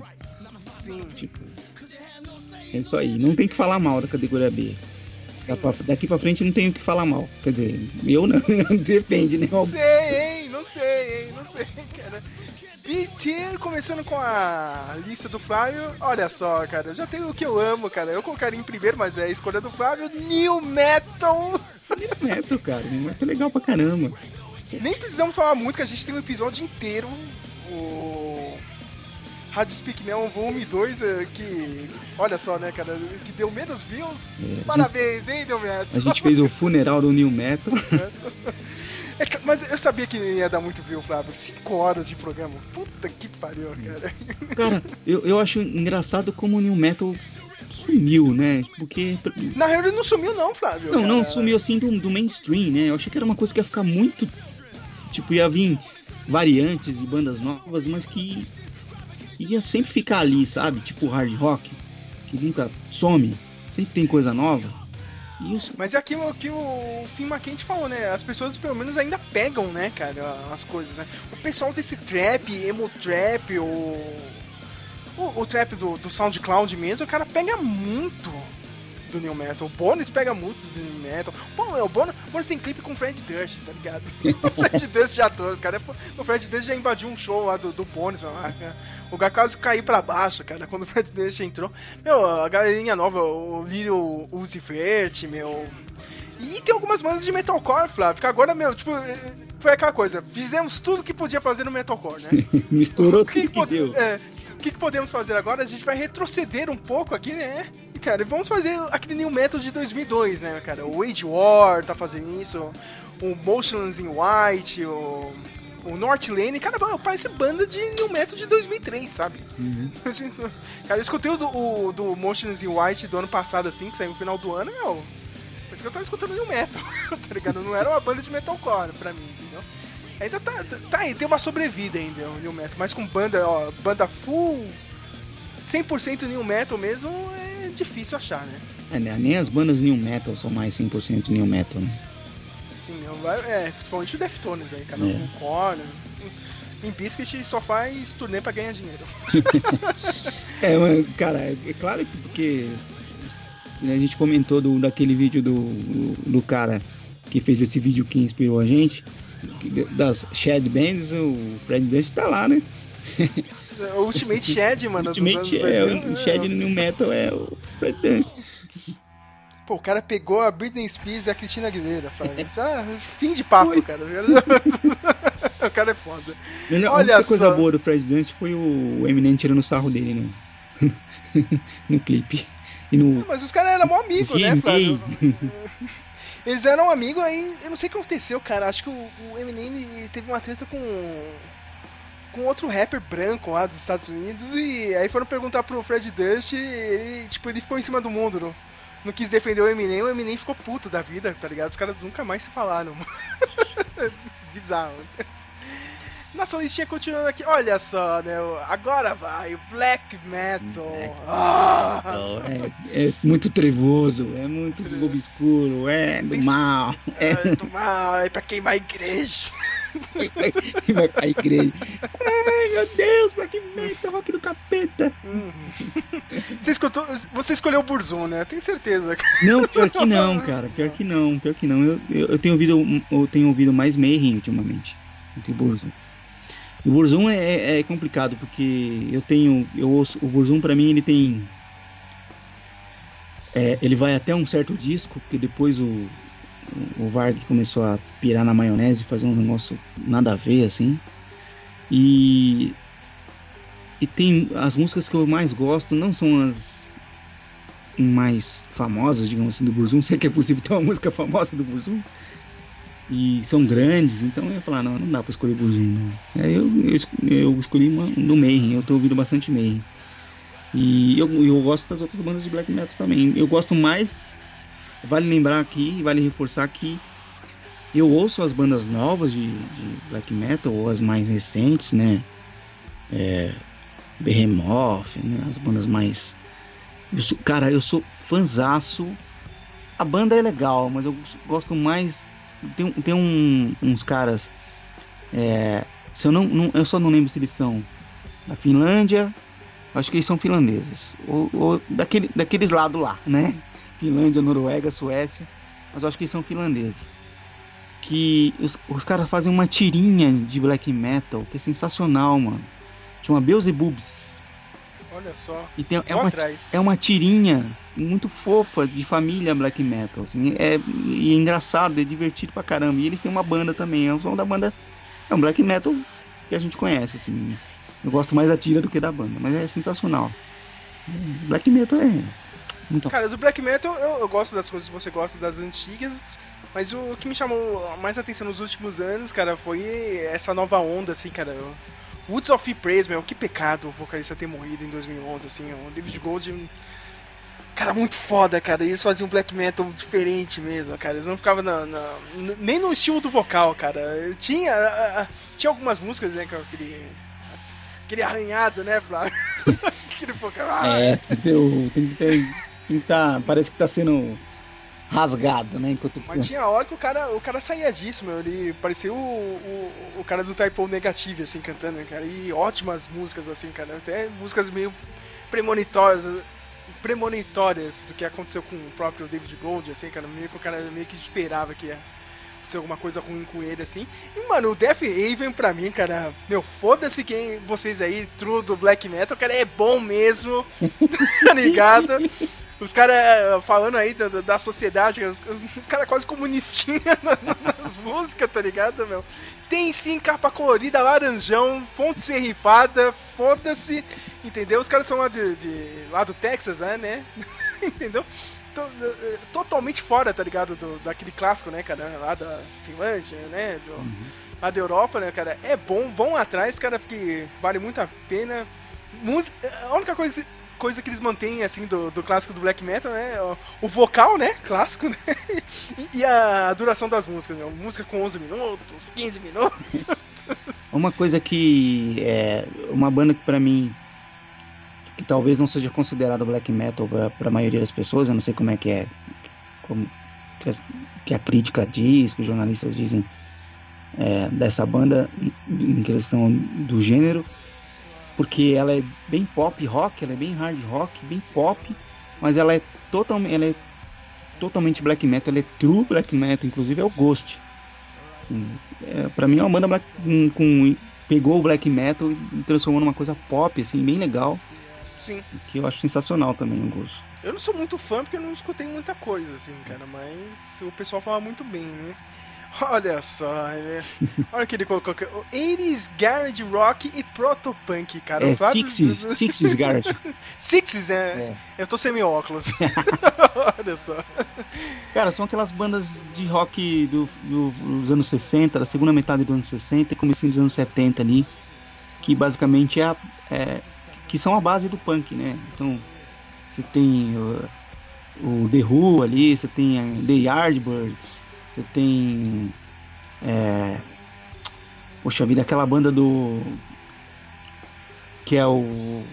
Sim. Tipo, é isso aí. Não tem que falar mal da categoria B. Daqui pra frente não tem o que falar mal. Quer dizer, eu não. Depende, né? Não sei, hein? Não sei, hein? Não sei, cara. B-Tier, começando com a lista do Flávio. Olha só, cara, eu já tenho o que eu amo, cara. Eu colocaria em primeiro, mas é a escolha do Flávio. New Metal. Neto, cara. Neto é legal pra caramba. Nem precisamos falar muito, que a gente tem um episódio inteiro. O Rádio Speak Neon Volume 2, eh, que. Olha só, né, cara? Que deu menos views. É, Parabéns, hein, New Metal? A gente fez o funeral do New Metal. É mas eu sabia que ia dar muito view, Flávio. 5 horas de programa. Puta que pariu, cara. Cara, eu, eu acho engraçado como o New Metal sumiu, né? Porque. Na real, ele não sumiu, não, Flávio. Não, não cara. sumiu assim do, do mainstream, né? Eu achei que era uma coisa que ia ficar muito. Tipo, ia vir variantes e bandas novas, mas que ia sempre ficar ali, sabe? Tipo hard rock, que nunca some, sempre tem coisa nova. Isso. Mas é aquilo que o Finn McKenty falou, né? As pessoas pelo menos ainda pegam, né, cara, as coisas, né? O pessoal desse trap, emo trap, o. O, o trap do, do SoundCloud mesmo, o cara pega muito do New Metal. O Bones pega muito do New Metal. Pô, é o Bones, Bones tem clipe com o Fred Durst, tá ligado? o Fred Durst de atores, cara. O Fred Durst já invadiu um show lá do, do Bones, mano. Ah. O lugar quase caiu pra baixo, cara, quando o Fred Durst entrou. Meu, a galerinha nova, o Little Uzi Vert, meu... E tem algumas bandas de metalcore, Flávio, que agora, meu, tipo, eh, foi aquela coisa. Fizemos tudo que podia fazer no metalcore, né? Misturou tudo que, pode- deu. é, o que, que podemos fazer agora? A gente vai retroceder um pouco aqui, né? E, cara, vamos fazer aquele New Metal de 2002, né, cara? O Age War tá fazendo isso, o Motionless in White, o, o North Lane. Cara, parece banda de New Metal de 2003, sabe? Cara, eu escutei o do, o, do Motionless in White do ano passado, assim, que saiu no final do ano, meu... Parece que eu tava escutando New Metal, tá ligado? Não era uma banda de metalcore pra mim? Ainda tá, tá aí, tem uma sobrevida ainda o New Metal, mas com banda, ó, banda full 100% New Metal mesmo é difícil achar, né? É, né? Nem as bandas New Metal são mais 100% New Metal, né? Sim, é, principalmente o Deftones aí, cara. É. Com Korn. Em Biscuit só faz turnê pra ganhar dinheiro. É, mas, cara, é claro que porque a gente comentou do, daquele vídeo do, do cara que fez esse vídeo que inspirou a gente, das Shed Bands, o Fred Dust tá lá, né? O Ultimate Shed, mano. Ultimate é, 2000, o Shed no New Metal é o Fred Dust. Pô, o cara pegou a Britney Spears e a Cristina Aguilera. Já, fim de papo, cara. o cara é foda. A Olha única coisa boa do Fred Dust foi o Eminem tirando sarro dele no, no clipe. E no Mas os caras eram mó amigos, né. Flávio? Eles eram amigos aí, eu não sei o que aconteceu, cara. Acho que o, o Eminem teve uma treta com com outro rapper branco lá dos Estados Unidos e aí foram perguntar pro Fred Dust e ele, tipo, ele ficou em cima do mundo, não, não quis defender o Eminem, o Eminem ficou puto da vida, tá ligado? Os caras nunca mais se falaram. Bizarro. Nossa listinha continuando aqui. Olha só, né? Agora vai o Black Metal. Ah! É, é muito trevoso, é muito obscuro, é do mal. É, É do mal, é pra queimar a igreja. vai pra igreja. Ai meu Deus, Black Metal, rock do capeta. Você, escutou, você escolheu o Burzum, né? Tenho certeza. Não, pior que não, cara. Pior que não, pior que não. Eu, eu, eu tenho ouvido eu tenho ouvido mais Mayhem ultimamente do que Burzum. O Burzum é, é- é complicado porque eu tenho eu ouço o Burzum pra mim ele tem é, ele vai até um certo disco porque depois o o Varg começou a pirar na maionese, fazer um negócio nada a ver assim. E e tem as músicas que eu mais gosto não são as mais famosas, digamos assim, do Burzum. Sei que é possível ter uma música famosa do Burzum. E são grandes, então eu ia falar, não, não dá pra escolher não. Aí eu, eu, eu escolhi uma do Mayhem, eu tô ouvindo bastante Mayhem. E eu, eu gosto das outras bandas de black metal também. Eu gosto mais, vale lembrar aqui, vale reforçar que eu ouço as bandas novas de, de black metal, ou as mais recentes, né? É, Behemoth, né? as bandas mais eu sou- cara, eu sou fanzaço. A banda é legal, mas eu gosto mais. Tem, tem um- uns caras. é, se eu, não, não- eu só não lembro se eles são da Finlândia. Acho que eles são finlandeses. Ou, ou daquele, daqueles lados lá, né? Finlândia, Noruega, Suécia. Mas eu acho que eles são finlandeses. Que os, os caras fazem uma tirinha de black metal que é sensacional, mano. Chama Beelzebubs. Olha só. E tem, é, uma, atrás. é uma tirinha muito fofa de família black metal. Assim, é, e é engraçado, é divertido pra caramba. E eles têm uma banda também. É som da banda. É um black metal que a gente conhece, assim. Eu gosto mais da tira do que da banda, mas é sensacional. Black metal é muito Cara, do Black Metal eu, eu gosto das coisas que você gosta das antigas, mas o que me chamou mais atenção nos últimos anos, cara, foi essa nova onda, assim, cara. o Woods of Praise, meu, que pecado o vocalista ter morrido em 2011, assim, o David Gold. Cara, muito foda, cara. Eles faziam black metal diferente mesmo, cara. Eles não ficavam na, na- nem no estilo do vocal, cara. Tinha, ah, ah, tinha algumas músicas, né, com aquele, aquele arranhado, né, Flávio? aquele vocal. ah, É, tem que ter. Tem que ter. Tem que tá, parece que tá sendo rasgado, né? Enquanto. Mas tinha hora que o cara, o cara saía disso, meu. Ele parecia o, o, o cara do Typo Negative, assim, cantando, né, cara. E ótimas músicas, assim, cara. Até músicas meio premonitórias, premonitórias do que aconteceu com o próprio David Gold, assim, cara. Meio que o cara meio que esperava que ia acontecer alguma coisa ruim com ele, assim. E, mano, o Death Haven, pra mim, cara, meu, foda-se quem vocês aí, true do Black Metal, cara, é bom mesmo, tá ligado? Os caras falando aí da, da- da sociedade, os, os, caras quase comunistinha na- na- nas músicas, tá ligado, meu? Tem sim capa colorida, laranjão, fonte serrifada, foda-se, entendeu? Os caras são lá, de, de- lá do Texas, né, né? entendeu? To- eh, Totalmente fora, tá ligado? Do, daquele clássico, né, cara? Lá da Finlândia, né? Do, Lá da Europa, né, cara? É bom, vão atrás, cara, porque vale muito a pena. Música, a única coisa, coisa que eles mantêm, assim, do, do clássico do black metal, né? O, o vocal, né? Clássico, né? E, e a duração das músicas, né? Música com 11 minutos, 15 minutos. Uma coisa que é uma banda que pra mim que talvez não seja considerada black metal pra, pra maioria das pessoas, eu não sei como é que é, como, que as- que a crítica diz, que os jornalistas dizem é, dessa banda em questão do gênero, porque ela é bem pop rock, ela é bem hard rock, bem pop, mas ela é totalmente, ela é totalmente black metal, ela é true black metal, inclusive é o Ghost. Assim, é, para mim é uma banda black, com, pegou o black metal e transformou numa coisa pop, assim, bem legal, Sim. que eu acho sensacional também o Ghost. Eu não sou muito fã porque eu não escutei muita coisa, assim, cara, mas o pessoal fala muito bem, né? Olha só, é... olha o que ele colocou aqui. 80s Garage Rock e Protopunk, cara. É, Flávio- Sixes, Sixes Garage. Sixes, né? É. Eu tô sem meu óculos. olha só. Cara, são aquelas bandas de rock do, do- dos anos 60, da segunda metade dos anos 60 e comecinho dos anos 70 ali, que basicamente é, a- é- que são a base do punk, né? Então, você tem o, o The Who ali, você tem a The Yardbirds, você tem é, poxa vida, aquela banda do que é o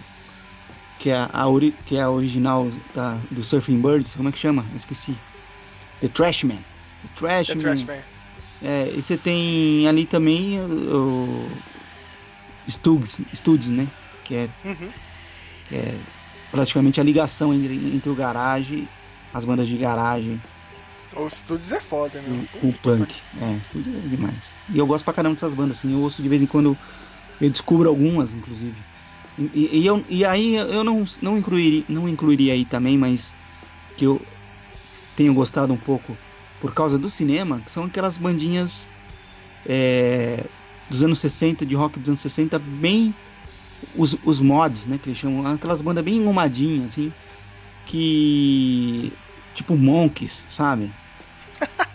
que é a, ori- que é a original da, do Surfing Birds, como é que chama? Eu esqueci. The Trashman. The Trashman. trash, man. É, e você tem ali também o, o Studs, Studs, né? Que é, Uhum. que é praticamente a ligação entre, entre o garage, as bandas de garagem O Studios é foda, meu. o, o punk. É, Studs é demais. E eu gosto pra caramba dessas bandas, assim. Eu ouço de vez em quando, eu descubro algumas, inclusive. E, e- eu, e aí eu não, não, incluiria, não incluiria aí também, mas que eu tenho gostado um pouco por causa do cinema, que são aquelas bandinhas é, dos anos 60, de rock dos anos 60, bem os, os mods, né, que eles chamam, aquelas bandas bem engomadinhas, assim, que tipo Monkeys, sabe?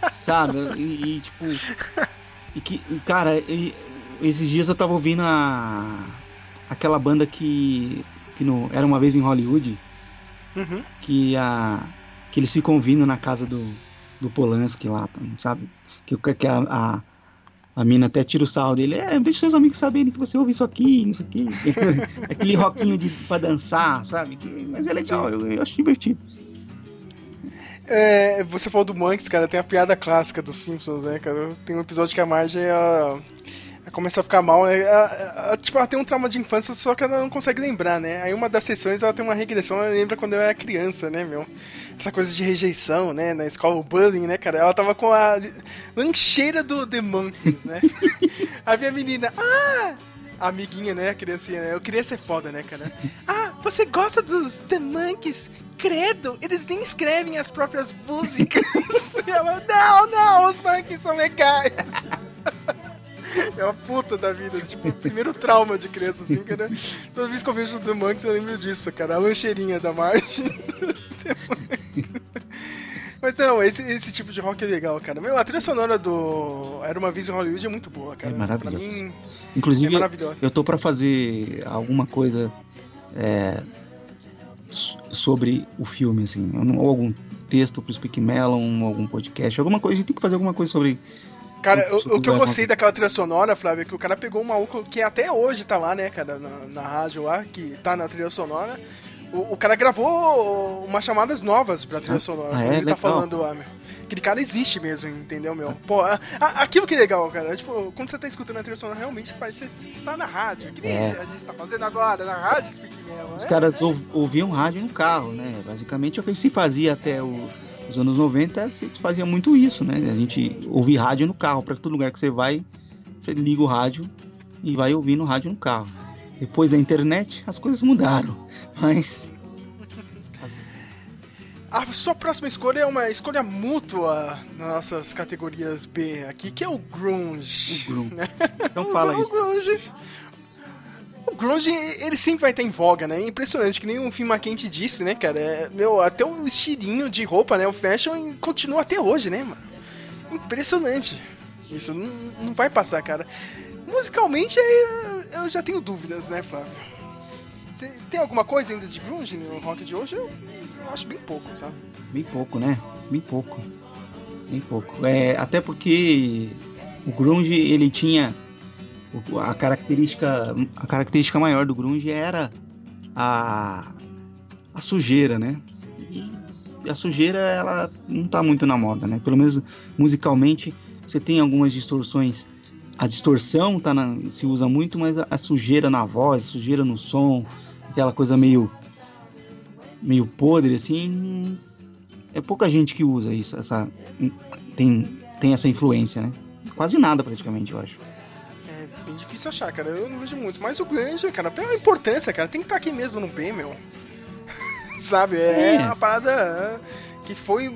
Sabe? E, e, tipo e que, cara, e- esses dias eu tava ouvindo a aquela banda que que no, era uma vez em Hollywood, Uhum. que a que eles ficam ouvindo na casa do do Polanski lá, sabe? Que, que a, a a mina até tira o sarro dele, é, deixa seus amigos saberem que você ouve isso aqui, isso aqui. Aquele rockinho de, pra dançar, sabe? Que- mas é legal, eu, eu acho divertido. É, você falou do Monks, cara, tem a piada clássica dos Simpsons, né, cara? Tem um episódio que a Marge ela, ela começa a ficar mal, né? Ela- ela- tipo, ela tem um trauma de infância, só que ela não consegue lembrar, né? Aí uma das sessões ela tem uma regressão, ela lembra quando eu era criança, né, meu? Essa coisa de rejeição, né? Na escola, o bullying, né, cara? Ela tava com a lancheira do The Monkeys, né? Aí a menina, ah! Amiguinha, né? A criancinha, né? Eu queria ser foda, né, cara? Ah, você gosta dos The Monkeys? Credo, eles nem escrevem as próprias músicas. E ela, não, não, os Monkeys são legais. É uma puta da vida, tipo, o primeiro trauma de criança, assim, cara. Toda vez que eu vejo o The Monkeys eu lembro disso, cara. A lancheirinha da Marge. dos The Monkeys. Mas não, esse, esse tipo de rock é legal, cara. Meu, a trilha sonora do Era Uma Vez em Hollywood é muito boa, cara. É maravilhoso. Pra mim, Inclusive, é eu, maravilhosa. tô pra fazer alguma coisa é, sobre o filme, assim, ou algum texto pro Speak Melon, algum podcast, alguma coisa, a gente tem que fazer alguma coisa sobre. Cara, o, o que eu gostei daquela trilha sonora, Flávio, é que o cara pegou um maluco que até hoje tá lá, né, cara, na, na rádio lá, que tá na trilha sonora. O, o cara gravou umas chamadas novas pra trilha Ah, sonora. ah, é? ele tá Legal. falando lá, meu. Aquele cara existe mesmo, entendeu, meu? Pô, a- a- aquilo que é legal, cara. Tipo, quando você tá escutando a trilha sonora, realmente parece que você está na rádio. Que nem É. a gente tá fazendo agora, na rádio Speak Os é? caras ouv- ouviam rádio no carro, né? Basicamente é o que se fazia até o- os anos 90, se fazia muito isso, né? A gente ouvia rádio no carro, para todo lugar que você vai, você liga o rádio e vai ouvindo rádio no carro. Depois da internet, as coisas mudaram, mas A sua próxima escolha é uma escolha mútua nas nossas categorias B aqui, que é o Grunge. O grunge. Então fala o isso. Grunge. O Grunge, ele sempre vai estar em voga, né? É impressionante, que nem o Fim Quente disse, né, cara? É, meu, até o estilinho de roupa, né? O fashion continua até hoje, né, mano? Impressionante. Isso não, não vai passar, cara. Musicalmente, eu já tenho dúvidas, né, Flávio? Tem alguma coisa ainda de grunge no rock de hoje? Eu, eu acho bem pouco, sabe? Bem pouco, né? Bem pouco. Bem pouco. É, até porque o grunge ele tinha a característica a característica maior do grunge era a a sujeira, né? E a sujeira ela não tá muito na moda, né? Pelo menos musicalmente você tem algumas distorções. A distorção tá na- se usa muito, mas a, a sujeira na voz, sujeira no som, aquela coisa meio meio podre assim, é pouca gente que usa isso, essa tem tem essa influência, né? Quase nada praticamente, eu acho. É bem difícil achar, cara. Eu não vejo muito. Mas o grande, cara, pela importância, cara, tem que estar aqui mesmo no B, meu. Sabe? É, É. uma parada é, que foi.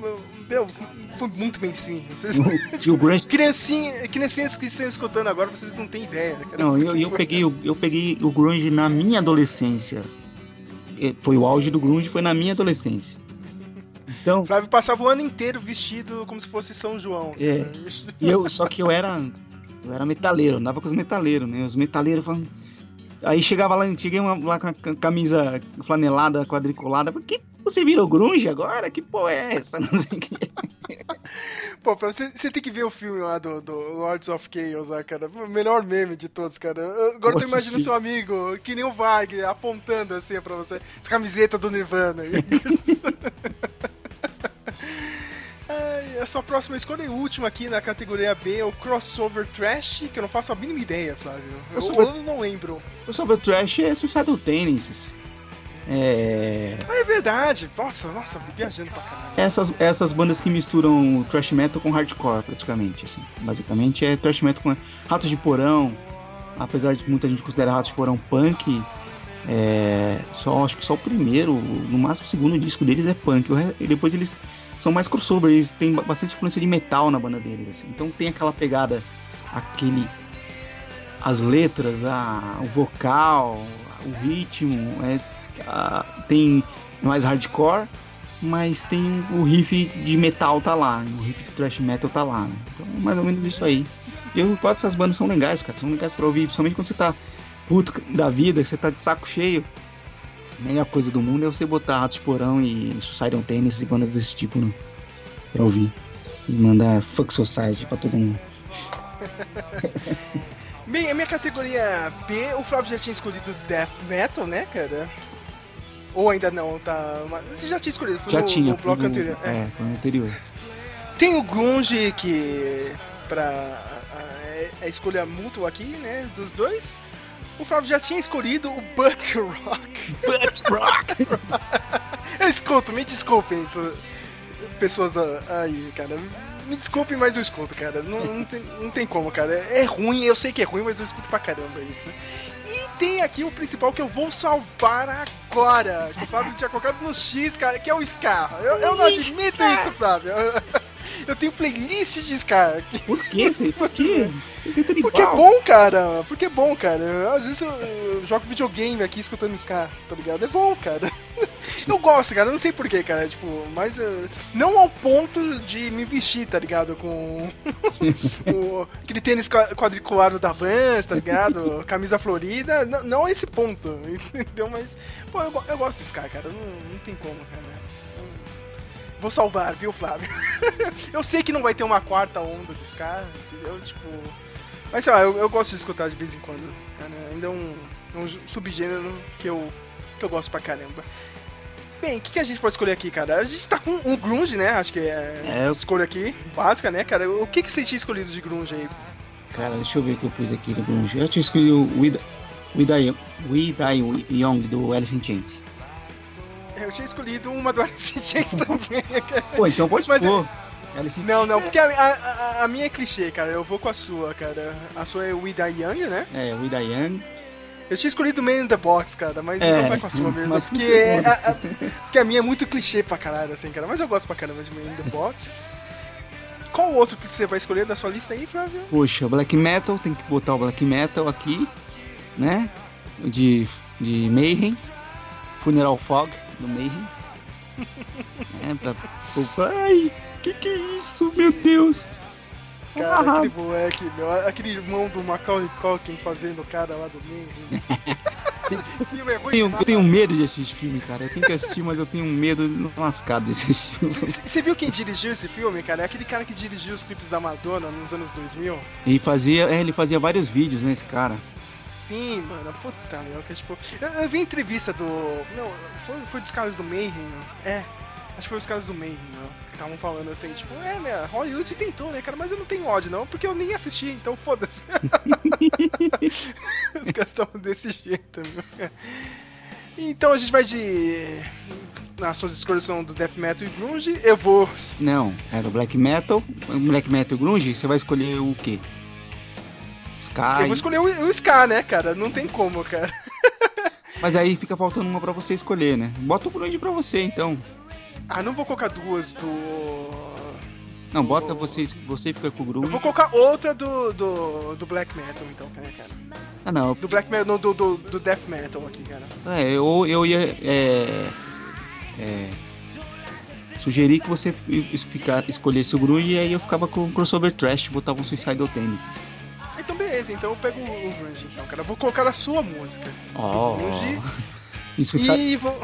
Meu, foi muito mainstream. Vocês... E o grunge Criancinha, criancinhas que estão escutando agora, vocês não têm ideia, cara. Não, eu, eu peguei, o- eu peguei o grunge na minha adolescência. Foi o auge do grunge, foi na minha adolescência. Então, Flávio passava o ano inteiro vestido como se fosse São João. É. e eu, só que eu era, eu era metaleiro, andava com os metaleiros, né? Os metaleiros falando. Aí chegava lá, cheguei uma- lá com a ca- camisa flanelada, quadriculada, falei, que você virou grunge agora? Que porra é essa? Não sei o que. Pô, pra você, você tem que ver o filme lá do, do Lords of Chaos lá, cara. O melhor meme de todos, cara. Eu- Agora Vou tu imagina o assistir. seu amigo, que nem o Varg, apontando assim pra você. Essa camiseta do Nirvana. Ai, a sua próxima escolha e última aqui na categoria B é o Crossover Trash, que eu não faço a mínima ideia, Flávio. Eu, Crossover- eu não lembro. O trash é Suicidal Tennis. É. Ah, é verdade. Nossa, nossa, viajando pra caralho. Essas, essas bandas que misturam thrash metal com hardcore, praticamente, assim. Basicamente é thrash metal com Ratos de Porão, apesar de muita gente considerar Ratos de Porão punk, é, só, acho que só o primeiro, no máximo o segundo disco deles é punk, e depois eles são mais crossover, eles têm ba- bastante influência de metal na banda deles, assim. Então tem aquela pegada, aquele... as letras, a, o vocal, o ritmo, é, a- tem mais hardcore, mas tem o riff de metal tá lá, o riff de thrash metal tá lá, né? Então mais ou menos isso aí. Eu gosto dessas bandas, são legais, cara, são legais pra ouvir, principalmente quando você tá puto da vida, você tá de saco cheio. A melhor coisa do mundo é você botar Ratos Porão e Suicidal Tennis e bandas desse tipo né, pra ouvir. E mandar Fuck Society pra todo mundo. Bem, a minha categoria B, o Flávio já tinha escolhido Death Metal, né, cara? Ou ainda não, tá. mas Você já tinha escolhido, foi Já no, tinha, no bloco no- anterior. É. É, foi no anterior. Tem o Grunge, que pra a, a- a escolha mútua aqui, né, dos dois. O Flávio já tinha escolhido o Butt Rock. Butt Rock! eu escuto, me desculpem, pessoas da, aí, cara. Me desculpem, mas eu escuto, cara. Não, não, tem, não tem como, cara. É ruim, eu sei que é ruim, mas eu escuto pra caramba isso. Tem aqui o principal que eu vou salvar agora. Que o Flávio tinha colocado no X, cara, que é o Ska. Eu, eu não admito isso, Flávio. Eu tenho playlist de Ska. Por que? Por quê? Porque é bom, cara. Porque é bom, cara. Às vezes eu, eu jogo videogame aqui escutando Ska, tá ligado? É bom, cara. Eu gosto, cara. Eu não sei porquê, cara. Tipo, mas eh, não ao ponto de me vestir, tá ligado? Com o, aquele tênis qua- quadriculado da Vans, tá ligado? Camisa florida. Não, não a esse ponto, entendeu? Mas, pô, eu, eu gosto do Ska, cara. Não, não tem como, cara. Vou salvar, viu, Flávio? eu sei que não vai ter uma quarta onda do Ska, entendeu? Tipo. Mas sei lá, eu, eu gosto de escutar de vez em quando. Cara. Ainda é um, um subgênero que eu, que eu gosto pra caramba. Bem, o que, que a gente pode escolher aqui, cara? A gente tá com um grunge, né? Acho que é, É, eu- escolha aqui, básica, né, cara? O que, que você tinha escolhido de grunge aí? Cara, deixa eu ver o que eu pus aqui no grunge. Eu tinha escolhido o We Die We Die Young do Alice in Chains. Eu tinha escolhido uma do Alice in Chains também. Pô, então pode Mas. Alice in Não, não, porque a, a- a- minha é clichê, cara. Eu vou com a sua, cara. A sua é We Die Young, né? É, We Die Young. Eu tinha escolhido Man in the Box, cara, mas É, então vai com a sua mesmo. Porque, é- foda. a, a- porque a minha é muito clichê pra caralho, assim, cara. Mas eu gosto pra caramba de Man in the Box. Qual o outro que você vai escolher da sua lista aí, Flávio? Poxa, Black Metal, tem que botar o Black Metal aqui, né? De, de Mayhem. Funeral Fog do Mayhem. É, pra. Ai, que que é isso, meu Deus? Cara, Ah. aquele moleque, meu, aquele irmão do Macaulay Culkin fazendo o cara lá do filme é tenho, eu tenho medo de assistir filme, cara. Eu tenho que assistir, mas eu tenho um medo lascado de assistir filme. Você viu quem dirigiu esse filme, cara? É aquele cara que dirigiu os clipes da Madonna nos anos 2000. Ele fazia, é, ele fazia vários vídeos, né, esse cara. Sim, mano, puta, meu, que tipo. Eu, eu vi entrevista do. Não, foi, foi dos caras do Mayhem, é. Acho que foi os caras do Mayhem, não? Que estavam falando assim, tipo, é, minha, Hollywood tentou, né, cara? Mas eu não tenho ódio, não, porque eu nem assisti, então foda-se. os caras estavam desse jeito, meu. Então a gente vai de. As suas escolhas são do Death Metal e Grunge. Eu vou. Não, era o Black Metal. Black Metal e Grunge, você vai escolher o quê? Sky. Eu vou escolher o, o Ska, né, cara? Não tem como, cara. Mas aí fica faltando uma pra você escolher, né? Bota o Grunge pra você, então. Ah, não vou colocar duas do. Não, bota você, você fica com o Eu Grunge. vou colocar outra do, do, do Black Metal, então, né, cara? Ah, não. Do Black Metal, não, do, do, do Death Metal aqui, cara. É, eu, eu ia é, é, sugerir que você ficar, escolhesse o Grunge e aí eu ficava com o crossover trash, botava um Suicidal Tendencies. Então, beleza, então eu pego o Grunge, então, cara. Eu vou colocar a sua música. Ó. Grunge. E Suicide... E vou.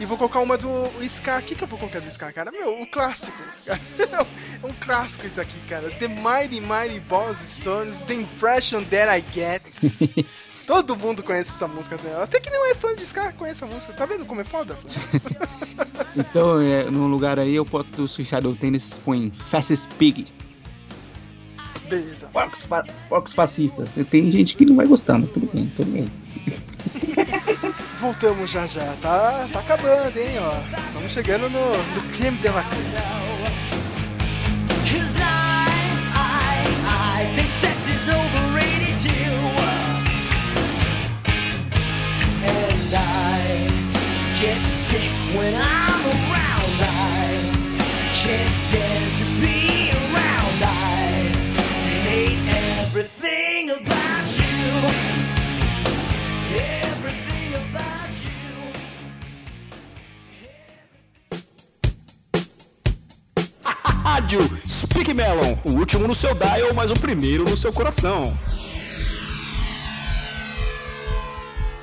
E vou colocar uma do Ska. O que, que eu vou colocar do Ska, cara? Meu, o clássico. é um clássico isso aqui, cara. The Mighty Mighty Boss Stones, The Impression That I Get. Todo mundo conhece essa música dela. Até que não é fã de Ska conhece essa música. Tá vendo como é foda? Então, é, no lugar aí eu boto o Suicidal Tendencies põe Fastest Pig. Beleza. Porcos, fa porcos fascistas. Tem gente que não vai gostar, mas tudo bem, tudo bem. Voltamos já já. Tá, tá acabando, hein, ó. Estamos chegando no, no creme de la creme. Cause Rádio Speak Melon, o último no seu dial, mas o primeiro no seu coração.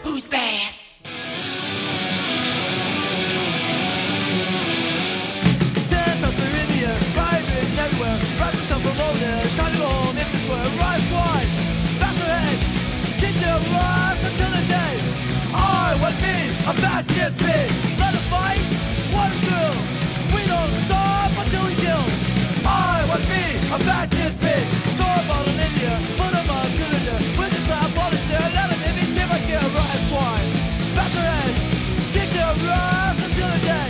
Who's bad? Until the day. I would be a bad pig. Let it fight, one girl. We don't stop until we kill. I would be a bad pig. Throw a ball in India, put 'em on dirt. With the trap on his there, let 'em if get a right swine. Back kick their rise until the day.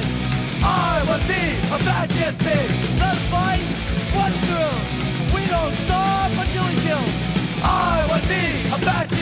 I would be a bad kid pig. Let's fight, one girl. We don't stop until we kill. I would be a bad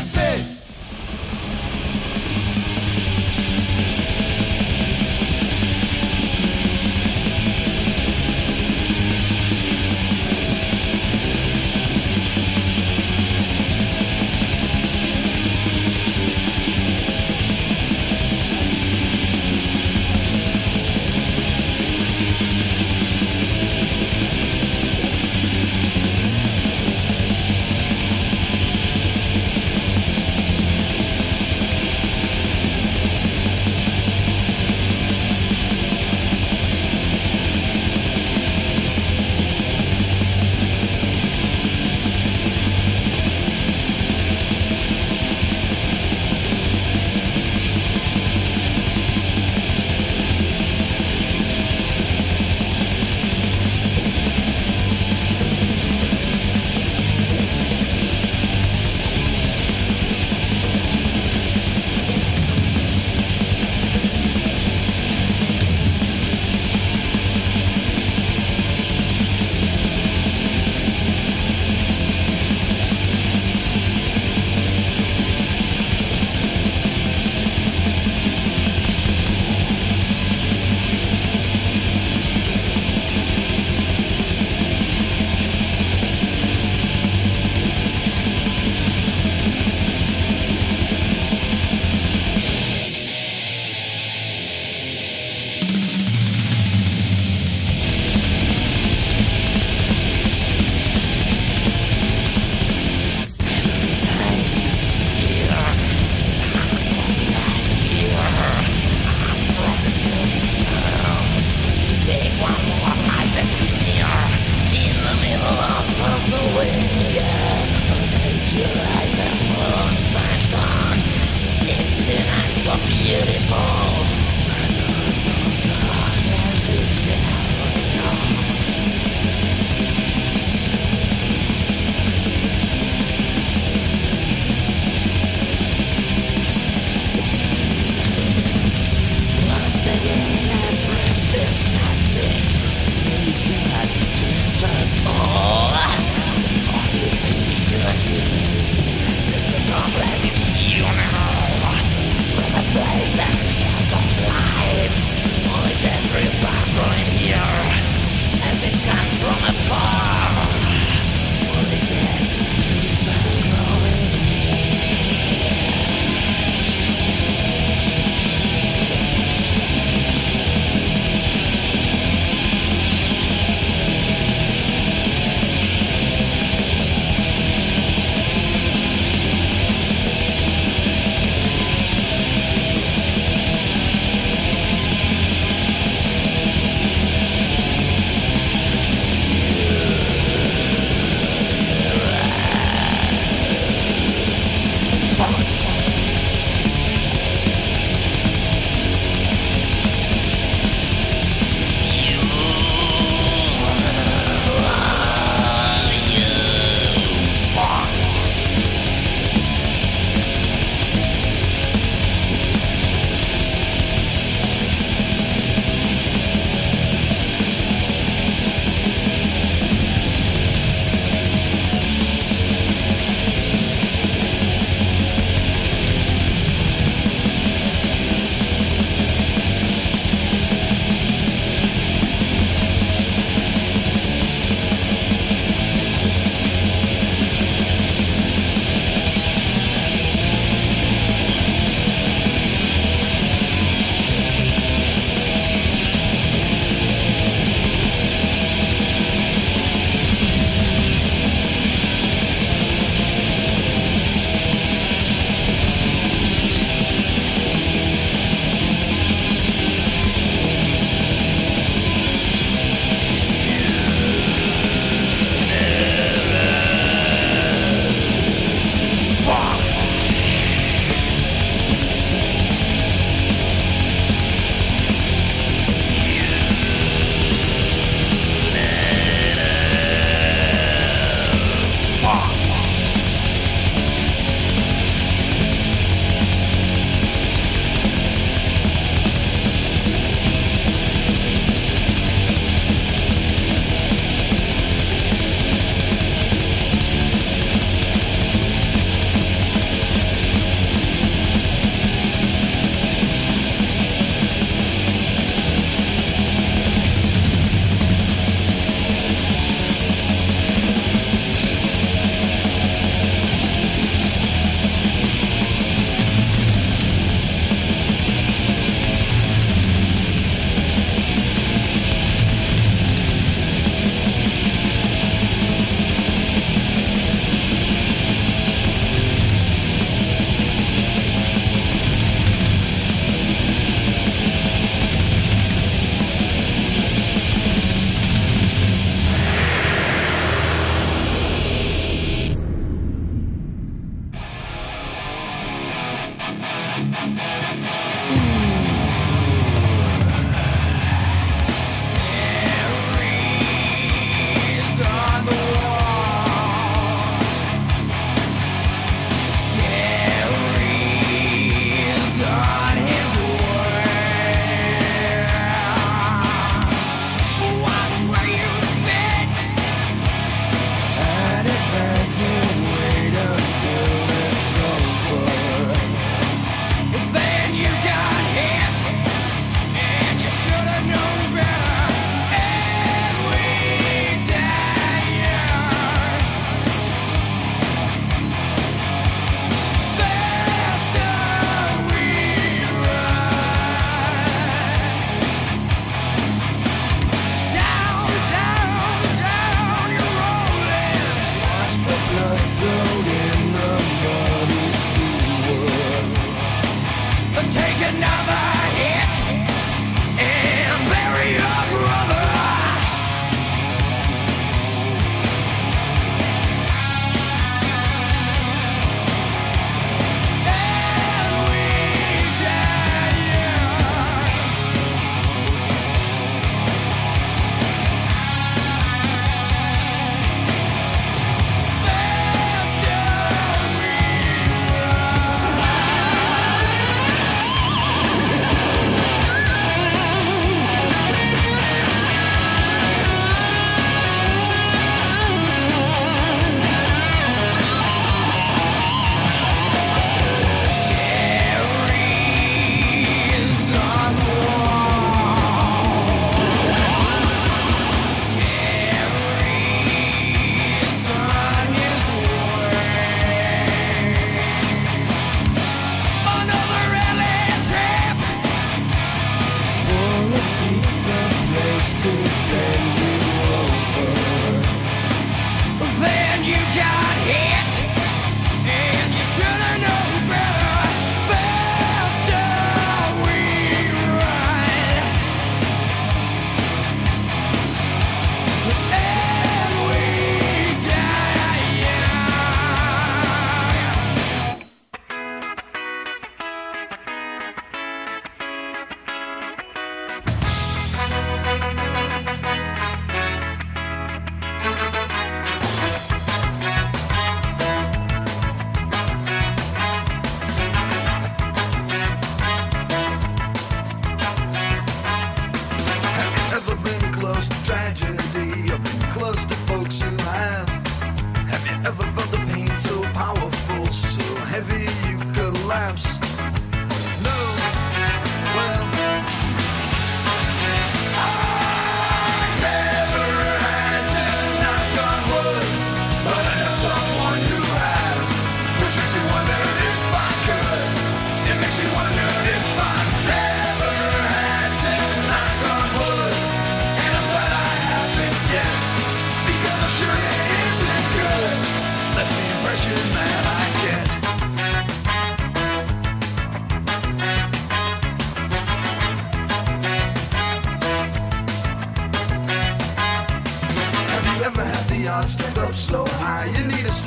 TV.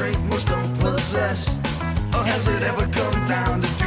strength most don't possess. Or has it ever come down to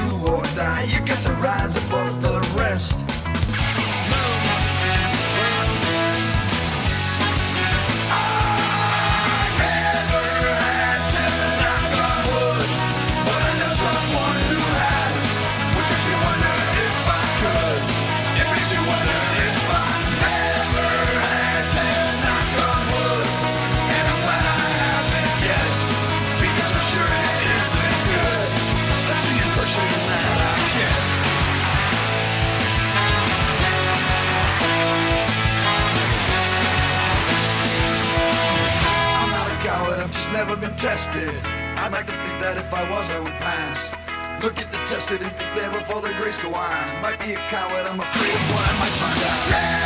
tested. I like to think that if I was, I would pass. Look at the tested and think there before the grace go on. Might be a coward, I'm afraid of what I might find out. Yeah!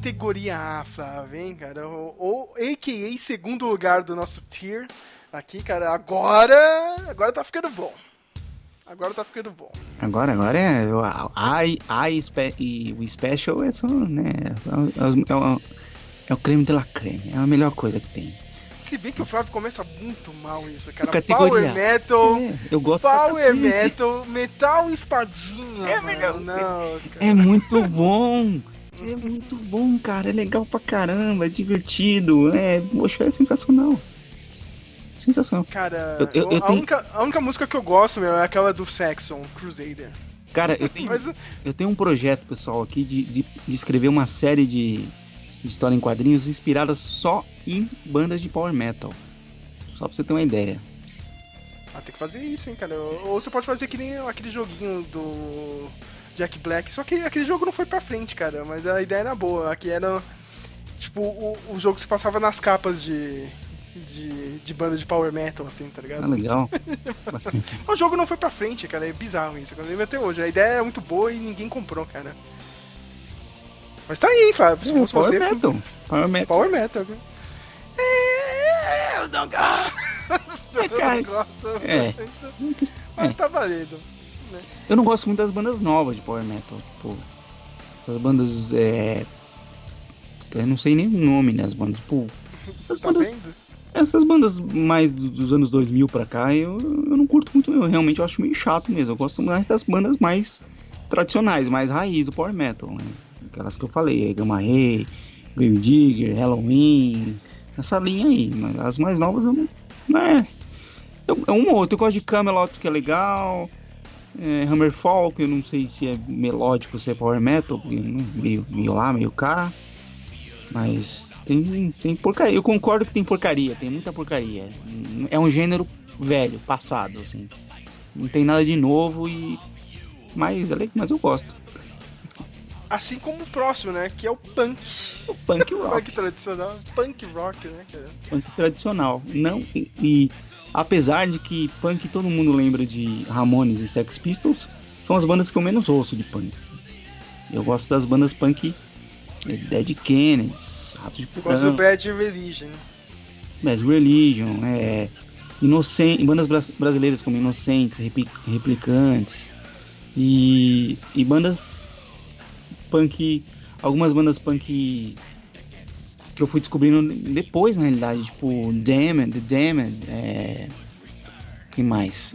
Categoria A, Flávio, hein, cara? Ou, AKA segundo lugar do nosso tier. Aqui, cara, agora. Agora tá ficando bom. Agora tá ficando bom. Agora, agora é. A, a, a e o Special é só, né? É, o- é o- é o creme de la creme. É a melhor coisa que tem. Se bem que o Flávio começa muito mal isso, cara. Categoria. Power Metal. É, eu gosto Power. Metal, metal espadinha. É melhor. Não, cara. É muito bom. É muito bom, cara. É legal pra caramba. É divertido. É, poxa, é sensacional. Sensacional. Cara, Eu- eu- eu a, tenho- única, a única música que eu gosto, meu, é aquela do Saxon, Crusader. Cara, eu tenho, Mas- eu tenho um projeto, pessoal, aqui de, de, de escrever uma série de, de história em quadrinhos inspiradas só em bandas de power metal. Só pra você ter uma ideia. Ah, tem que fazer isso, hein, cara. Ou você pode fazer que nem aquele joguinho do Jack Black. Só que aquele jogo não foi pra frente, cara. Mas a ideia era boa. Aqui era, tipo, o, o jogo se passava nas capas de, de, de banda de power metal, assim, tá ligado? Ah, legal. o jogo não foi pra frente, cara. É bizarro isso. Eu lembro até hoje. A ideia é muito boa e ninguém comprou, cara. Mas tá aí, hein, Flávio. Se É, fosse power você... metal. Power metal. Power metal. cara. É, eu não gosto. Eu cara, não gosto. é. Mas tá valendo. Né? Eu não gosto muito das bandas novas de power metal. Pô, essas bandas. É... Eu não sei nem o nome das bandas. Pô, essas Tá bandas. vendo? Essas bandas mais do- dos anos 2000 pra cá, eu, eu não curto muito, eu realmente eu acho meio chato mesmo. Eu gosto mais das bandas mais tradicionais, mais raiz do power metal, né? Aquelas que eu falei, Gamma Ray, Grave Digger, Halloween, essa linha aí. Mas as mais novas eu não. Né? Eu, é uma ou outra, eu gosto de Camelot que é legal. É, Hammerfall, que eu não sei se é melódico ou se é power metal, meio, meio lá, meio cá. Mas tem, tem porcaria. Eu concordo que tem porcaria, tem muita porcaria. É um gênero velho, passado, assim. Não tem nada de novo e. Mas, é mas eu gosto. Assim como o próximo, né? Que é o punk. O punk rock. punk tradicional. Punk rock, né, cara? Punk tradicional. Não, e, e apesar de que punk todo mundo lembra de Ramones e Sex Pistols, são as bandas que eu menos ouço de punk. assim. Eu gosto das bandas punk é, Dead Kennedys, Rato de Eu gosto do Porão, Bad Religion. Bad Religion, é, Inocen- bandas bras- brasileiras como Inocentes, Repli- Replicantes e, e bandas punk, algumas bandas punk que eu fui descobrindo depois na realidade, tipo Damned, The Damned, é, quem mais?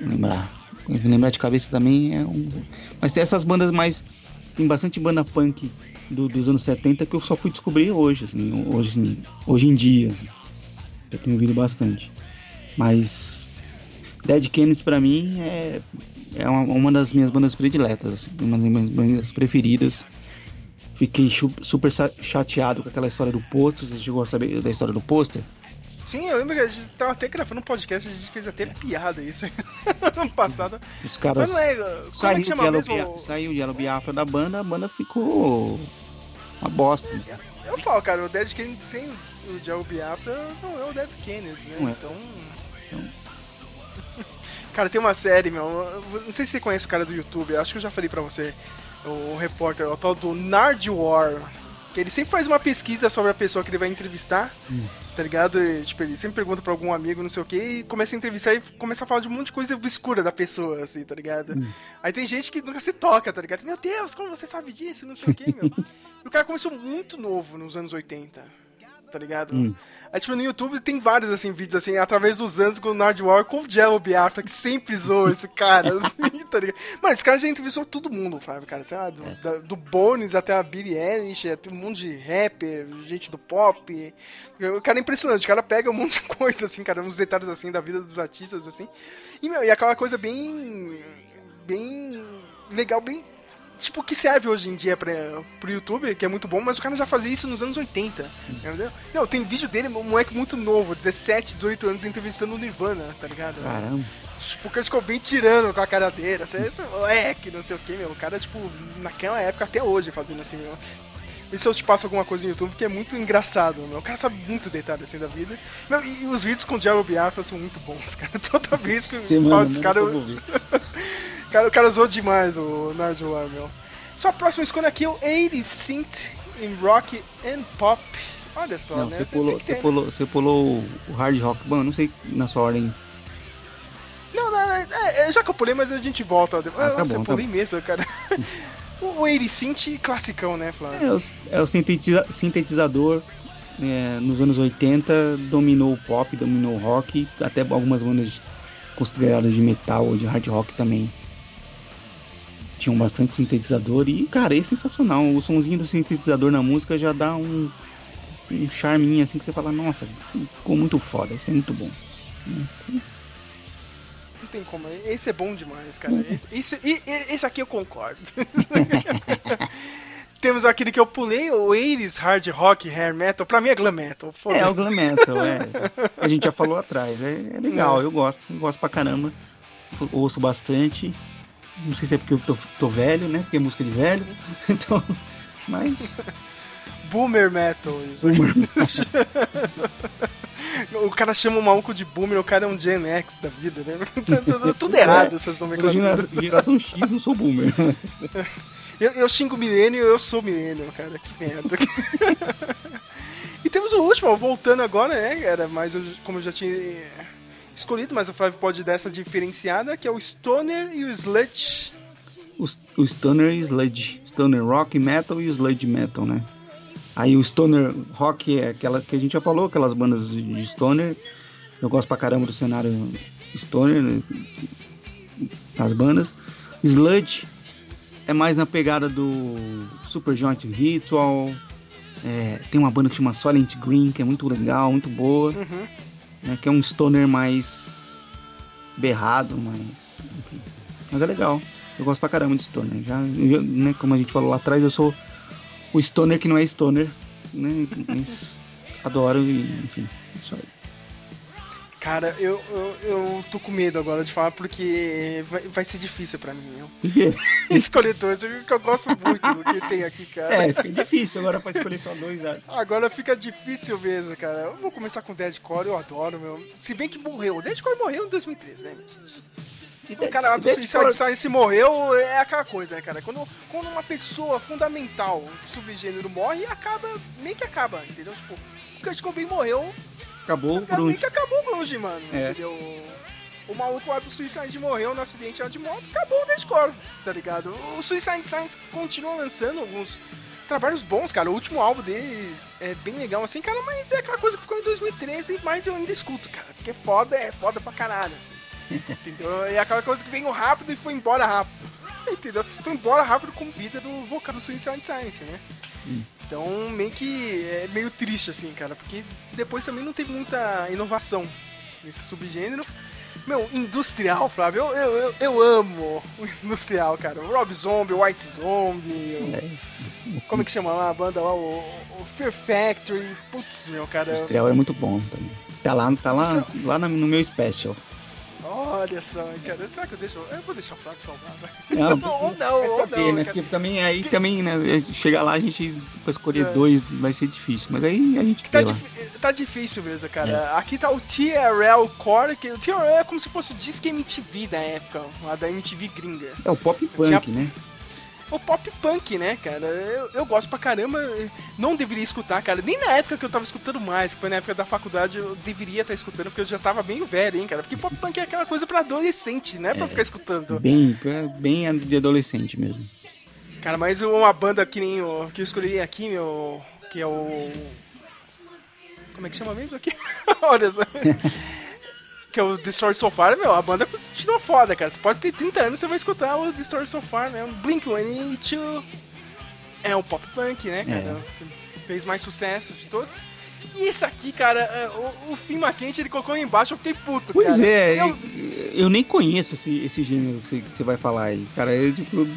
Lembrar, lembrar de cabeça também é um, mas tem essas bandas mais, tem bastante banda punk do- dos anos 70 que eu só fui descobrir hoje, assim, hoje, assim, hoje em dia. assim. Eu tenho ouvido bastante. Mas Dead Kennedys pra mim é, é uma, uma das minhas bandas prediletas, assim, uma das minhas bandas preferidas. Fiquei super chateado com aquela história do pôster. Você chegou a saber da história do pôster? Sim, eu lembro que a gente tava até gravando um podcast, a gente fez até piada isso ano passado. Os caras. Mas não é, como é saiu, que Yellow mesmo? Bia- saiu de Yellow Biafra da banda, a banda ficou uma bosta. Eu falo, cara, o Dead Kennedy sem o Joe Biafra não é o Dead Kennedy, né? É. Então. Cara, tem uma série, meu. eu Não sei se você conhece o cara do YouTube, eu acho que eu já falei pra você, o repórter, o tal do Nardwar. Que ele sempre faz uma pesquisa sobre a pessoa que ele vai entrevistar, tá ligado? E, tipo, ele sempre pergunta pra algum amigo, não sei o que, e começa a entrevistar e começa a falar de um monte de coisa obscura da pessoa, assim, tá ligado? Aí tem gente que nunca se toca, tá ligado? Meu Deus, como você sabe disso? Não sei o que, meu. e o cara começou muito novo nos anos 80, tá ligado? Hum. Aí, tipo, no YouTube tem vários, assim, vídeos, assim, através dos anos com o Nardwar, com o Jello Biafra, que sempre zoou esse cara, assim, tá ligado? Mano, esse cara já entrevistou todo mundo, Flávio, cara, sei lá, do, da- do Bones até a Billie Eilish, até um monte de rapper, gente do pop. O cara é impressionante, o cara pega um monte de coisa, assim, cara, uns detalhes, assim, da vida dos artistas, assim. E, meu, e aquela coisa bem... bem legal, bem... Tipo, que serve hoje em dia pra, pro YouTube, que é muito bom, mas o cara já fazia isso nos anos 80, entendeu? Não, tem vídeo dele, um moleque muito novo, 17, 18 anos, entrevistando o Nirvana, tá ligado? Caramba. Tipo, o cara ficou bem tirando com a cara dele, assim, esse moleque, não sei o que, meu. O cara, tipo, naquela época até hoje fazendo assim, meu. Vê se eu te passo alguma coisa no YouTube, porque é muito engraçado, meu. O cara sabe muito detalhe assim da vida. Meu, e os vídeos com o Diabo Biafra são muito bons, cara. Toda vez que Você eu falo desse cara, que eu o cara, o cara zoou demais o Nigel lá, meu. Sua próxima escolha aqui é o 80 Synth in Rock and Pop. Olha só, Não, né? você pulou, você pulou, você pulou o- o hard rock. Bom, eu não sei na sua ordem. Não, não, é, é, já que eu pulei, mas a gente volta. depois. Ah, tá Nossa, bom, eu tá pulei mesmo, cara. o 80 Synth classicão, né, Flávio? É, os- é o sintetiza- sintetizador. é, nos anos 80 dominou o pop, dominou o rock, até algumas bandas consideradas de metal ou de hard rock também tinham bastante sintetizador e, cara, é sensacional. O sonzinho do sintetizador na música já dá um, um charminho assim que você fala, nossa, isso ficou muito foda, isso é muito bom. Não tem como. Esse é bom demais, cara. Esse, esse, e- e- esse aqui eu concordo. Temos aquele que eu pulei, o 80s Hard Rock Hair Metal. Pra mim é glam metal. foda-se. É, o glam metal, é. A gente já falou atrás. É, é legal, eu gosto. Eu gosto pra caramba. Ouço bastante. Não sei se é porque eu tô, tô velho, né? Porque é música de velho. Então. Mas. Boomer Metal. Isso. o cara chama o maluco de Boomer, o cara é um Gen X da vida, né? Tudo- errado essas Sou nomenclaturas. gera- geração X, não sou boomer. Eu, eu xingo milênio, eu sou milênio, cara. Que merda. e temos o último, voltando agora, né, cara? Mas eu- como eu já tinha escolhido, mas o Flávio pode dar essa diferenciada, que é o Stoner e o Sludge. O, o Stoner e Sludge. Stoner Rock Metal e o Sludge Metal, né? Aí o Stoner Rock é aquela que a gente já falou, aquelas bandas de de Stoner. Eu gosto pra caramba do cenário Stoner, né? as bandas. Sludge é mais na pegada do Super Joint Ritual. É, tem uma banda que chama Silent Green, que é muito legal, muito boa. Uhum. Né, que é um Stoner mais berrado, mais. enfim. Mas é legal. Eu gosto pra caramba de Stoner. Já, né, como a gente falou lá atrás, eu sou o Stoner que não é Stoner. Né, mas adoro e, enfim, é isso aí. Cara, eu, eu, eu tô com medo agora de falar porque vai, vai ser difícil pra mim, quê? Escolher dois, porque eu gosto muito do que tem aqui, cara. É, fica difícil agora pra escolher só dois. né? Agora fica difícil mesmo, cara. Eu vou começar com Deadcore, eu adoro, meu. Se bem que morreu. O Deadcore morreu em 2013, né? O cara do Suicide Silence morreu, é aquela coisa, né, cara? Quando, quando uma pessoa fundamental do subgênero morre, acaba, meio que acaba, entendeu? Tipo, o Kurt Cobain morreu, Acabou o grunge. acabou o grunge, mano, É. entendeu? O maluco lá do Suicide morreu no acidente lá de moto, acabou o Deadcore, tá ligado? O Suicide Silence continua lançando alguns trabalhos bons, cara. O último álbum deles é bem legal, assim, cara, mas é aquela coisa que ficou em 2013, mas eu ainda escuto, cara. Porque foda é foda pra caralho, assim. Entendeu? É aquela coisa que veio rápido e foi embora rápido. Entendeu? Foi embora rápido com vida do vocal do Suicide Science, né? Então, meio que é meio triste, assim, cara, porque depois também não teve muita inovação nesse subgênero. Meu, industrial, Flávio, eu, eu, eu, eu amo o industrial, cara. O Rob Zombie, o White Zombie, o- como é que chama lá a banda lá? O, o Fear Factory. Putz, meu, cara. Industrial é muito bom também. Tá lá, tá lá, lá no meu special. Olha só, cara. Será que eu deixo. Eu vou deixar o Flávio salvar, vai. Não, ou não, Quer ou saber, não, né? cara. Porque também aí também, né? Chegar lá a gente pra escolher É. dois vai ser difícil. Mas aí a gente Tá, vê lá. difí- tá difícil mesmo, cara. É. Aqui tá o TRL Core, que o TRL é como se fosse o Disque MTV da época, lá da MTV gringa. É o pop punk, né? O pop punk, né, cara? Eu, eu gosto pra caramba. Não deveria escutar, cara. Nem na época que eu tava escutando mais, que foi na época da faculdade, eu deveria estar escutando, porque eu já tava bem velho, hein, cara. Porque pop punk é aquela coisa pra adolescente, né? Pra ficar escutando. Bem, é bem de adolescente mesmo. Cara, mas uma banda que nem o que eu escolhi aqui, meu. Que é o. Como é que chama mesmo aqui? Olha só. que é o Destroy So Far, meu, a banda continua foda, cara. Você pode ter 30 anos, você vai escutar o Destroy So Far, né? O Blink 182 é um pop punk, né, cara? Fez mais sucesso de todos. E esse aqui, cara, é, o, o Fim Quente ele colocou aí embaixo, eu fiquei puto, Pois cara. é, Eu- eu, nem conheço esse, esse gênero que você, vai falar aí. Cara, eu tipo, eu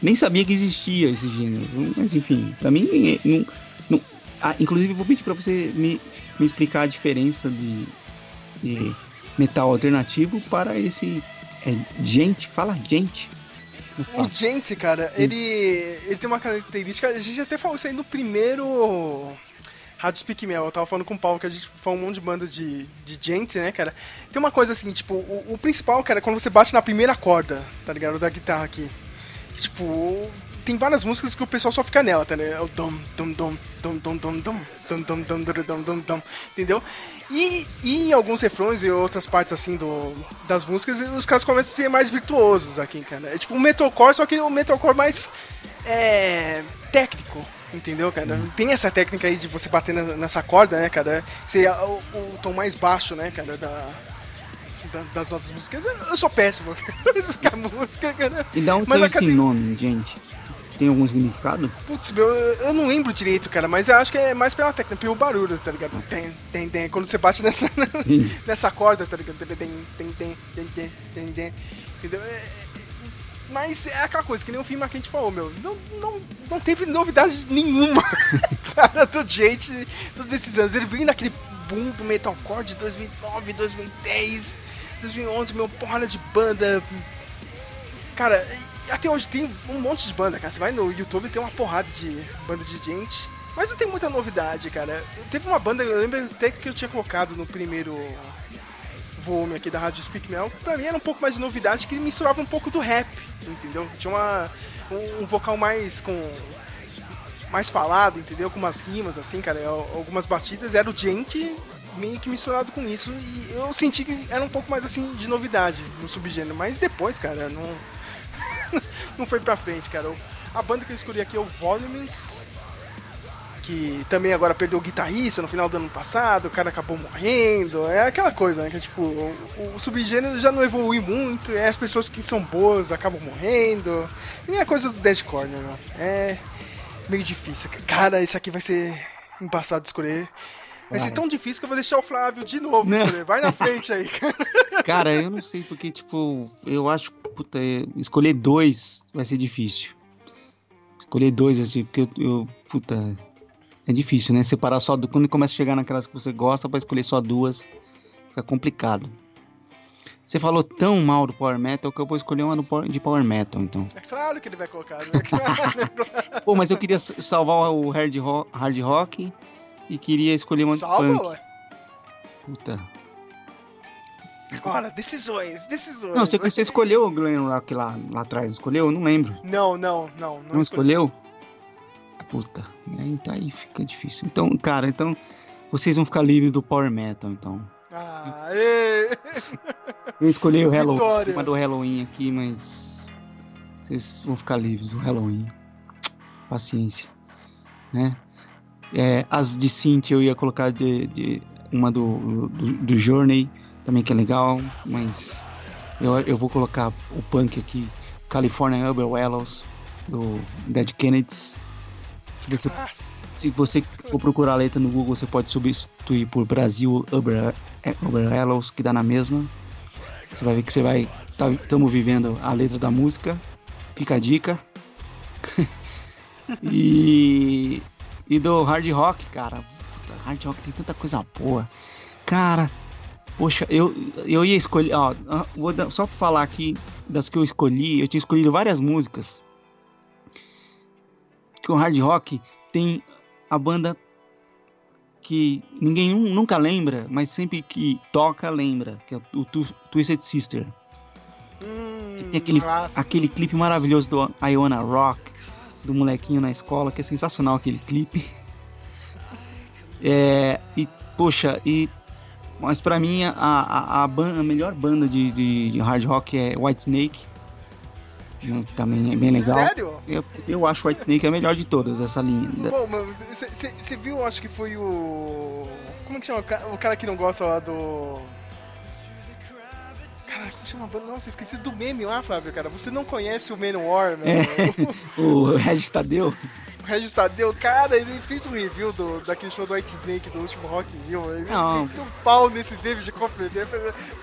nem sabia que existia esse gênero. Mas enfim, pra mim, não, não- ah, inclusive vou pedir pra você me, me explicar a diferença de, de metal alternativo para esse. É, gente, fala gente. O Gente, cara, ele, ele tem uma característica. A gente até falou isso aí no primeiro Rádio Speak Mel. Eu tava falando com o Paulo que a gente falou um monte de banda de, de Gente, né, cara? Tem uma coisa assim, tipo, o, o principal, cara, é quando você bate na primeira corda, tá ligado? Da guitarra aqui. Que, tipo, tem várias músicas que o pessoal só fica nela, tá ligado? É o dom, dom, dom, dom, dom, dom, dom, dom, dom, dom, dom, dom, dom, dom, entendeu? E, e em alguns refrões e outras partes assim do, das músicas, os caras começam a ser mais virtuosos aqui, cara. É tipo um metalcore, só que um metalcore mais é, técnico, entendeu, cara? Tem essa técnica aí de você bater na- nessa corda, né, cara? Ser o, o tom mais baixo, né, cara, da, da- das nossas músicas. Eu, eu sou péssimo pra música, cara. E da onde Mas a esse nome, gente? Tem algum significado? Putz, meu, eu não lembro direito, cara, mas eu acho que é mais pela técnica, pelo barulho, tá ligado? Tem, tem, tem. Quando você bate nessa, nessa corda, tá ligado? Tem, tem, tem, tem, tem, tem, tem. Entendeu? É, é, Mas é aquela coisa, que nem o filme que a gente falou, meu. Não, não, não teve novidade nenhuma, cara, do gente todos esses anos. Ele veio naquele boom do metalcore de 2009, 2010, 2011, meu, porrada de banda. Cara, até hoje tem um monte de banda, cara. Você vai no YouTube tem uma porrada de banda de gente. Mas não tem muita novidade, cara. Teve uma banda, eu lembro até que eu tinha colocado no primeiro volume aqui da Rádio Speak Mel. Pra mim era um pouco mais de novidade, que misturava um pouco do rap, entendeu? Tinha uma, um, um vocal mais com. mais falado, entendeu? Com umas rimas, assim, cara. al- Algumas batidas. Era o gente meio que misturado com isso. E eu senti que era um pouco mais assim de novidade no subgênero. Mas depois, cara, não. não foi pra frente, cara. A banda que eu escolhi aqui é o Volumes, que também agora perdeu o guitarrista no final do ano passado, o cara acabou morrendo. É aquela coisa, né? Que tipo, o, o subgênero já não evolui muito, é as pessoas que são boas acabam morrendo. E a coisa do deadcore, né, meu? É meio difícil. Cara, isso aqui vai ser embaçado de escolher. Vai ser tão difícil que eu vou deixar o Flávio de novo. Vai na frente aí, cara. Cara, eu não sei porque, tipo, eu acho que, puta, é, escolher dois vai ser difícil. Escolher dois, assim, porque eu, eu, puta, é difícil, né? Separar só, do, quando começa a chegar naquelas que você gosta, pra escolher só duas, fica complicado. Você falou tão mal do Power Metal que eu vou escolher uma de Power Metal, então. É claro que ele vai colocar, né? Pô, mas eu queria salvar o hard rock, hard rock e queria escolher uma de Salva, punk. ué. Puta. Agora, decisões, decisões. Não, você, você escolheu o Glen Rock lá, lá atrás, escolheu? Eu não lembro. Não, não, não. Não, escolheu? Puta, aí tá aí, fica difícil. Então, cara, então vocês vão ficar livres do Power Metal, então. Ah, ê. Eu escolhi o Halloween, uma do Halloween aqui, mas vocês vão ficar livres do Halloween. Paciência, né? É, as de Synth eu ia colocar de, de- uma do, do, do Journey, também que é legal, mas eu, eu vou colocar o punk aqui, California Uber Wellows, do Dead Kennedys. Você, se você for procurar a letra no Google, você pode substituir por Brasil Uber, Uber Wellows, que dá na mesma. Você vai ver que você vai. Estamos vivendo a letra da música. Fica a dica. e. E do hard rock, cara. Puta, hard rock tem tanta coisa boa. Cara, poxa, eu, eu ia escolher. Ó, ah, vou dar- só pra falar aqui das que eu escolhi. Eu tinha escolhido várias músicas. Que o hard rock tem a banda que ninguém nun- nunca lembra, mas sempre que toca lembra, que é o Twisted Sister. Que tem aquele, aquele clipe maravilhoso do Iona Rock, do molequinho na escola, que é sensacional aquele clipe. É, e, poxa, e, mas pra mim a, a, a, a melhor banda de, de, de hard rock é White Snake. Também é bem legal. Sério? Eu, eu acho White Snake a melhor de todas, essa linha. Bom, mas você viu, acho que foi o. Como que chama? o ca- O cara que não gosta lá do. Cara, como chama a banda? Nossa, esqueci do meme lá, Flávio, cara. Você não conhece o Manowar, meu? É, o Regis Tadeu. O Regis Tadeu, cara, ele fez um review do, daquele show do White Snake do último Rock in Rio. Ele Não. meteu um pau nesse David Copperfield.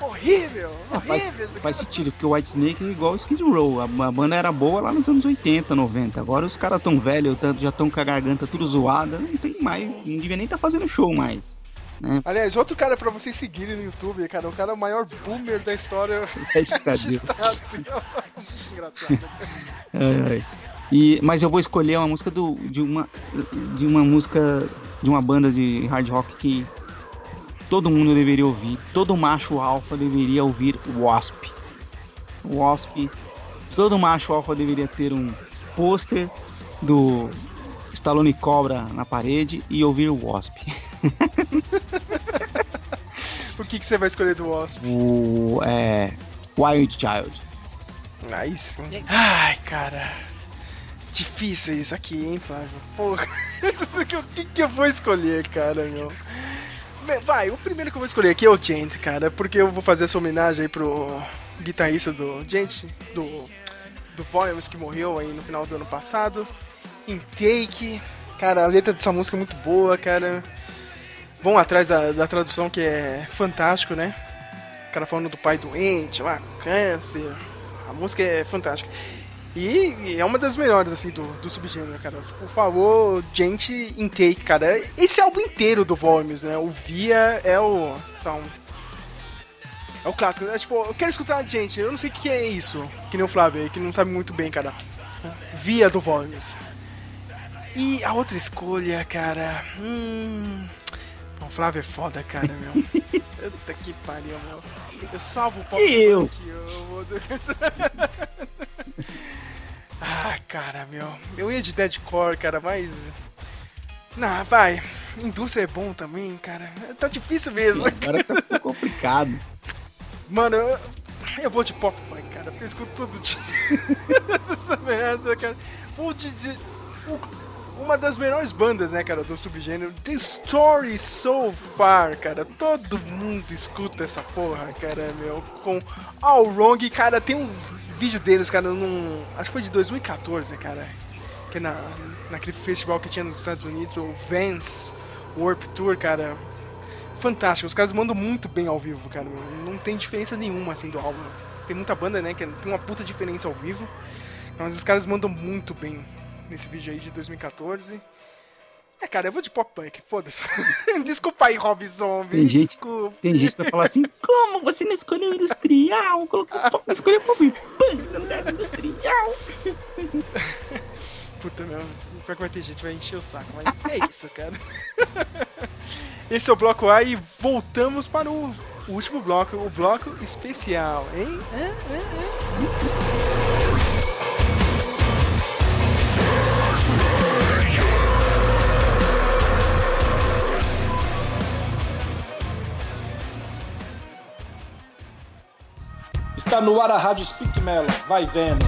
Horrível! Faz, Horrível! esse faz sentido, porque o White Snake é igual o Skid Row. A, a banda era boa lá nos anos 80, 90. Agora os caras tão velhos, tão- já estão com a garganta tudo zoada. Não tem mais. Não devia nem estar fazendo show mais. Né? Aliás, outro cara pra vocês seguirem no YouTube, cara, o cara é o maior boomer da história Hashtag. registrado. Engraçado. Ai, ai. E, mas eu vou escolher uma música do, de uma de uma música de uma banda de hard rock que todo mundo deveria ouvir, todo macho alfa deveria ouvir Wasp. Wasp, todo macho alfa deveria ter um pôster do Stallone Cobra na parede e ouvir Wasp. O que, que você vai escolher do Wasp? O é Wild Child. Nice. Ai, cara. Difícil isso aqui, hein, Flávio? Porra. O que, que eu vou escolher, cara, meu? Vai, o primeiro que eu vou escolher aqui é o Gent, cara, porque eu vou fazer essa homenagem aí pro guitarrista do Gent, do, do Volumes, que morreu aí no final do ano passado. Intake. Cara, a letra dessa música é muito boa, cara. Vão atrás da, da tradução que é fantástico, né? O cara falando do pai doente, lá, câncer. A música é fantástica. E, e é uma das melhores, assim, do, do subgênero, cara. Tipo, por favor, gente, intake, cara. Esse álbum inteiro do Volumes, né? O Via é o. um- é o clássico. É, tipo, eu quero escutar gente, eu não sei o que é isso. Que nem o Flávio aí, que não sabe muito bem, cara. Via do Volumes. E a outra escolha, cara. Hum. O Flávio é foda, cara, meu. Puta que pariu, meu. Eu salvo o pop E eu? eu vou- Ah, cara, meu. Eu ia de deadcore, cara, mas. Não, vai. Indústria é bom também, cara. Tá difícil mesmo. Agora tá complicado. Mano, eu, eu vou de pop punk, cara, eu escuto todo dia. Essa merda, cara. Vou de. de- uma das melhores bandas, né, cara, do subgênero. The Story So Far, cara. Todo mundo escuta essa porra, cara, meu. Com All Wrong, cara, tem um vídeo deles, cara, num. Acho que foi de 2014, cara. Que na, naquele festival que tinha nos Estados Unidos, o Vans Warp Tour, cara fantástico. Os caras mandam muito bem ao vivo, cara. Não tem diferença nenhuma, assim, do álbum. Tem muita banda, né, que tem uma puta diferença ao vivo. Mas os caras mandam muito bem nesse vídeo aí de 2014. É, cara, eu vou de pop punk, foda-se. Desculpa aí, Rob Zombie. Tem gente, Desculpa. tem gente que vai falar assim, como você não escolheu industrial? Colocou pop, escolheu pop punk no lugar industrial. Puta, meu. Pior que vai ter gente, vai encher o saco. Mas é isso, cara. Esse é o bloco A e voltamos para o último bloco, o bloco especial, hein? É, é, é. Está no ar a Rádio Speak Melon. Vai vendo.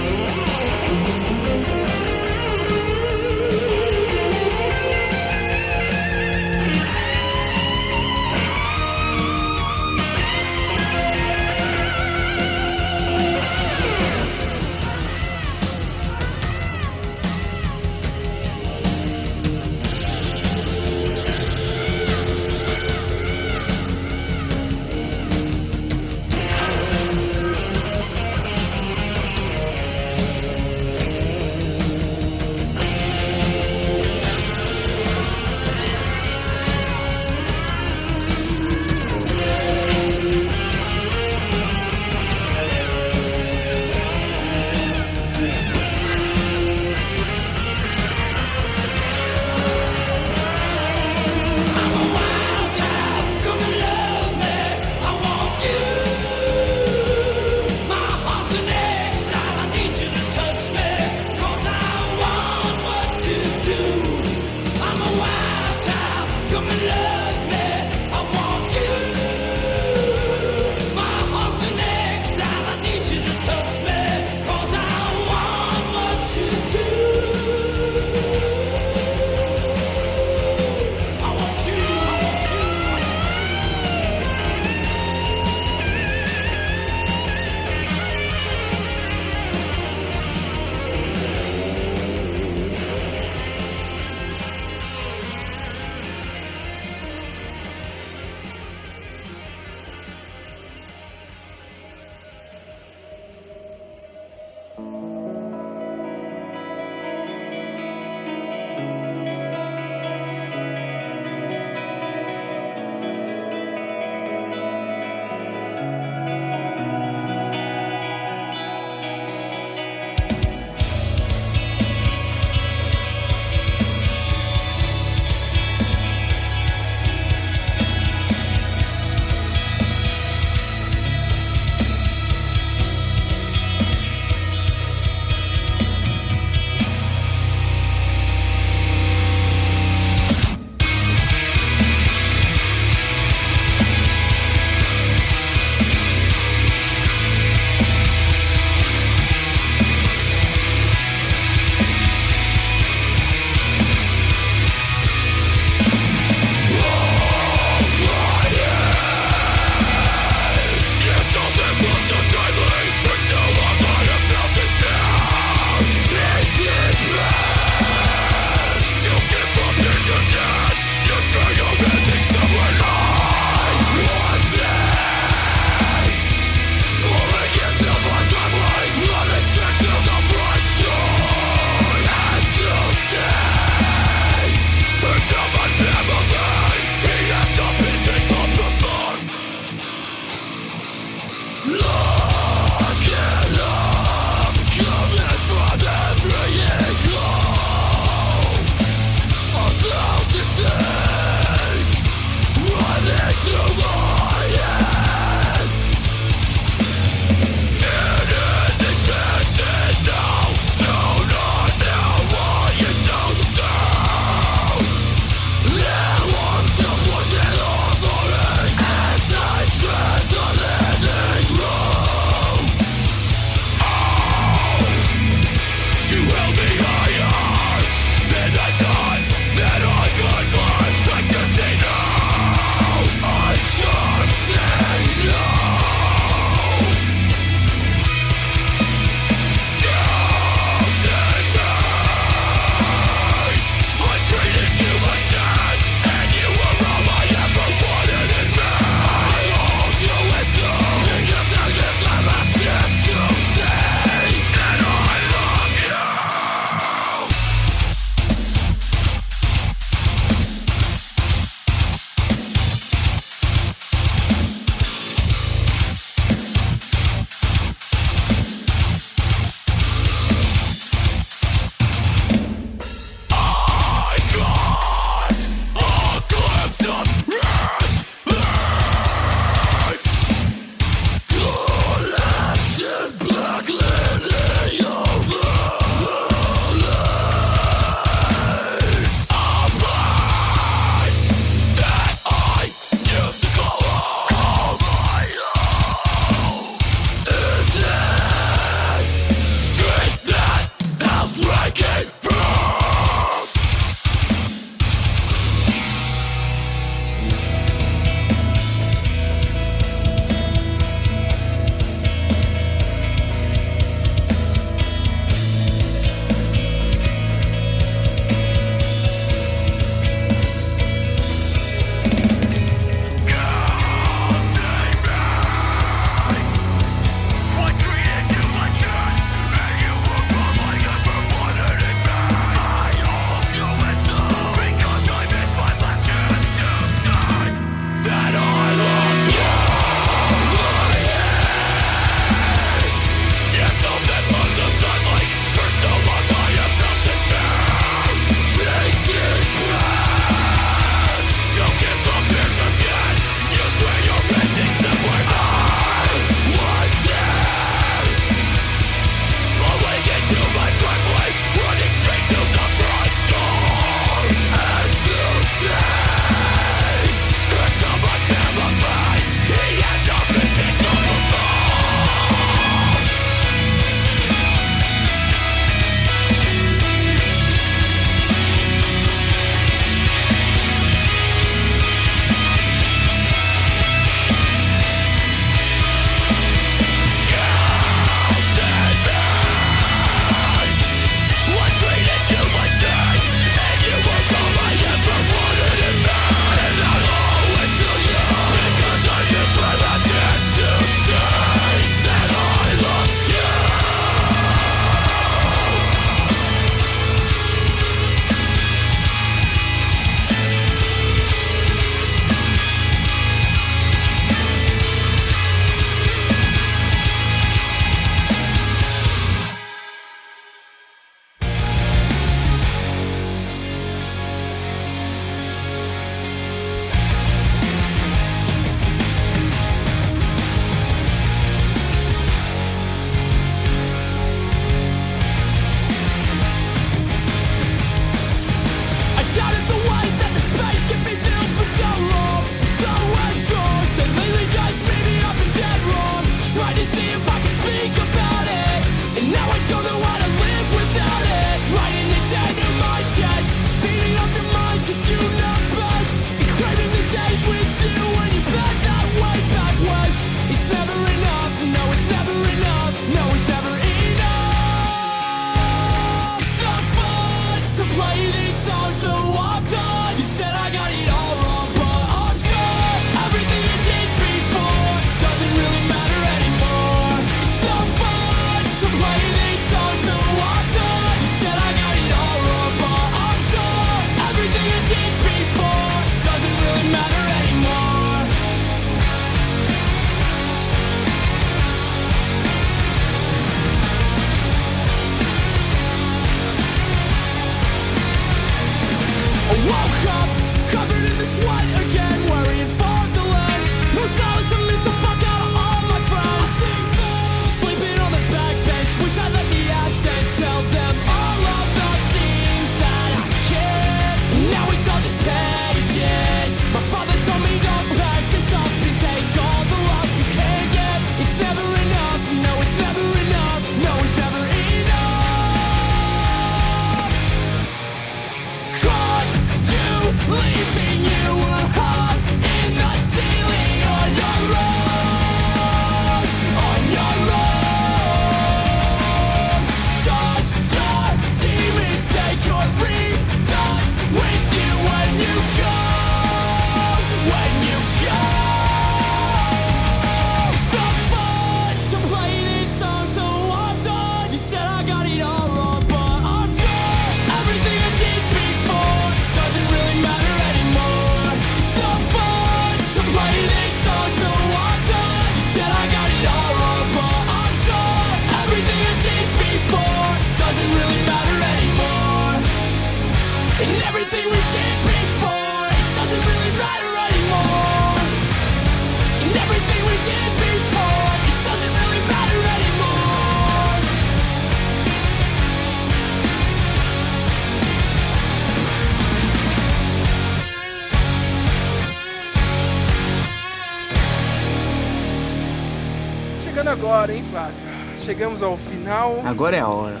Agora é a hora.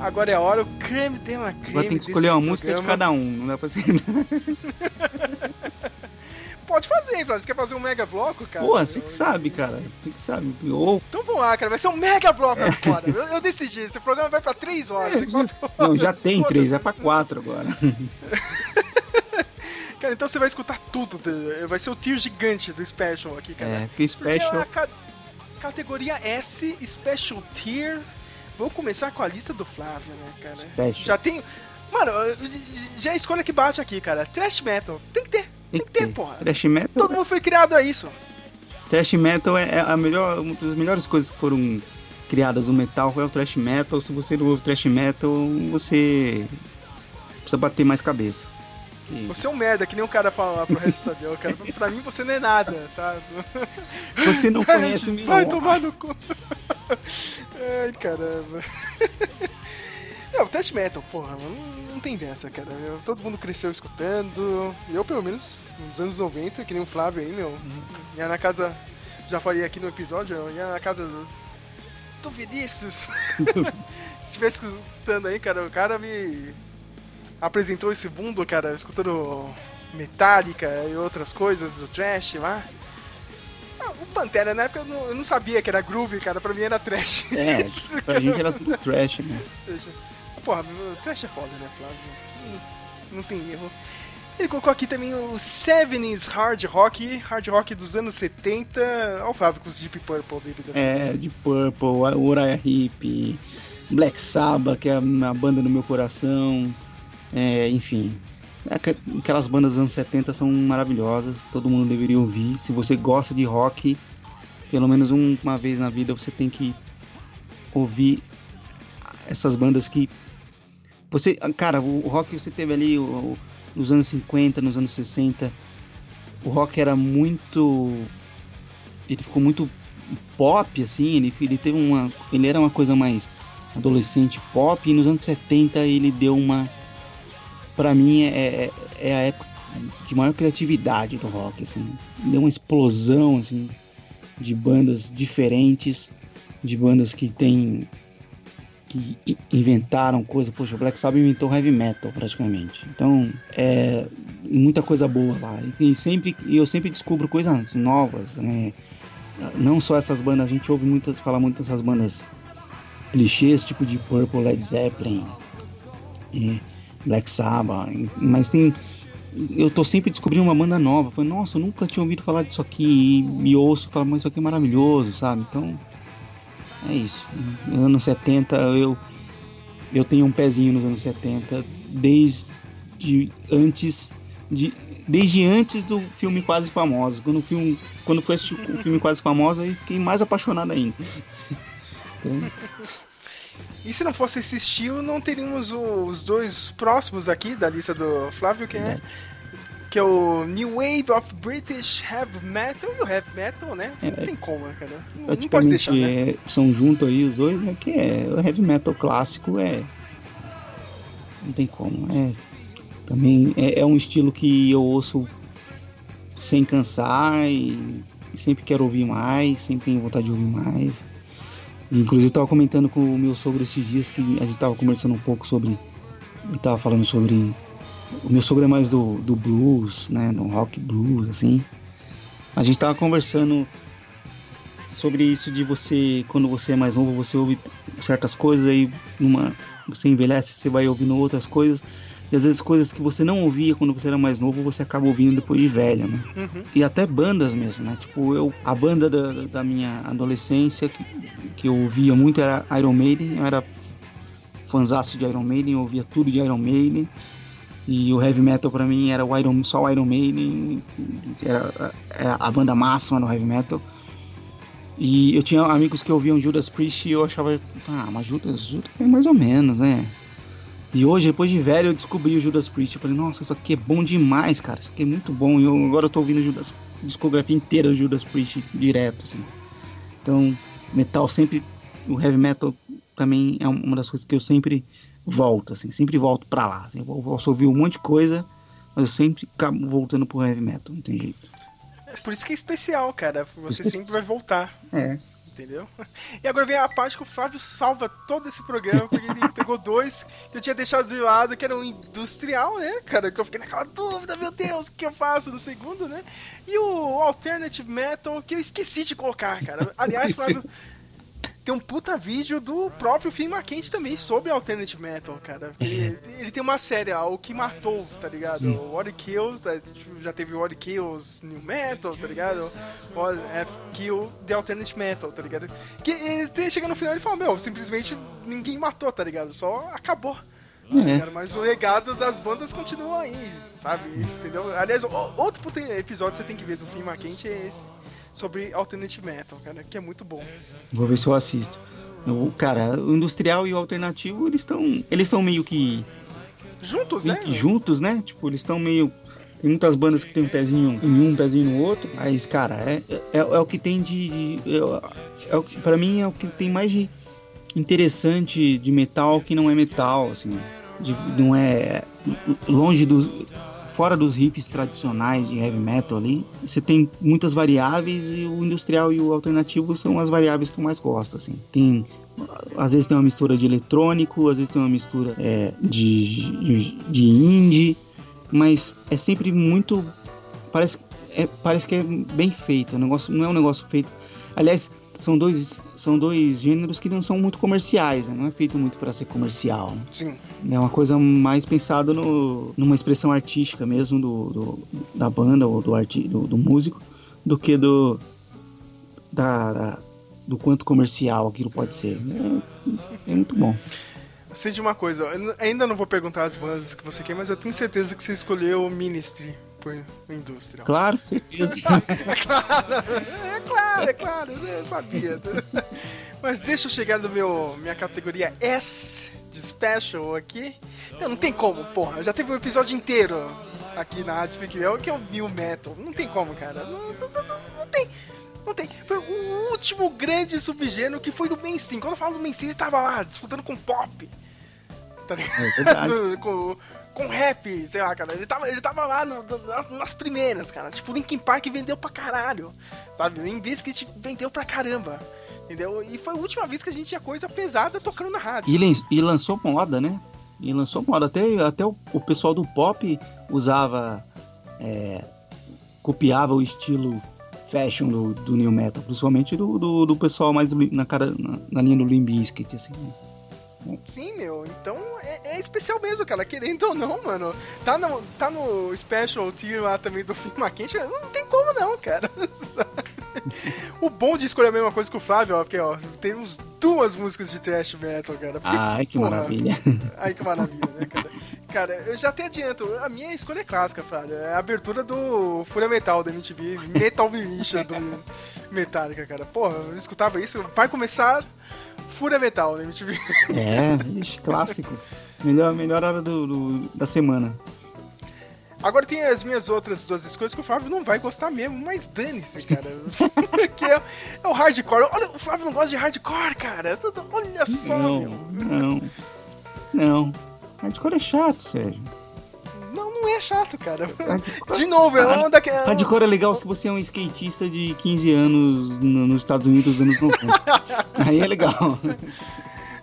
Agora é a hora, o creme de la creme. Agora tem que escolher uma música de cada um. Não dá pra ser. Pode fazer, hein, Flávio? Você quer fazer um mega bloco, cara? Pô, você que sabe, cara. Você que sabe. Ou. Então vamos lá, cara. Vai ser um mega bloco agora. Eu, eu decidi. Esse programa vai pra 3 horas. e quatro Não, horas, já tem foda-se. três, é pra quatro agora. Cara, então você vai escutar tudo. Vai ser o tio gigante do Special aqui, cara. É, porque Special. Porque a ca- categoria S, Special Tier. Vou começar com a lista do Flávio, né, cara? Special. Já tem. Mano, já é a escolha que bate aqui, cara. Trash Metal. Tem que ter. Tem que ter. porra. Thrash metal, Todo mundo foi criado a isso. thrash metal é a melhor, uma das melhores coisas que foram criadas no metal é o thrash metal. Se você não ouve thrash metal, você precisa bater mais cabeça. E Você é um merda, que nem o cara fala lá pro resto da Bel, cara. Pra mim você não é nada, tá? Você não conhece o Vai tomar no cu. Ai, caramba. Não, Thrash Metal, porra, não, não tem dessa, cara. Eu- todo mundo cresceu escutando. Eu, pelo menos, nos anos 90, que nem o Flávio aí, meu. Ia na casa. Já falei aqui no episódio, eu ia na casa do. Do Vinícius. Se estivesse escutando aí, cara, o cara me apresentou esse mundo, cara, escutando Metallica e outras coisas, o Trash lá. Ah, O Pantera, na época, eu não, eu não sabia que era groove, cara. Pra mim era trash. É, pra gente era tudo trash, né? Porra, o trash é foda, né, Flávio? Não, não tem erro. Ele colocou aqui também o 70s Hard Rock, Hard Rock dos anos 70. Olha o Flávio com os Deep Purple dele. É, de Purple, Uriah Heep, Black Sabbath, que é a banda do meu coração. É, enfim, aqu- aquelas bandas dos anos 70 são maravilhosas, todo mundo deveria ouvir. Se você gosta de rock, pelo menos um- uma vez na vida você tem que ouvir essas bandas que você, cara, o rock você teve ali nos anos 50, nos anos 60, o rock era muito ele ficou muito pop assim, ele, ele teve uma ele era uma coisa mais adolescente pop e nos anos 70 ele deu uma pra mim é, é, é a época de maior criatividade do rock assim, deu uma explosão assim de bandas diferentes, de bandas que tem que inventaram coisa, poxa, o Black Sabbath inventou heavy metal praticamente. Então, é muita coisa boa lá. E sempre eu sempre descubro coisas novas, né? Não só essas bandas, a gente ouve muitas falar muito dessas bandas clichês, tipo de Purple, Led Zeppelin, e Black Sabbath, mas tem eu tô sempre descobrindo uma banda nova. Falei, nossa, eu nunca tinha ouvido falar disso aqui. E, e ouço falar, mas isso aqui é maravilhoso, sabe? Então, é isso. Nos anos 70, eu, eu tenho um pezinho nos anos 70, desde antes de. Desde antes do filme Quase Famoso. Quando, o filme, quando foi assistir o filme Quase Famoso, aí fiquei mais apaixonado ainda. Então, E se não fosse esse estilo, não teríamos os dois próximos aqui da lista do Flávio, que é, que é o New Wave of British Heavy Metal e o Heavy Metal, né? É. Não tem como, né, cara? Não, não pode deixar, né? é, são juntos aí os dois, né? Que é o heavy metal clássico é. Não tem como. É, também é, é um estilo que eu ouço sem cansar e, e sempre quero ouvir mais, sempre tenho vontade de ouvir mais. Inclusive eu tava comentando com o meu sogro esses dias que a gente tava conversando um pouco sobre. Ele tava falando sobre. O meu sogro é mais do, do blues, né? Do rock blues, assim. A gente tava conversando sobre isso de você, quando você é mais novo, você ouve certas coisas aí numa. Você envelhece, você vai ouvindo outras coisas. E às vezes coisas que você não ouvia quando você era mais novo, você acaba ouvindo depois de velho, né? Uhum. E até bandas mesmo, né? Tipo, eu, a banda da, da minha adolescência que, que eu ouvia muito era Iron Maiden, eu era fanzaço de Iron Maiden, eu ouvia tudo de Iron Maiden. E o heavy metal pra mim era o Iron, só o Iron Maiden, era, era a banda máxima no heavy metal. E eu tinha amigos que ouviam Judas Priest e eu achava, ah, mas Judas, Judas é mais ou menos, né? E hoje, depois de velho, eu descobri o Judas Priest. Eu falei, nossa, isso aqui é bom demais, cara. Isso aqui é muito bom. E eu, agora eu tô ouvindo Judas, discografia inteira do Judas Priest direto, assim. Então, metal sempre. O heavy metal também é uma das coisas que eu sempre volto, assim. Sempre volto pra lá. Assim, eu posso ouvir um monte de coisa, mas eu sempre acabo voltando pro heavy metal, não tem jeito. É por isso que é especial, cara. Você sempre vai voltar. É. Entendeu? E agora vem a parte que o Flávio salva todo esse programa, porque ele pegou dois que eu tinha deixado de lado, que era um industrial, né, cara? Que eu fiquei naquela dúvida, meu Deus, o que eu faço no segundo, né? E o Alternative Metal, que eu esqueci de colocar, cara. Aliás, Flávio, tem um puta vídeo do próprio Finn McKenzie também sobre Alternative Metal, cara. Ele, ele tem uma série, ó, O Que Matou, tá ligado? O What Kills, tá, já teve What Kills New Metal, tá ligado? O F Kill The Alternative Metal, tá ligado? Que ele chega no final e fala, meu, simplesmente ninguém matou, tá ligado? Só acabou. É. ligado? Mas o legado das bandas continua aí, sabe? Entendeu? Aliás, outro episódio que você tem que ver do Finn McKenzie é esse. Sobre Alternative Metal, cara, que é muito bom. Vou ver se eu assisto. O, cara, o industrial e o alternativo, eles estão. Eles são meio que. Juntos, meio né? que juntos, né? Tipo, eles estão meio. Tem muitas bandas que tem um pezinho em um, um pezinho no outro. Mas, cara, é, é, é o que tem de. de- é, é pra mim é o que tem mais de interessante de metal que não é metal, assim. De- não é. Longe dos. Fora dos riffs tradicionais de heavy metal ali, você tem muitas variáveis e o industrial e o alternativo são as variáveis que eu mais gosto, assim. Tem às vezes tem uma mistura de eletrônico, às vezes tem uma mistura é, de, de, de indie, mas é sempre muito. Parece, é, parece que é bem feito. É um negócio, não é um negócio feito. Aliás, são dois, são dois gêneros que não são muito comerciais, né? não é feito muito para ser comercial. né? Sim. É uma coisa mais pensada no, numa expressão artística mesmo do, do- da banda ou do, arti, do, do músico do que do da, da- do quanto comercial aquilo pode ser. É, é muito bom. Sei de uma coisa, eu ainda não vou perguntar as bandas que você quer, mas eu tenho certeza que você escolheu o Ministry por Industrial. Claro, certeza. É claro, é claro, é claro, eu sabia. Mas deixa eu chegar no meu minha categoria S de Special aqui. Não, não tem como, porra. Já teve um episódio inteiro aqui na Rádio Speak que é o New Metal. Não tem como, cara. Não, não- não- não- tem. Não tem. Foi o último grande subgênero que foi do mainstream. Quando eu falo do mainstream, ele tava lá disputando com pop. Tá ligado? É com, com rap, sei lá, cara. Ele tava, ele tava lá no- nas, nas primeiras, cara. Tipo, Linkin Park vendeu pra caralho. Sabe? O Invisible vendeu pra caramba. Entendeu? E foi a última vez que a gente tinha coisa pesada tocando na rádio. E, e lançou moda, né? E lançou moda. Até, até o, o pessoal do pop usava. é, copiava o estilo fashion do, do New Metal. Principalmente do, do, do pessoal mais do na, cara, na, na linha do Limp Bizkit, assim. Sim, meu. Então é, especial mesmo, cara. Querendo ou não, mano. Tá no, tá no Special Tier lá também do filme Quente. Não tem como não, cara. o bom de escolher a mesma coisa que o Flávio, ó, porque ó, temos duas músicas de thrash metal, cara. Porque, Ai, que porra, maravilha. Ai, que maravilha, né, cara? Cara, eu já até adianto, a minha escolha é clássica, Flávio. É a abertura do Fúria Metal da MTV, Metal Militia do Metallica, cara. Porra, eu escutava isso, vai começar Fúria Metal da MTV. É, ixi, clássico. Melhor, melhor hora do, do- da semana. Agora tem as minhas outras duas escolhas que o Flávio não vai gostar mesmo, mas dane-se, cara. que é, é o hardcore. Olha, o Flávio não gosta de hardcore, cara. Olha só, Não, meu. não. Não. Hardcore é chato, Sérgio. Não, não é chato, cara. De novo, é uma daquela. Hardcore é legal se você é um skatista de 15 anos no- nos Estados Unidos dos anos 90. Aí é legal.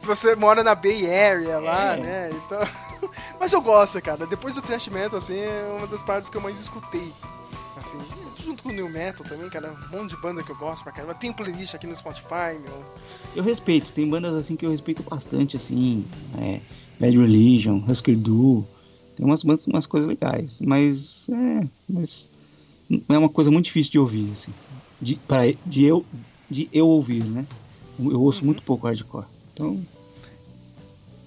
Se você mora na Bay Area lá, É. né? Então. Mas eu gosto, cara. Depois do thrash metal, assim, é uma das partes que eu mais escutei. Assim, junto com o new metal também, cara. Um monte de banda que eu gosto pra caramba. Tem um playlist aqui no Spotify, meu. Eu respeito, tem bandas assim que eu respeito bastante, assim. É, Bad Religion, Husker Du. Tem umas bandas, umas coisas legais. Mas é. Mas é uma coisa muito difícil de ouvir, assim. De, pra, de, eu, de eu ouvir, né? Eu ouço muito pouco hardcore. Então.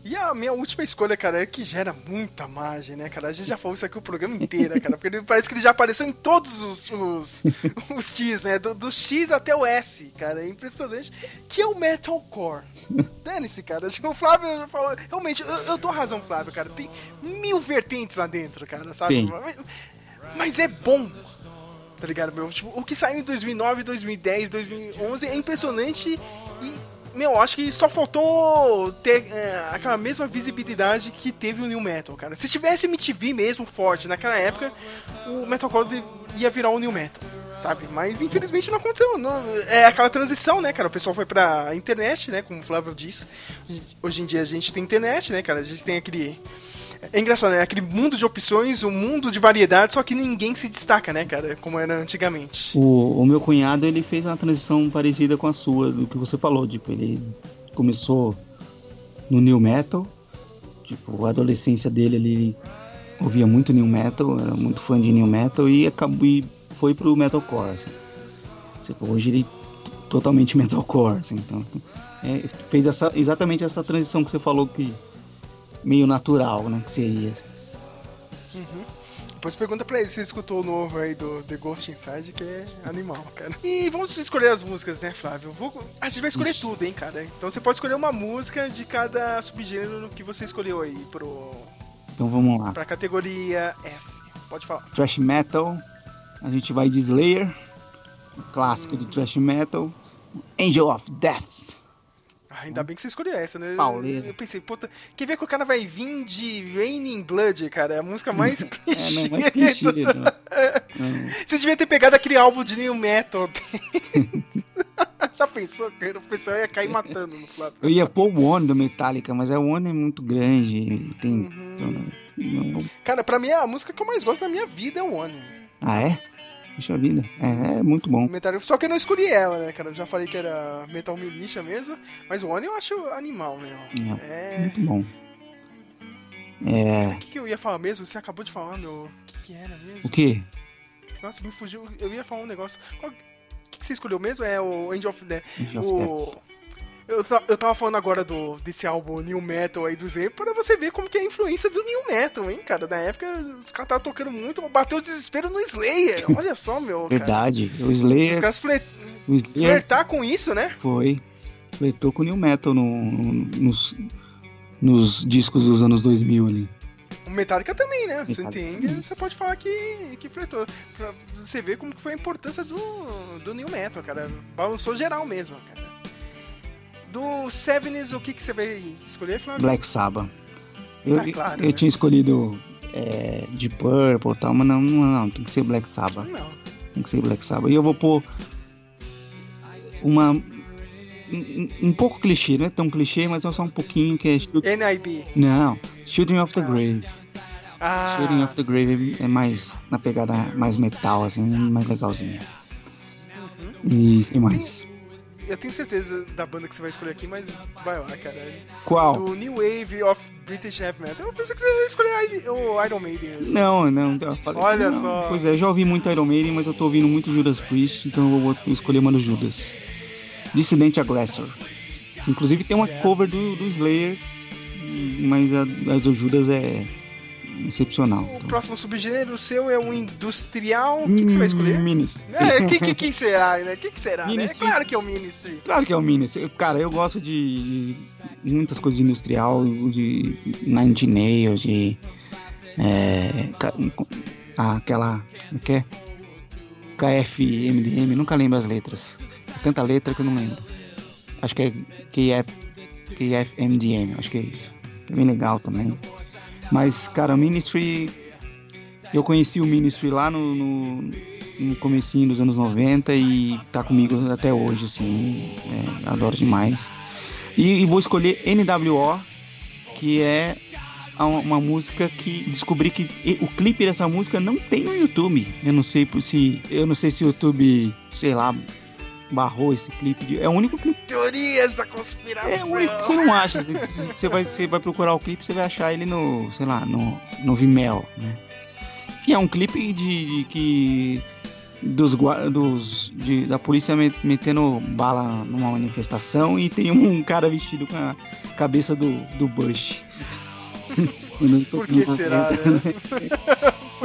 E a minha última escolha, cara, é que gera muita margem, né, cara? A gente já falou isso aqui o programa inteiro, cara, porque ele, parece que ele já apareceu em todos os, os, os X, né? Do, do X até o S, cara. É impressionante. Que é o Metalcore. Dane-se, cara. Acho que o Flávio falou. Realmente, eu, eu dou razão, Flávio, cara. Tem mil vertentes lá dentro, cara, sabe? Mas, mas é bom. Tá ligado, meu? Tipo, o que saiu em 2009, 2010, 2011 é impressionante meu, acho que só faltou ter é, aquela mesma visibilidade que teve o New Metal, cara. Se tivesse MTV mesmo forte naquela época, o Metalcore ia virar o New Metal, sabe? Mas infelizmente não aconteceu. Não- é aquela transição, né, cara? O pessoal foi pra internet, né? Como o Flávio disse. Hoje em dia a gente tem internet, né, cara? A gente tem aquele. É engraçado, né? Aquele mundo de opções, um mundo de variedade, só que ninguém se destaca, né, cara? Como era antigamente. O, o meu cunhado, ele fez uma transição parecida com a sua, do que você falou. Tipo, ele começou no New Metal. Tipo, a adolescência dele, ele ouvia muito New Metal, era muito fã de New Metal e acabou e foi pro Metalcore, assim. Tipo, hoje ele t- totalmente Metalcore, assim. Então, é, fez essa, exatamente essa transição que você falou que meio natural, né, que seria. Uhum. Depois pergunta pra ele se escutou o novo aí do The Ghost Inside, que é animal, cara. E vamos escolher as músicas, né, Flávio? Vou- A gente vai escolher Ixi. tudo, hein, cara. Então você pode escolher uma música de cada subgênero que você escolheu aí pro... Então vamos lá. pra categoria S. Pode falar. Thrash Metal, a gente vai de Slayer, clássico de Thrash Metal, Angel of Death. Ah, ainda bem que você escolheu essa, né? Eu- Pauleira. Eu pensei, puta, quer ver que o cara vai vir de Raining Blood, cara? É a música mais É, não, mais clichê. Não. Não. Você devia ter pegado aquele álbum de New Metal. Já pensou, cara? O pessoal ia cair matando no Flávio. Eu ia pôr o One do Metallica, mas é o One é muito grande. Tem. então, não- Cara, pra mim a música que eu mais gosto da minha vida é o One. Ah, é? Puxa vida. É, é muito bom. Metal... Só que eu não escolhi ela, né, cara? Eu já falei que era Metal Militia mesmo. Mas o One eu acho animal, meu. É, É. muito bom. É. O que, que eu ia falar mesmo? Você acabou de falar, meu. O que, que era mesmo? O quê? Nossa, me fugiu. Eu ia falar um negócio. Qual... O que, que você escolheu mesmo? É o Angel of Death. Angel of o... Eu, eu tava falando agora do, desse álbum New Metal aí do Slayer pra você ver como que é a influência do New Metal, hein, cara? Na época os caras estavam tocando muito, bateu o desespero no Slayer. Olha só, meu. cara. Verdade. O Os Slayer. caras fle- O Slayer flertar com isso, né? foi. Flertou com o New Metal no, no- nos, nos discos dos anos 2000 ali. O Metallica também, né? Você entende? Você pode falar que, que flertou. Pra você ver como que foi a importância do, do New Metal, cara. Balançou geral mesmo, cara. Do Sevens, o que, que você vai escolher, Flávio? Black Sabbath. Eu, Ah, claro, eu né? tinha escolhido é, de Purple e tal, mas não, não, não, tem que ser Black Sabbath. Não. Tem que ser Black Sabbath. E eu vou pôr uma. Um, um pouco clichê, não é tão clichê, mas é só um pouquinho que é. NIB. Não, Shooting of the Grave. Ah, Shooting of the Grave é mais na pegada mais metal, assim, mais legalzinho. E que mais? Eu tenho certeza da banda que você vai escolher aqui, mas vai lá, cara. Qual? Do New Wave of British Heavy Metal. Eu pensei que você ia escolher o Iron Maiden. Não, não, eu falei- Olha não. só. Pois é, eu já ouvi muito Iron Maiden, mas eu tô ouvindo muito Judas Priest, então eu vou escolher Mano Judas. Dissident Aggressor. Inclusive tem uma cover do, do Slayer, mas a, a do Judas é excepcional. O próximo subgênero seu é o industrial. O que, que você Hum, vai escolher? Ministry. É, o que, que, que será, né? O que, que será, né? É claro que é o Ministry. Claro que é o Ministry. Eu- Cara, eu gosto de muitas coisas de industrial, de Nine Nails, de. É, ah, aquela. Como é que é? KFMDM, nunca lembro as letras. É tanta letra que eu não lembro. Acho que é KF, KFMDM, acho que é isso. É bem legal também. Mas, cara, o Ministry. Eu conheci o Ministry lá no, no, no comecinho dos anos 90 e tá comigo até hoje, assim. é, adoro demais. E, e vou escolher NWO, que é uma música que descobri que o clipe dessa música não tem no YouTube. Eu não sei se eu não sei se o YouTube, sei lá, barrou esse clipe. de- é o único clipe. Teorias da conspiração. É o único que você não acha. Você, você vai você vai procurar o clipe, você vai achar ele no, sei lá, no no Vimeo, né? Que é um clipe de, de que dos, gua- dos de- da polícia met- metendo bala numa manifestação e tem um cara vestido com a cabeça do, do Bush. Por que será, dentro.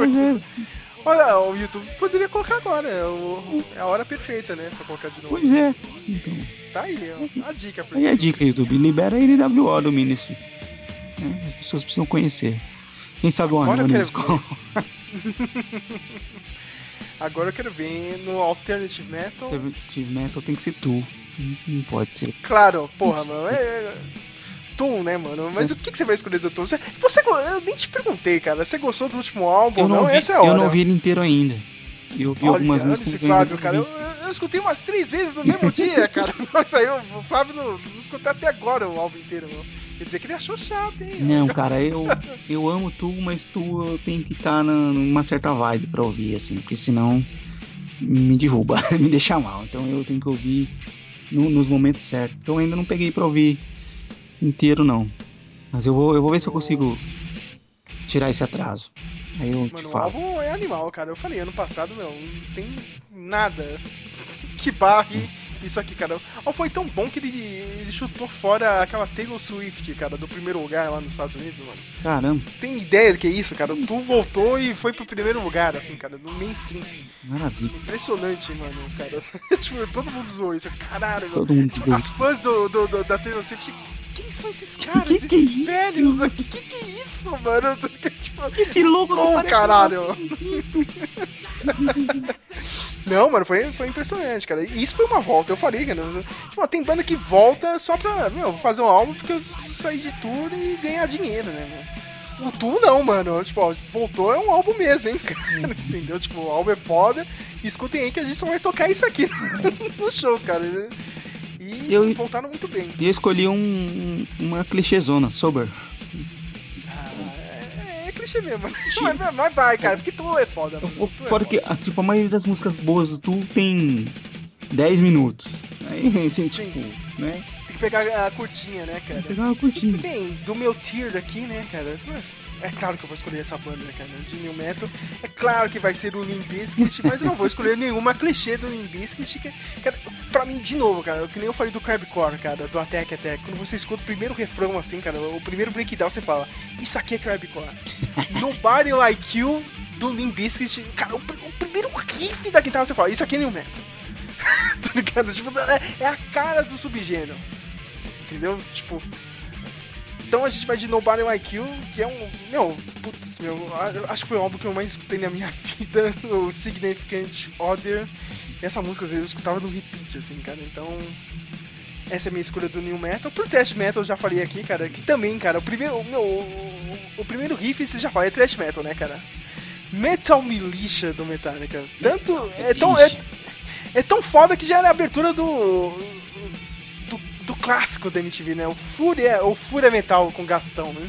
né? É, Olha, o YouTube poderia colocar agora. É, o- é a hora perfeita, né? Pra colocar de novo. pois é. Então, Tá aí, ó. A dica pra aí a dica, YouTube. Libera a NWO do Ministry. né? As pessoas precisam conhecer. Quem sabe o Agora eu Anonymous. quero Agora eu quero ver no Alternative Metal. Alternative Metal tem que ser tu. Não- Não pode ser. Claro, porra, mano. É, é, Tool, né, mano? Mas o que, que você vai escolher do Tool? Você, você, eu nem te perguntei, cara. Você gostou do último álbum? Eu não, não, vi, essa é a hora. eu não vi ele inteiro ainda. Eu vi Olha, algumas músicas. esse Flávio, cara. Eu, eu- escutei umas três vezes no mesmo dia, cara. Nossa, aí o o Flávio não, não escutou até agora o álbum inteiro, mano. Quer dizer que ele achou chato, hein? Não, cara, eu, eu amo tu, mas tu tenho que estar numa certa vibe pra ouvir, assim, porque senão me derruba, me deixa mal. Então eu tenho que ouvir no- nos momentos certos. Então ainda não peguei pra ouvir inteiro, não. Mas eu vou, eu vou ver se eu consigo tirar esse atraso. Aí eu te Mano, o falo. álbum é animal, cara. Eu falei, ano passado, meu, não tem nada que barre isso aqui, cara. Ó, foi tão bom que ele, ele chutou fora aquela Taylor Swift, cara, do primeiro lugar lá nos Estados Unidos, mano. Caramba, Tem ideia do que é isso, cara? Tu voltou e foi pro primeiro lugar, assim, cara, no mainstream. maravilha. Impressionante, mano, cara. tipo, todo mundo zoou isso. Caralho. Todo mundo Tipo, zoou. As fãs do, do- do- da Taylor Swift, quem são esses caras? Que que é esses isso? velhos aqui? Que que é isso, mano? tipo, Esse louco não caralho. Não, mano, foi, foi impressionante, cara. E Isso foi uma volta, eu falei, cara. Tipo, tem banda que volta só pra, meu, fazer um álbum porque eu preciso sair de tudo e ganhar dinheiro, né, mano? O Tu não, mano. Tipo, ó, voltou é um álbum mesmo, hein, cara. Entendeu? Tipo, o álbum é foda. Escutem aí que a gente só vai tocar isso aqui nos shows, cara. E Eu- voltaram muito bem. E eu escolhi um, um- uma clichêzona, sober. É, é clichê mesmo. Mas, mas vai, cara, porque Tu é foda, mano. Tu é Fora foda. que, ah, tipo, a maioria das músicas boas do Tu tem 10 minutos. Aí, assim, tipo, né? Tem que pegar a curtinha, né, cara? Pegar uma curtinha. Bem, do meu tier daqui, né, cara? É claro que eu vou escolher essa banda, né, cara? De New Metal. É claro que vai ser o Limp Bizkit, mas eu não vou escolher nenhuma clichê do Limp Bizkit. Que, cara, pra mim, de novo, cara, que nem eu falei do Crabcore, cara, do Attack Attack. Quando você escuta o primeiro refrão, assim, cara, o primeiro breakdown, você fala, isso aqui é Crabcore. Nobody Like You, do Limp Bizkit. Cara, o, o primeiro riff da guitarra, você fala, isso aqui é New Metal. tá ligado? Tipo, é, é a cara do subgênero. Entendeu? Tipo, então a gente vai de Nobody Like You, que é um. Meu, putz, meu, acho que foi o álbum que eu mais escutei na minha vida, o Significant Other. Essa música eu escutava no repeat, assim, cara. Então. Essa é a minha escolha do New Metal. Pro Thrash Metal eu já falei aqui, cara, que também, cara, o primeiro. Meu, o, o primeiro riff você já fala, é Thrash Metal, né, cara? Metal Militia do Metallica. Tanto. É tão, é, é tão foda que já era a abertura do. Do, clássico da MTV, né? O Fúria, o Fúria Metal com Gastão, né?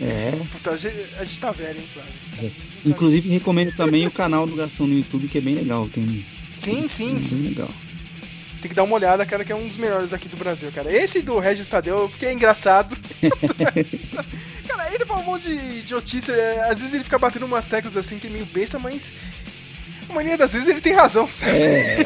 É. Puta, a gente, a gente tá velho, hein, Flávio? Inclusive, recomendo também o canal do Gastão no YouTube, que é bem legal. Tem, Sim, sim. Bem legal. Tem que dar uma olhada, cara, que é um dos melhores aqui do Brasil, cara. Esse do Regis Tadeu, porque é engraçado. cara, ele fala um monte de idiotice. é, Às vezes ele fica batendo umas teclas assim que é meio besta, mas. A maioria das vezes ele tem razão, sabe?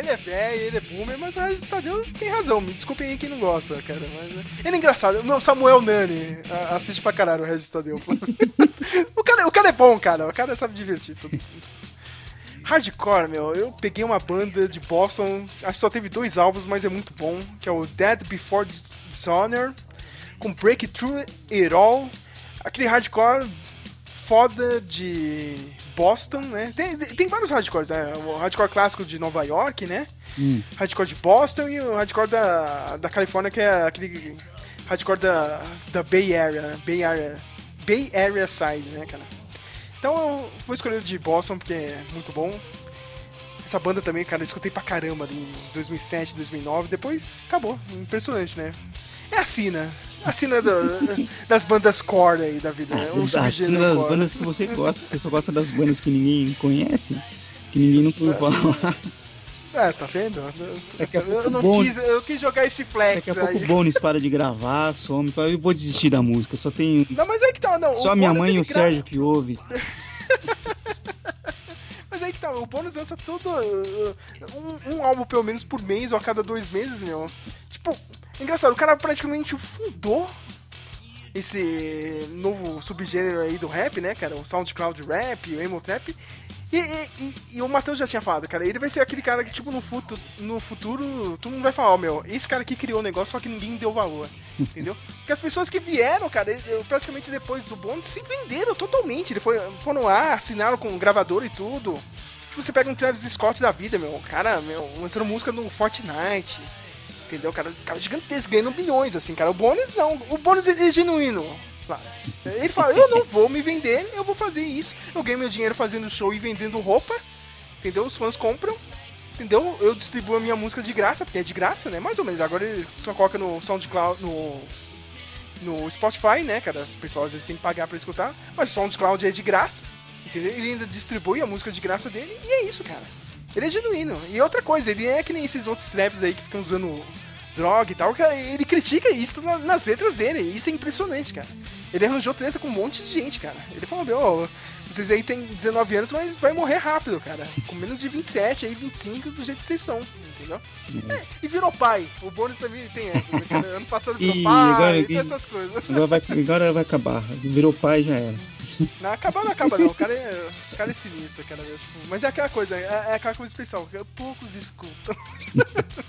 ele é velho, ele é boomer, mas o Regis Tadeu tem razão. Me desculpem aí quem não gosta, cara. Mas, é- ele é engraçado. Meu Samuel Nani assiste pra caralho o Regis Tadeu. o, cara, o cara é bom, cara. O cara sabe divertir tudo. Hardcore, meu, eu peguei uma banda de Boston, acho que só teve dois álbuns, mas é muito bom, que é o Dead Before Dishonor, com Breakthrough It All, aquele hardcore foda de Boston, né? Tem, tem vários hardcores, né? O hardcore clássico de Nova York, né? Hum. Hardcore de Boston e o hardcore da, da Califórnia, que é aquele hardcore da, da Bay Area, Bay Area, Bay Area Side, né, cara? Então eu vou escolher o de Boston porque é muito bom. Essa banda também, cara, eu escutei pra caramba ali em 2007, 2009. Depois acabou. Impressionante, né? É a Sina. A Sina do- das bandas core aí da vida. né? Assina das core. bandas que você gosta. Você só gosta das bandas que ninguém conhece, que ninguém nunca ouviu falar. É, tá vendo? Daqui a Eu pouco não bom- quis, eu quis jogar esse flex Daqui a pouco aí. o Bones para de gravar, some, fala, eu vou desistir da música, só tem Não, mas aí que tá, não. só minha mãe e o Sérgio que ouve. tá, o bônus lança todo. uh, um, um álbum pelo menos por mês ou a cada dois meses, meu. Tipo, engraçado, o cara praticamente fundou esse novo subgênero aí do rap, né, cara? O SoundCloud Rap, o Emo Trap. E, e- e- o Matheus já tinha falado, cara, ele vai ser aquele cara que, tipo, no futuro, no futuro todo mundo vai falar, ó, meu, esse cara aqui criou o negócio, só que ninguém deu valor, entendeu? Porque as pessoas que vieram, cara, praticamente depois do bonde, se venderam totalmente. Ele foi, foram lá, assinaram com gravador e tudo. Tipo, você pega um Travis Scott da vida, meu, cara, meu, lançando música no Fortnite, entendeu? Cara, cara gigantesco, ganhando bilhões, assim, cara. O Bones não, o Bones é é genuíno. Claro. Ele fala, eu não vou me vender, eu vou fazer isso. Eu ganho meu dinheiro fazendo show e vendendo roupa, entendeu? Os fãs compram, entendeu? Eu distribuo a minha música de graça, porque é de graça, né? Mais ou menos. Agora ele só coloca no SoundCloud, no, no Spotify, né, cara? O pessoal às vezes tem que pagar pra escutar, mas o SoundCloud é de graça, entendeu? Ele ainda distribui a música de graça dele, e é isso, cara. Ele é genuíno. E outra coisa, ele é que nem esses outros traps aí que ficam usando droga e tal, cara, ele critica isso na- nas letras dele, isso é impressionante, cara. Ele arranjou treta com um monte de gente, cara. Ele falou, meu, vocês aí tem 19 anos, mas vai morrer rápido, cara. Com menos de 27, aí 25, do jeito que vocês estão, entendeu? É, e virou pai. O bônus também tem essa, né, cara? Ano passado virou pai, agora- e essas coisas. Agora vai, agora vai acabar. Virou pai já era. Não, acabar não acaba não. O cara é, o cara é sinistro, cara. meu, tipo, mas é aquela coisa, é, é aquela coisa especial, que poucos escutam.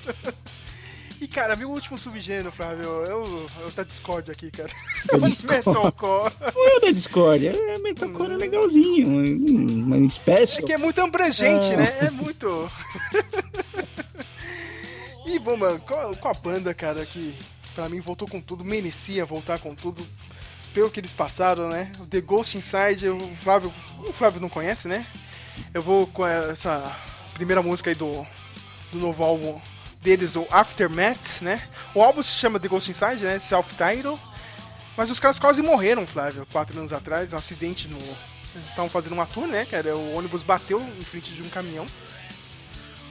e cara, meu último subgênero, Flávio, eu, eu tá Discord aqui, cara. É. Metalcore. Não é da Discord, é Metalcore é legalzinho. hum, Uma É espécie. que é muito abrangente, Ah. né? É muito. e bom, mano, com, com a banda, cara, que pra mim voltou com tudo, merecia voltar com tudo. Pelo que eles passaram, né? O The Ghost Inside, o Flávio. O Flávio não conhece, né? Eu vou com essa primeira música aí do, do novo álbum deles, o Aftermath, né? O álbum se chama The Ghost Inside, né? Self-title. Mas os caras quase morreram, Flávio, quatro anos atrás, um acidente no. Eles estavam fazendo uma tour, né, cara? O ônibus bateu em frente de um caminhão.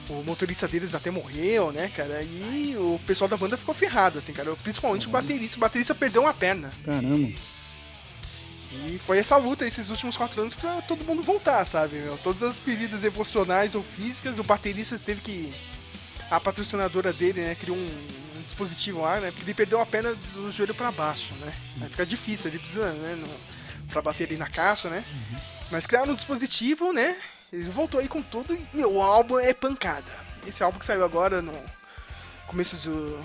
O motorista deles até morreu, né, cara? E o pessoal da banda ficou ferrado, assim, cara. Principalmente o baterista. O baterista perdeu uma perna. Caramba. E foi essa luta esses últimos quatro anos pra todo mundo voltar, sabe? Meu? Todas as feridas emocionais ou físicas, o baterista teve que. A patrocinadora dele, né, criou um, um dispositivo lá, né? Porque ele perdeu a perna do joelho pra baixo, né? Aí fica difícil, ele precisa, né? No, pra bater ali na caixa, né? Mas criaram um dispositivo, né? Ele voltou aí com tudo e o álbum é pancada. Esse álbum que saiu agora no começo do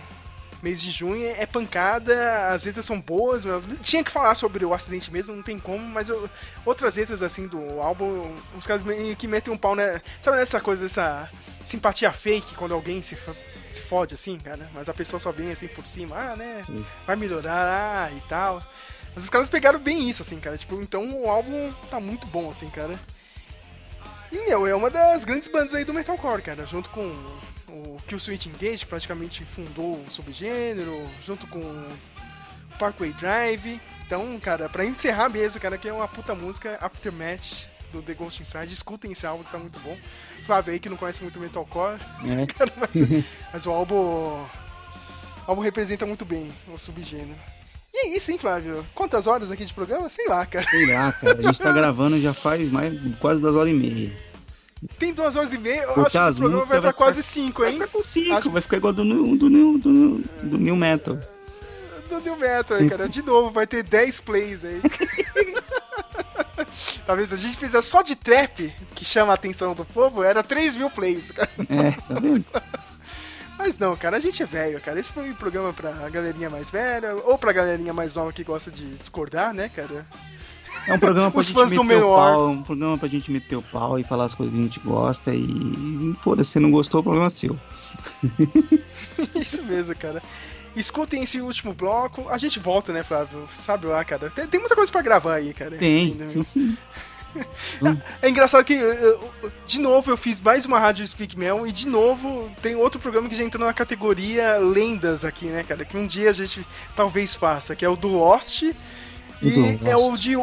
mês de junho é pancada, as letras são boas, tinha que falar sobre o acidente mesmo, não tem como, mas eu- outras letras assim do álbum, os caras meio que metem um pau, né? Sabe essa coisa, essa simpatia fake quando alguém se, se fode assim, cara? Mas a pessoa só vem assim por cima, ah, né? Sim. Vai melhorar, ah, e tal. Mas os caras pegaram bem isso, assim, cara. Tipo, então o álbum tá muito bom, assim, cara. E, meu, é uma das grandes bandas aí do metalcore, cara. Junto com o Killswitch Engage, que praticamente fundou o subgênero. Junto com o Parkway Drive. Então, cara, pra encerrar mesmo, cara, que é uma puta música, Aftermath, do The Ghost Inside. Escutem esse álbum que tá muito bom. Flávio aí que não conhece muito metalcore. É. Cara, mas, mas o álbum... O álbum representa muito bem o subgênero. E é isso, hein, Flávio? Quantas horas aqui de programa? Sei lá, cara. Sei lá, cara. A gente tá gravando já faz mais quase duas horas e meia. Tem duas horas e meia, eu acho que esse programa vai pra vai quase cinco, hein? Vai ficar com cinco, Acho- vai ficar igual do, new- do, new- do, new- do New Metal. do New Metal aí, cara. De novo, vai ter 10 plays aí. Talvez a gente fizesse só de trap, que chama a atenção do povo, era 3 mil plays, cara. É, tá vendo? Mas não, cara, a gente é velho, cara. Esse foi um programa pra galerinha mais velha, ou pra galerinha mais nova que gosta de discordar, né, cara? É um programa pra Os gente meter o menor. pau, um programa pra gente meter o pau e falar as coisas que a gente gosta e, foda-se, se não gostou, o problema é seu. Isso mesmo, cara. Escutem esse último bloco. A gente volta, né, Flávio? Sabe lá, cara. Tem, tem muita coisa pra gravar aí, cara. Tem, sim, sim. É engraçado que, eu- eu- de novo, eu fiz mais uma rádio Speak Mel e, de novo, tem outro programa que já entrou na categoria lendas aqui, né, cara? Que um dia a gente talvez faça, que é o do Lost. E do é Lost. o de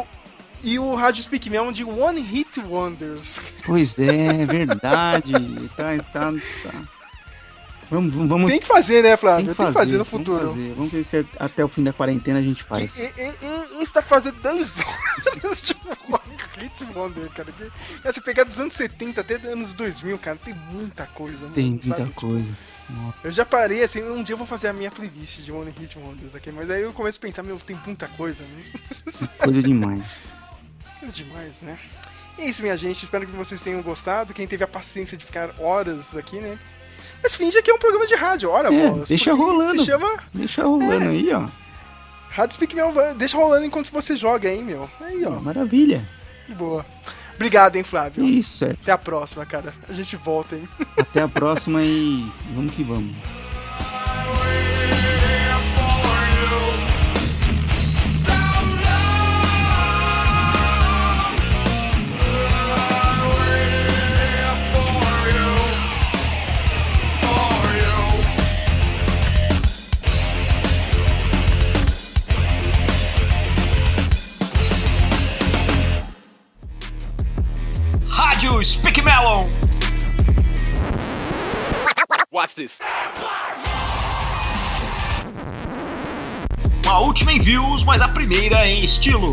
e o Rádio Speak Melon de One Hit Wonders. Pois é, é verdade. tá, tá, tá. Vamos, vamos... Tem que fazer, né, Flávio? Tem que fazer, Tem que fazer no futuro. Vamos, fazer. vamos ver se é até o fim da quarentena a gente faz. E, está fazendo 10 horas de Hit Wonder, cara. É, se pegar dos anos 70 até anos 2000, cara, tem muita coisa. Tem mano, muita sabe? coisa. Tipo, Nossa. Eu já parei assim, um dia eu vou fazer a minha playlist de One Hit Wonders aqui, mas aí eu começo a pensar, meu, tem muita coisa. Né? Coisa demais. Demais, né? E é isso, minha gente. Espero que vocês tenham gostado. Quem teve a paciência de ficar horas aqui, né? Mas finge que é um programa de rádio, ora, é, bolas, Deixa rolando. Se chama... Deixa rolando é. aí, ó. Rádio Speak Meu, deixa rolando enquanto você joga, hein, meu. Aí, ó. Maravilha. Boa. Obrigado, hein, Flávio. Isso, é Até a próxima, cara. A gente volta, hein. Até a próxima e vamos que vamos. Speak Melon. What's this? Uma última em views, mas a primeira em estilo.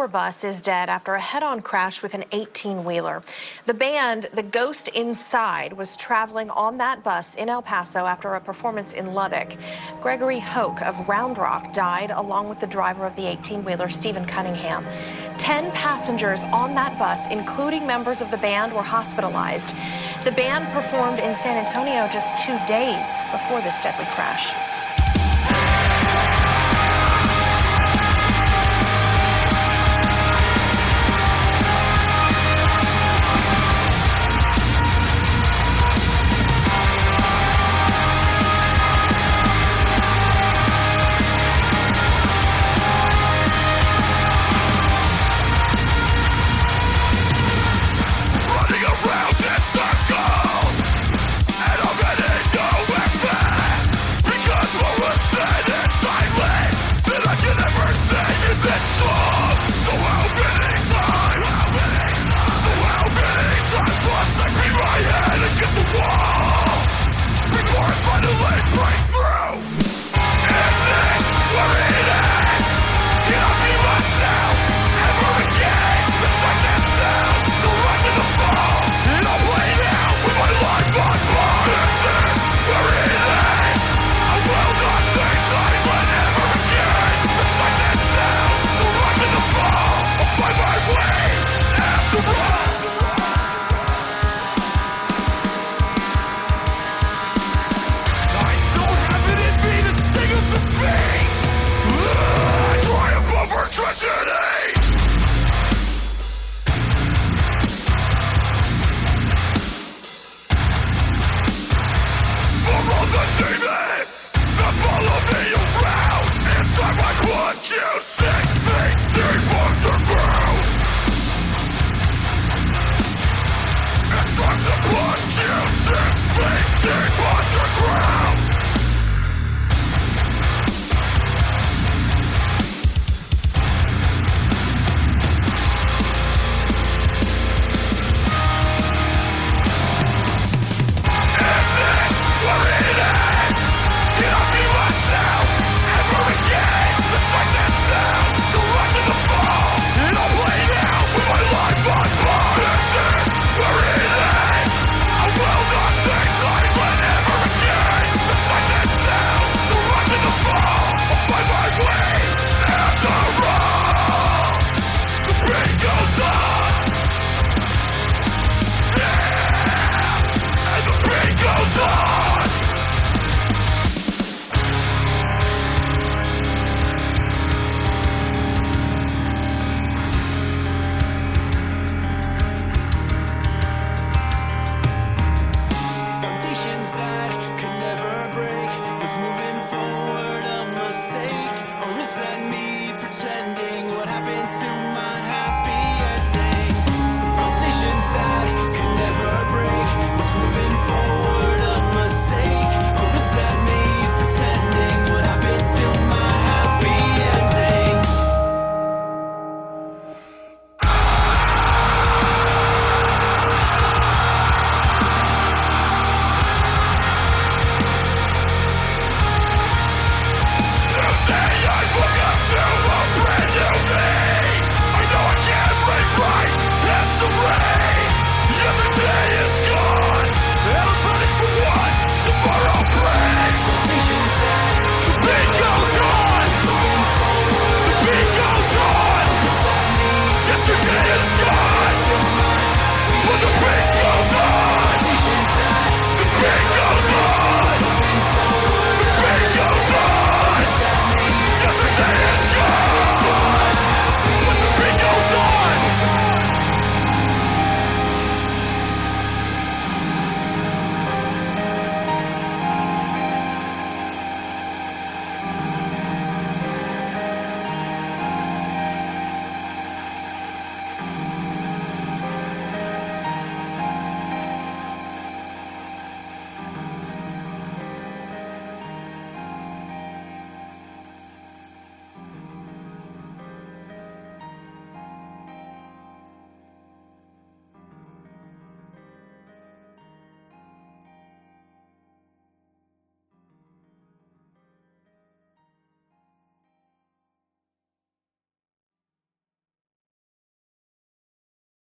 Tour bus is dead after a head on crash with an 18 wheeler. The band, The Ghost Inside, was traveling on that bus in El Paso after a performance in Lubbock. Gregory Hoke of Round Rock died along with the driver of the 18 wheeler, Stephen Cunningham. Ten passengers on that bus, including members of the band, were hospitalized. The band performed in San Antonio just two days before this deadly crash.